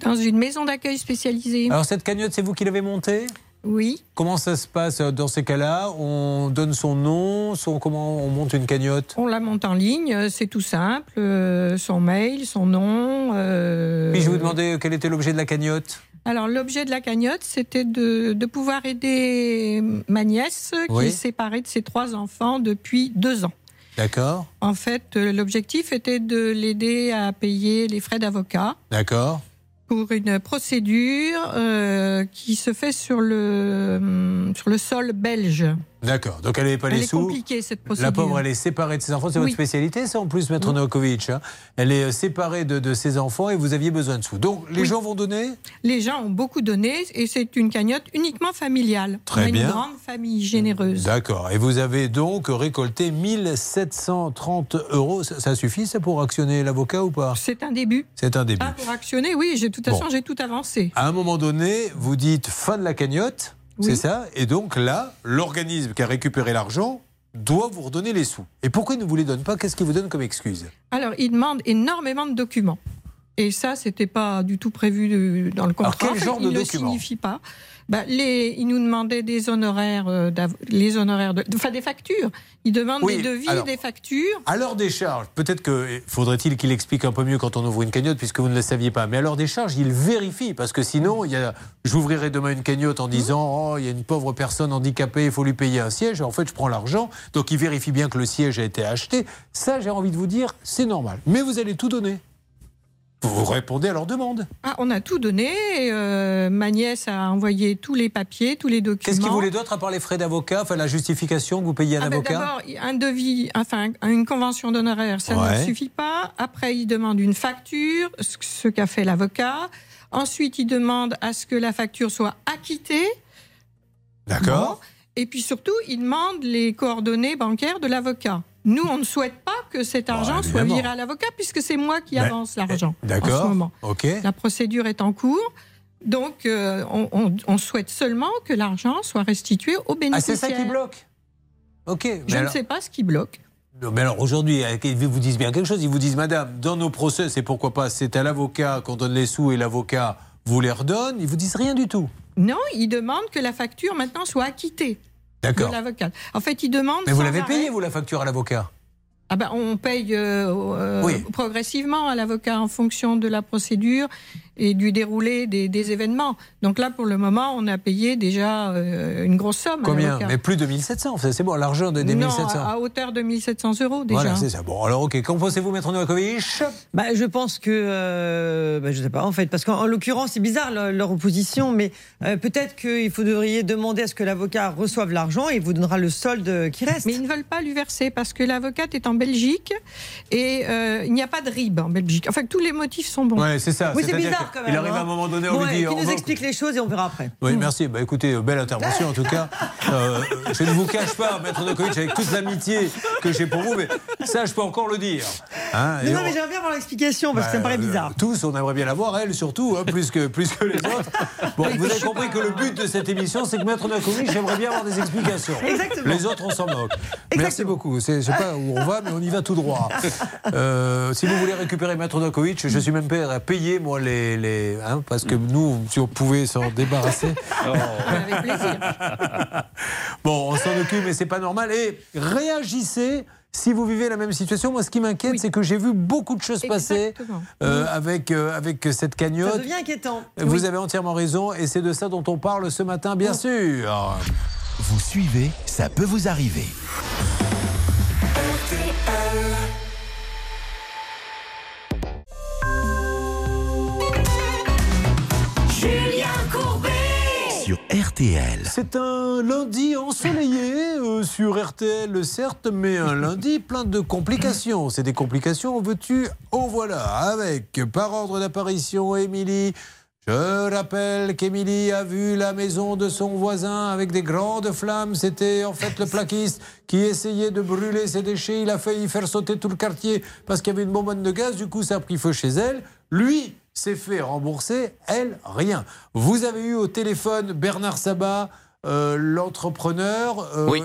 Dans une maison d'accueil spécialisée. Alors cette cagnotte, c'est vous qui l'avez montée? Oui. Comment ça se passe euh, dans ces cas-là? On donne son nom, son comment on monte une cagnotte? On la monte en ligne, euh, c'est tout simple. euh, son mail, son nom. euh, Puis je vous demandais quel était l'objet de la cagnotte? Alors, l'objet de la cagnotte, c'était de, de pouvoir aider ma nièce qui est séparée de ses trois enfants depuis deux ans. D'accord, En fait, l'objectif était de l'aider à payer les frais d'avocat d'accord. Pour une procédure euh, qui se fait sur le, hum, sur le sol belge. D'accord. Donc elle n'avait pas Elle les est sous. compliquée, cette procédure. La pauvre, elle est séparée de ses enfants. C'est votre spécialité, ça, en plus, Maître Oui. Novakovic. hein elle est euh, séparée de, de ses enfants et vous aviez besoin de sous. Donc, les Oui. gens vont donner? Les gens ont beaucoup donné et c'est une cagnotte uniquement familiale. Très On bien. une grande famille généreuse. D'accord. Et vous avez donc récolté 1730 euros. Ça, ça suffit, ça, pour actionner l'avocat ou pas? C'est un début. C'est un début. Ah, pour actionner, oui, j'ai de toute Bon. façon, j'ai tout avancé. À un moment donné, vous dites fin de la cagnotte, Oui. c'est ça Et donc là, l'organisme qui a récupéré l'argent doit vous redonner les sous. Et pourquoi il ne vous les donne pas? Qu'est-ce qu'il vous donne comme excuse? Alors, il demande énormément de documents. Et ça, c'était pas du tout prévu dans le contrat. quel En fait, genre il de ne documents? signifie pas. Bah, les, il nous demandait des honoraires, euh, les honoraires, de, enfin des factures. Il demande Oui, des devis, alors- des factures. À l'heure des charges, peut-être que faudrait-il qu'il explique un peu mieux quand on ouvre une cagnotte, puisque vous ne le saviez pas. Mais à l'heure des charges, il vérifie, parce que sinon, il y a, j'ouvrirai demain une cagnotte en disant, oh, il y a une pauvre personne handicapée, il faut lui payer un siège. Et en fait, je prends l'argent, donc il vérifie bien que le siège a été acheté. Ça, j'ai envie de vous dire, c'est normal. Mais vous allez tout donner. Vous répondez à leur demande. Ah, on a tout donné. euh, ma nièce a envoyé tous les papiers, tous les documents. Qu'est-ce qu'il voulait d'autre à part les frais d'avocat, enfin la justification que vous payez un Ah ben avocat D'abord, un devis, enfin une convention d'honoraires, ça Ouais. ne suffit pas. Après, il demande une facture, ce ce qu'a fait l'avocat. Ensuite, il demande à ce que la facture soit acquittée. D'accord. Et puis surtout, il demande les coordonnées bancaires de l'avocat. Nous, on ne souhaite pas que cet argent soit viré à l'avocat puisque c'est moi qui Ben, avance l'argent en ce moment. La procédure est en cours. Donc, euh, on, on- on souhaite seulement que l'argent soit restitué aux Ah, bénéficiaires. c'est ça qui bloque Ok. mais Je ne sais pas ce qui bloque. Non, mais alors aujourd'hui, euh, ils vous disent bien quelque chose. Ils vous disent, madame, dans nos procès, et pourquoi pas, c'est à l'avocat qu'on donne les sous et l'avocat vous les redonne. Ils vous disent rien du tout. Non, il demande que la facture maintenant soit acquittée D'accord. de l'avocat. En fait, il demande. Mais vous l'avez payé, vous, la facture à l'avocat? Ah ben, on paye euh, euh, Oui. progressivement à l'avocat en fonction de la procédure et du déroulé des, des événements. Donc là, pour le moment, on a payé déjà euh, une grosse somme. Combien. Mais plus de 1700. C'est c'est bon, l'argent de- des non, 1700. à, à hauteur de 1700 euros déjà. Voilà, c'est ça. Bon, alors, ok. Qu'en pensez-vous, Maître Novakovic? Bah, je pense que, euh, bah, je sais pas en fait, parce qu'en en l'occurrence c'est bizarre leur, leur opposition, mais euh, peut-être qu'il devriez demander à ce que l'avocat reçoive l'argent et il vous donnera le solde qui reste. Mais ils ne veulent pas lui verser parce que l'avocate est en Belgique et euh, il n'y a pas de RIB en Belgique. Enfin, tous les motifs sont bons. Ouais, c'est ça. Oui, c'est C'est-à-dire bizarre que quand même. il arrive à un hein. moment donné, on Bon, lui dit, Qui nous explique les choses et on verra après. Oui, merci. Bah, écoutez, euh, belle intervention en tout cas. Euh, je ne vous cache pas, Maître Novakovic, avec toute l'amitié que j'ai pour vous, mais ça, je peux encore le dire. Hein, Non, et non, on- mais j'aimerais bien avoir l'explication parce que ça me Bah, paraît bizarre. euh, tous, on aimerait bien la voir, elle surtout, hein, plus, que, plus que les autres. Bon, vous avez compris que le but de cette émission, c'est que Maître Novakovic, j'aimerais bien avoir des explications. Exactement. Les autres, on s'en moque. Merci beaucoup. Je sais pas où on va, mais on y va tout droit. Euh, si vous voulez récupérer Maître Novakovic, je suis même prêt à payer, moi, les. Les hein, parce que nous, si on pouvait s'en débarrasser. Avec plaisir. Bon, on s'en occupe, mais c'est pas normal. Et réagissez si vous vivez la même situation. Moi, ce qui m'inquiète, c'est que j'ai vu beaucoup de choses passer euh, avec, euh, avec cette Ça cagnotte. devient inquiétant. Vous avez entièrement raison, et c'est de ça dont on parle ce matin, bien sûr. Vous suivez, ça peut vous arriver. Julien Courbet Sur RTL. C'est un lundi ensoleillé euh, sur RTL, certes, mais un lundi plein de complications. C'est des complications, veux-tu En voilà, avec par ordre d'apparition, Émilie. Je rappelle qu'Émilie a vu la maison de son voisin avec des grandes flammes. C'était en fait le plaquiste qui essayait de brûler ses déchets. Il a failli faire sauter tout le quartier parce qu'il y avait une bonbonne de gaz. Du coup, ça a pris feu chez elle. Lui s'est fait rembourser, elle, rien. Vous avez eu au téléphone Bernard Sabat, euh, l'entrepreneur. euh, Oui.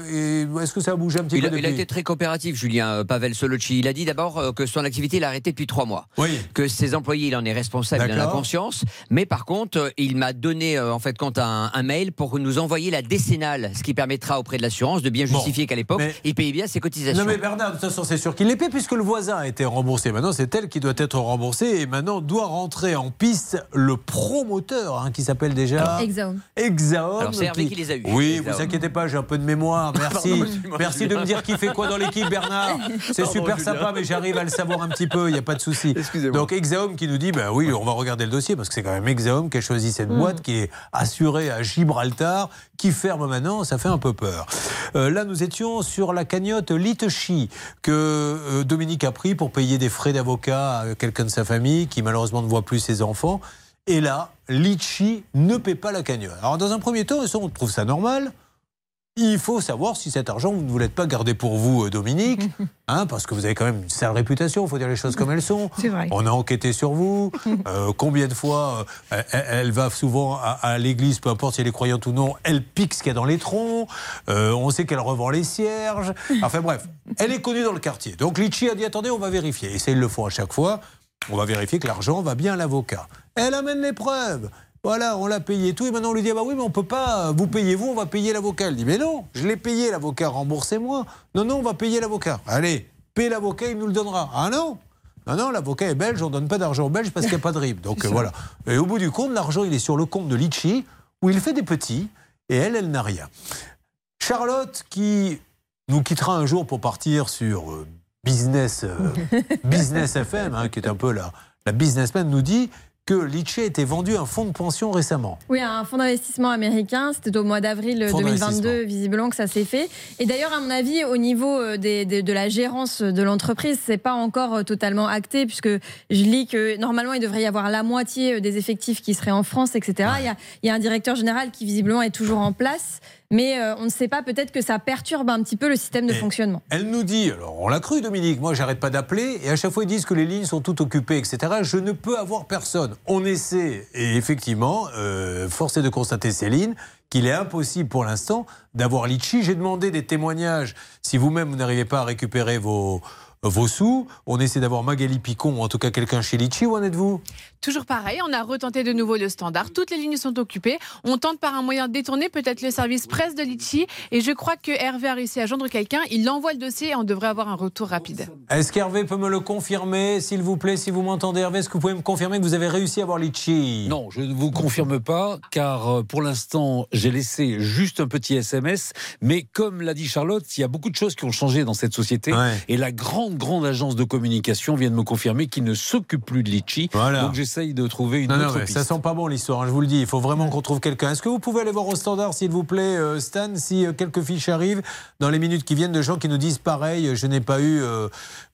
Est-ce que ça a bougé un petit Il peu il a été très coopératif, Julien euh, Pavel Solocci. Il a dit d'abord que son activité, il a arrêté depuis trois mois. Oui. Que ses employés, il en est responsable, il en a conscience. Mais par contre, il m'a donné en fait compte un, un mail pour nous envoyer la décennale, ce qui permettra auprès de l'assurance de bien justifier qu'à l'époque, mais- il payait bien ses cotisations. Non mais Bernard, de toute façon, c'est sûr qu'il les paie puisque le voisin a été remboursé. Maintenant, c'est elle qui doit être remboursée et maintenant doit rentrer en piste le promoteur hein, qui s'appelle déjà Exaum. Exaom. Alors, c'est Hervé qui les a eus, Oui, vous inquiétez pas, j'ai un peu de mémoire. Merci, Pardon, merci de me dire qui fait quoi dans l'équipe, Bernard. C'est super Julien. sympa, mais j'arrive à le savoir un petit peu. Il n'y a pas de souci. Donc Exaom qui nous dit, ben oui, on va regarder le dossier parce que c'est quand même Exaom qui a choisi cette Mm. boîte qui est assurée à Gibraltar, qui ferme maintenant. Ça fait un peu peur. Euh, là, nous étions sur la cagnotte Litechi que euh, Dominique a pris pour payer des frais d'avocat à quelqu'un de sa famille qui malheureusement ne voit plus ses enfants. Et là, Litchi ne paie pas la cagnotte. Alors, dans un premier temps, on trouve ça normal? Il faut savoir si cet argent, vous ne voulez pas garder pour vous, euh, Dominique, hein, parce que vous avez quand même une sale réputation, il faut dire les choses comme elles sont. C'est vrai. On a enquêté sur vous. Euh, combien de fois euh, elle, elle va souvent à, à l'église, peu importe si elle est croyante ou non, elle pique ce qu'il y a dans les troncs. Euh, on sait qu'elle revend les cierges. Enfin bref, elle est connue dans le quartier. Donc Litchi a dit attendez, on va vérifier. Et ça, ils le font à chaque fois. On va vérifier que l'argent va bien à l'avocat. Elle amène les preuves. Voilà, on l'a payé et tout. Et maintenant, on lui dit ah bah oui, mais on peut pas. Vous payez vous, on va payer l'avocat. Elle dit mais non, je l'ai payé l'avocat, remboursez-moi. Non, non, on va payer l'avocat. Allez, paye l'avocat, il nous le donnera. Ah non non, non, l'avocat est belge, on ne donne pas d'argent aux Belges parce qu'il n'y a pas de RIB. Donc euh, voilà. Et au bout du compte, l'argent, il est sur le compte de Litchi, où il fait des petits, et elle, elle n'a rien. Charlotte, qui nous quittera un jour pour partir sur euh, Business, euh, business FM, hein, qui est un peu la, la businessman, nous dit que Litchi a été vendu à un fonds de pension récemment. Oui, un fonds d'investissement américain. C'était au mois d'avril Fonds 2022, visiblement, que ça s'est fait. Et d'ailleurs, à mon avis, au niveau euh, des, des- de la gérance de l'entreprise, c'est pas encore euh, totalement acté, puisque je lis que normalement, il devrait y avoir la moitié euh, des effectifs qui seraient en France, etc. Il, y a, il y a un directeur général qui, visiblement, est toujours en place. Mais euh, on ne sait pas, peut-être que ça perturbe un petit peu le système de fonctionnement. Elle nous dit, alors on l'a cru Dominique, moi j'arrête pas d'appeler, et à chaque fois ils disent que les lignes sont toutes occupées, etc. Je ne peux avoir personne. On essaie, et effectivement, euh, force est de constater Céline, qu'il est impossible pour l'instant d'avoir Litchi. J'ai demandé des témoignages, si vous-même vous n'arrivez pas à récupérer vos, vos sous, on essaie d'avoir Magali Picon, ou en tout cas quelqu'un chez Litchi, où en êtes-vous? Toujours pareil, on a retenté de nouveau le standard. Toutes les lignes sont occupées. On tente par un moyen détourné, peut-être le service presse de Litchi. Et je crois que Hervé a réussi à joindre quelqu'un. Il envoie le dossier et on devrait avoir un retour rapide. Est-ce qu'Hervé peut me le confirmer, s'il vous plaît, si vous m'entendez Hervé, est-ce que vous pouvez me confirmer que vous avez réussi à avoir Litchi? Non, je ne vous confirme pas, car euh, pour l'instant, j'ai laissé juste un petit SMS. Mais comme l'a dit Charlotte, il y a beaucoup de choses qui ont changé dans cette société. Et la grande, grande agence de communication vient de me confirmer qu'il ne s'occupe plus de Litchi. Voilà. Donc j'essaye de trouver une Non, non, autre mais piste. ça sent pas bon l'histoire, hein, je vous le dis. Il faut vraiment qu'on trouve quelqu'un. Est-ce que vous pouvez aller voir au standard, s'il vous plaît, euh, Stan, si euh, quelques fiches arrivent dans les minutes qui viennent de gens qui nous disent pareil, je n'ai pas eu, euh,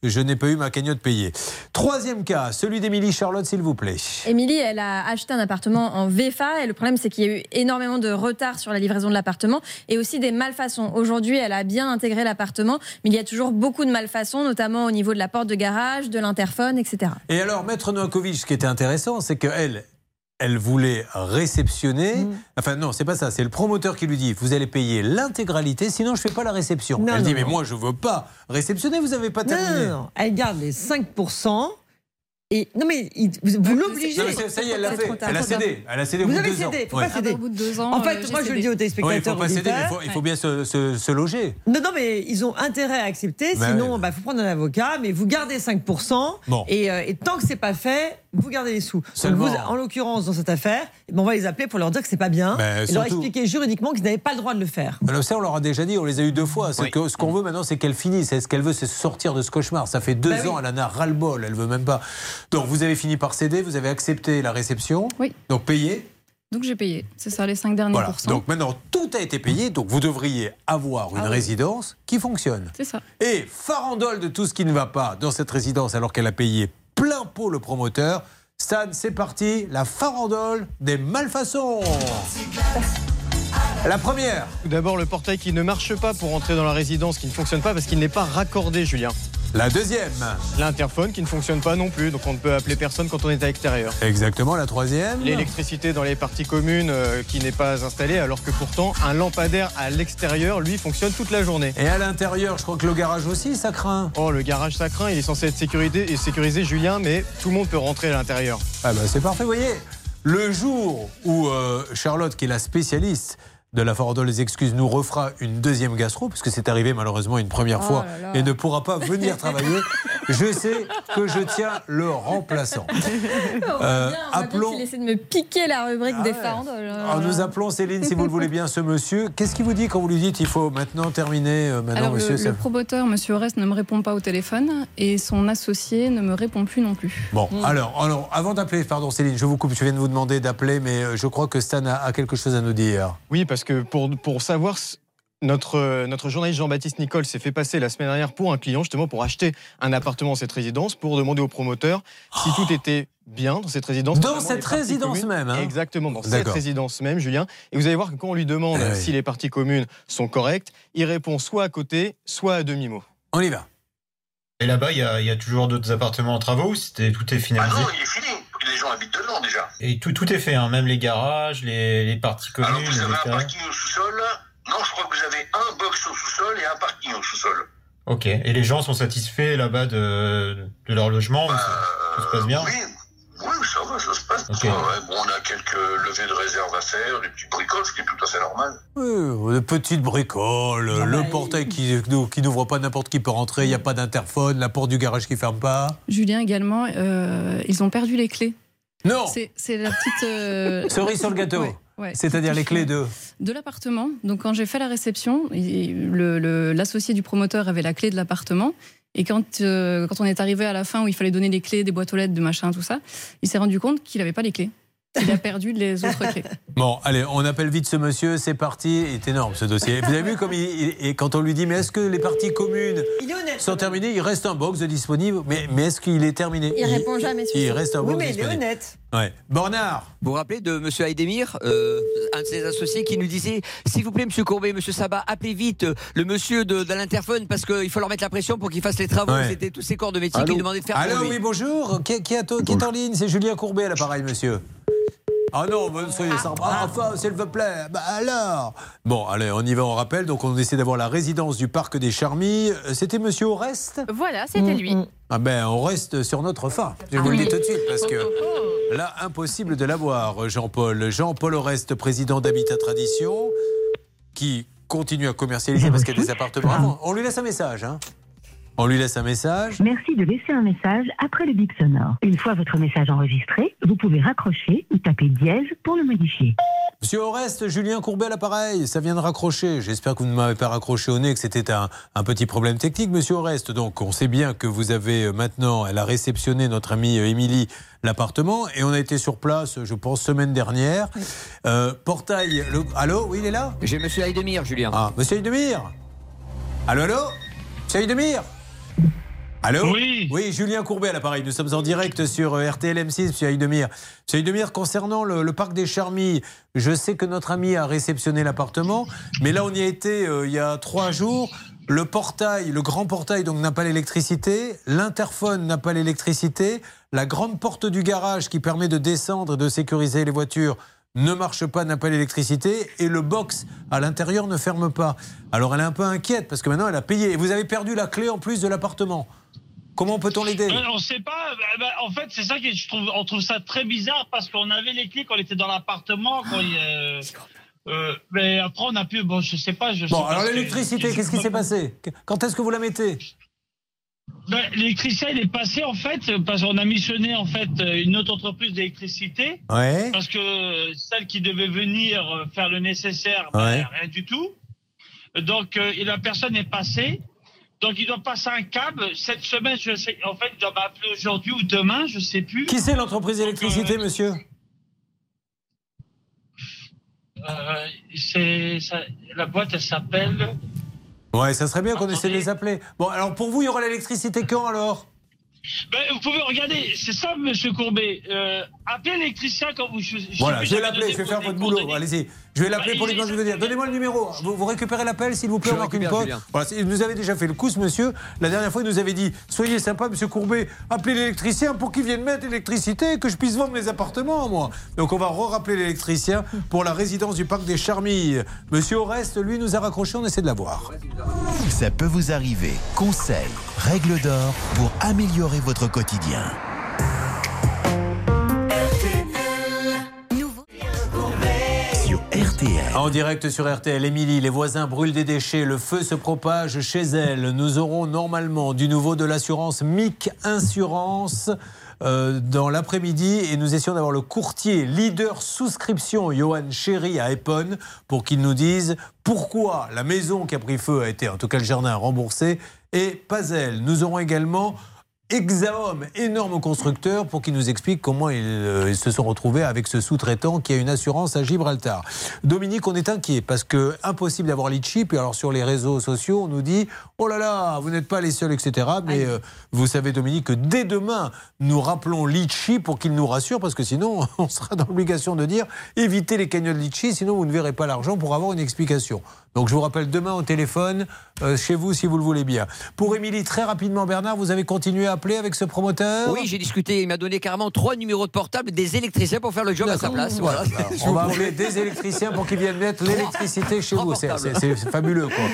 je n'ai pas eu ma cagnotte payée. Troisième cas, celui d'Émilie Charlotte, s'il vous plaît. Émilie, elle a acheté un appartement en VFA et le problème, c'est qu'il y a eu énormément de retard sur la livraison de l'appartement et aussi des malfaçons. Aujourd'hui, elle a bien intégré l'appartement, mais il y a toujours beaucoup de malfaçons, notamment au niveau de la porte de garage, de l'interphone, etc. Et alors, Maître Novakovic, ce qui était intéressant, c'est qu'elle, elle voulait réceptionner. Mm. Enfin, non, c'est pas ça. C'est le promoteur qui lui dit Vous allez payer l'intégralité, sinon je fais pas la réception. Non, elle dit non, Mais moi, je veux pas réceptionner, vous avez pas terminé. non, non, elle garde les 5%. Et non, mais il- vous, vous l'obligez. Ça y est, elle l'a fait. trop tard. Elle a cédé. Elle a cédé au Vous bout de avez deux ans. cédé, faut Ouais. pas céder. Au bout de deux ans, En euh, fait, j'ai moi je le dis aux Oui, il téléspectateurs. faut pas céder, mais il faut, il faut bien se, se- se loger. Non, non, mais ils ont intérêt à accepter, Bah sinon il ouais. bah, faut prendre un avocat, mais vous gardez 5%, Bon. et, euh, et tant que c'est pas fait, vous gardez les sous. Donc Seulement- vous, en l'occurrence, dans cette affaire, eh ben, on va les appeler pour leur dire que c'est pas bien, Mais et leur surtout- expliquer juridiquement qu'ils n'avaient pas le droit de le faire. Alors ça, on leur a déjà dit, on les a eu deux fois. Que ce qu'on veut maintenant, c'est qu'elle finisse. Et ce qu'elle veut, c'est sortir de ce cauchemar? Ça fait deux Bah oui. ans, elle en a ras-le-bol. Elle veut même pas. Donc, vous avez fini par céder, vous avez accepté la réception. Oui. Donc, payé. Donc j'ai payé, c'est ça, les 5 derniers Voilà. pourcents. Donc, maintenant, tout a été payé. Donc, vous devriez avoir une Ah oui. résidence qui fonctionne. C'est ça. Et farandole de tout ce qui ne va pas dans cette résidence alors qu'elle a payé plein pot le promoteur. Stan, c'est parti, la farandole des malfaçons. La première. D'abord, le portail qui ne marche pas pour entrer dans la résidence, qui ne fonctionne pas parce qu'il n'est pas raccordé, Julien. La deuxième. L'interphone qui ne fonctionne pas non plus, donc on ne peut appeler personne quand on est à l'extérieur. Exactement, la troisième. L'électricité dans les parties communes euh, qui n'est pas installée, alors que pourtant un lampadaire à l'extérieur, lui, fonctionne toute la journée. Et à l'intérieur, je crois que le garage aussi, ça craint. Oh, le garage, ça craint, il est censé être sécurisé, et sécurisé Julien, mais tout le monde peut rentrer à l'intérieur. Ah bah c'est parfait, vous voyez. Le jour où euh, Charlotte, qui est la spécialiste de la farandole des excuses, nous refera une deuxième gastro, parce que c'est arrivé malheureusement une première Oh fois là là. et ne pourra pas venir travailler, je sais que je tiens le remplaçant. Euh, appelons. Il essaie de me piquer la rubrique des farandoles. Alors, nous appelons Céline, si vous le voulez bien, ce monsieur. Qu'est-ce qu'il vous dit quand vous lui dites il faut maintenant terminer euh, maintenant, Alors, monsieur le, ça- le promoteur, Monsieur Orest, ne me répond pas au téléphone et son associé ne me répond plus non plus. Bon, alors, alors, avant d'appeler, pardon Céline, je vous coupe, je viens de vous demander d'appeler, mais euh, je crois que Stan a, a quelque chose à nous dire. Oui, parce que pour, pour savoir, notre, notre journaliste Jean-Baptiste Nicole s'est fait passer la semaine dernière pour un client, justement pour acheter un appartement dans cette résidence, pour demander au promoteur si tout était bien dans cette résidence. Dans cette résidence communes. même, hein Exactement, dans cette résidence même, Julien. Et vous allez voir que quand on lui demande Eh oui. si les parties communes sont correctes, il répond soit à côté, soit à demi-mot. On y va. Et là-bas, il y, a- il y a toujours d'autres appartements en travaux c'était, Tout est finalisé Ah non, il est fini. Les gens habitent dedans déjà. Et tout, tout est fait, hein, même les garages, les, les parties communes. Alors vous avez un parking au sous-sol. Non, je crois que vous avez un box au sous-sol et un parking au sous-sol. Ok. Et les gens sont satisfaits là-bas de, de leur logement? Ça, ça se passe bien? Oui, oui, ça va, ça se passe. Ouais, bon, on a quelques levées de réserve à faire, des petits bricoles, ce qui est tout à fait normal. Oui, des petites bricoles, Ah le bah, portail qui, qui n'ouvre pas, n'importe qui peut rentrer, il n'y a pas d'interphone, la porte du garage qui ferme pas. Julien également, euh, ils ont perdu les clés. Non C'est la petite. euh, Cerise sur le gâteau. Ouais, ouais. C'est-à-dire les clés de. De l'appartement. Donc quand j'ai fait la réception, il- le- le- l'associé du promoteur avait la clé de l'appartement. Et quand, euh, quand on est arrivé à la fin où il fallait donner les clés des boîtes aux lettres, de machin, tout ça, il s'est rendu compte qu'il n'avait pas les clés. Il a perdu les autres clés. Bon, allez, on appelle vite ce monsieur, c'est parti. Il est énorme ce dossier. Vous avez vu comme il, il- et quand on lui dit, mais est-ce que les parties communes Il honnête. sont terminées? Il reste un box de disponible, mais, mais est-ce qu'il est terminé? Il répond jamais Il ça. reste un Oui, box mais il est disponible. honnête. Ouais. Bornard Vous vous rappelez de M. Aydemir, euh, un de ses associés, qui nous disait S'il vous plaît, M. Courbet, M. Sabat, appelez vite euh, le monsieur de, de l'interphone parce qu'il faut leur mettre la pression pour qu'ils fassent les travaux. Ouais. C'était tous ces corps de métier qui demandaient de faire Allô, oui, bonjour. Qui, qui est, qui est en ligne? C'est Julien Courbet à l'appareil, monsieur. Ah non, soyez sympa. Ah, enfin, s'il vous plaît. Bah alors. Bon, allez, on y va, on rappelle. Donc, on essaie d'avoir la résidence du parc des Charmilles. Euh, C'était monsieur Oreste Voilà, c'était lui. Ah ben, on reste sur notre fin. Je Ah vous le oui. dis tout de suite parce que là, impossible de l'avoir, Jean-Paul. Jean-Paul Oreste, président d'Habitat Tradition, qui continue à commercialiser parce qu'il y a des appartements. avant. On lui laisse un message, hein On lui laisse un message. Merci de laisser un message après le bip sonore. Une fois votre message enregistré, vous pouvez raccrocher ou taper dièse pour le modifier. Monsieur Oreste, Julien Courbet à l'appareil, ça vient de raccrocher. J'espère que vous ne m'avez pas raccroché au nez, que c'était un, un petit problème technique, monsieur Oreste. Donc, on sait bien que vous avez euh, maintenant, elle a réceptionné notre amie euh, Émilie l'appartement et on a été sur place, je pense, semaine dernière. Euh, portail, le... allô, oui, il est là? J'ai M. Aydemir, Julien. Ah, monsieur Aydemir Allô, allô? Monsieur Aydemir Allô Oui. Oui, Julien Courbet à l'appareil. Nous sommes en direct sur euh, RTL M6, monsieur Aydemir. Monsieur Aydemir, concernant le, le parc des Charmilles, je sais que notre ami a réceptionné l'appartement, mais là, on y a été euh, il y a trois jours. Le portail, le grand portail, donc n'a pas l'électricité. L'interphone n'a pas l'électricité. La grande porte du garage qui permet de descendre et de sécuriser les voitures ne marche pas, n'a pas l'électricité, et le box à l'intérieur ne ferme pas. Alors elle est un peu inquiète parce que maintenant elle a payé. Et vous avez perdu la clé en plus de l'appartement. Comment peut-on l'aider? Euh, on sait pas. bah, bah, en fait, c'est ça que je trouve. On trouve ça très bizarre parce qu'on avait les clés quand on était dans l'appartement. Euh, euh, mais après, on a pu. Bon, je sais pas. Je Bon, sais alors l'électricité, qu'est-ce qui s'est passé? Quand est-ce que vous la mettez? Ben, L'électricien, il est passé en fait parce qu'on a missionné en fait une autre entreprise d'électricité. Ouais. Parce que celle qui devait venir euh, faire le nécessaire, ben, Ouais. rien du tout. Donc euh, la personne est passée. Donc il doit passer un câble. Cette semaine, je sais, en fait, il doit m'appeler aujourd'hui ou demain, je sais plus. Qui c'est l'entreprise d'électricité, monsieur? Euh, c'est la boîte, elle s'appelle. Ouais, ça serait bien qu'on essaie de les appeler. Bon, alors pour vous, il y aura l'électricité quand alors? Ben, vous pouvez regarder, c'est ça, Monsieur Courbet. Euh, appelez l'électricien quand vous. je- je Voilà, je vais l'appeler, je vais pour faire votre boulot. Allez-y. Je vais l'appeler Bah, pour lui il- demander de venir. Donnez-moi le numéro. Vous, vous récupérez l'appel, s'il vous plaît, Je on marque une pause. Voilà, il nous avait déjà fait le coup, ce monsieur. La dernière fois, il nous avait dit Soyez sympa, monsieur Courbet, appelez l'électricien pour qu'il vienne mettre l'électricité et que je puisse vendre mes appartements, moi. Donc, on va re-rappeler l'électricien pour la résidence du parc des Charmilles. Monsieur Oreste, lui, nous a raccroché, on essaie de l'avoir. Ça peut vous arriver. Conseils, règles d'or pour améliorer votre quotidien. En direct sur RTL, Émilie, les voisins brûlent des déchets, le feu se propage chez elle. Nous aurons normalement du nouveau de l'assurance MIC Insurance. euh, dans l'après-midi et nous essayons d'avoir le courtier leader souscription Johan Chéry à Epon pour qu'il nous dise pourquoi la maison qui a pris feu a été, en tout cas le jardin, remboursé et pas elle. Nous aurons également Exaom, énorme constructeur, pour qu'il nous explique comment ils, euh, ils se sont retrouvés avec ce sous-traitant qui a une assurance à Gibraltar. Dominique, on est inquiet parce que impossible d'avoir Litchi. Puis alors sur les réseaux sociaux, on nous dit oh là là, vous n'êtes pas les seuls, etc. Mais euh, vous savez, Dominique, que dès demain, nous rappelons Litchi pour qu'il nous rassure parce que sinon, on sera dans l'obligation de dire évitez les cagnottes Litchi, sinon vous ne verrez pas l'argent pour avoir une explication. Donc je vous rappelle demain au téléphone, euh, chez vous si vous le voulez bien. Pour Émilie, très rapidement, Bernard, vous avez continué à appeler avec ce promoteur Oui, j'ai discuté. Il m'a donné carrément trois numéros de portable des électriciens pour faire le job à sa place. Voilà. On va appeler des électriciens pour qu'ils viennent mettre l'électricité chez vous. C'est- fabuleux. Quoi.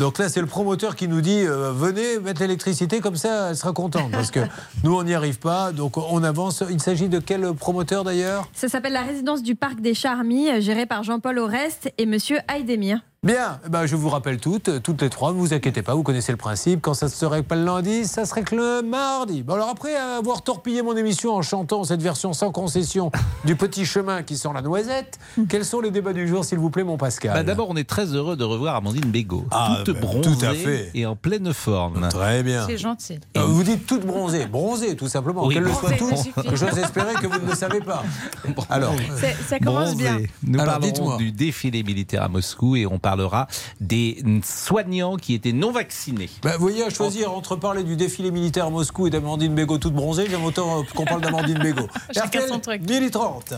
Donc là, c'est le promoteur qui nous dit euh, venez mettre l'électricité, comme ça, elle sera contente. Parce que nous, on n'y arrive pas. Donc on avance. Il s'agit de quel promoteur d'ailleurs? Ça s'appelle la résidence du parc des Charmilles, euh, gérée par Jean-Paul Oreste et Monsieur Aydemir. Bien, eh ben, je vous rappelle toutes, toutes les trois, ne vous inquiétez pas, vous connaissez le principe. Quand ça ne serait pas le lundi, ça serait que le mardi. Bon, alors après avoir torpillé mon émission en chantant cette version sans concession du petit chemin qui sent la noisette, quels sont les débats du jour, s'il vous plaît, mon Pascal Bah, D'abord, on est très heureux de revoir Amandine Bégaud. Ah, toute bah, bronzée tout à fait. et en pleine forme. Très bien. C'est gentil. Euh, Vous dites toute bronzée, bronzée tout simplement, Oui, qu'elle le soit toute. J'ose espérer que vous ne le savez pas. Alors, Ça commence bien. Bronzée. Nous Alors, parlerons dites-moi. du défilé militaire à Moscou et on parlera des soignants qui étaient non vaccinés. bah, vous voyez, à choisir entre parler du défilé militaire à Moscou et d'Amandine Bégaud toute bronzée, j'aime autant euh, qu'on parle d'Amandine Bégaud. Chacun son truc. 1030.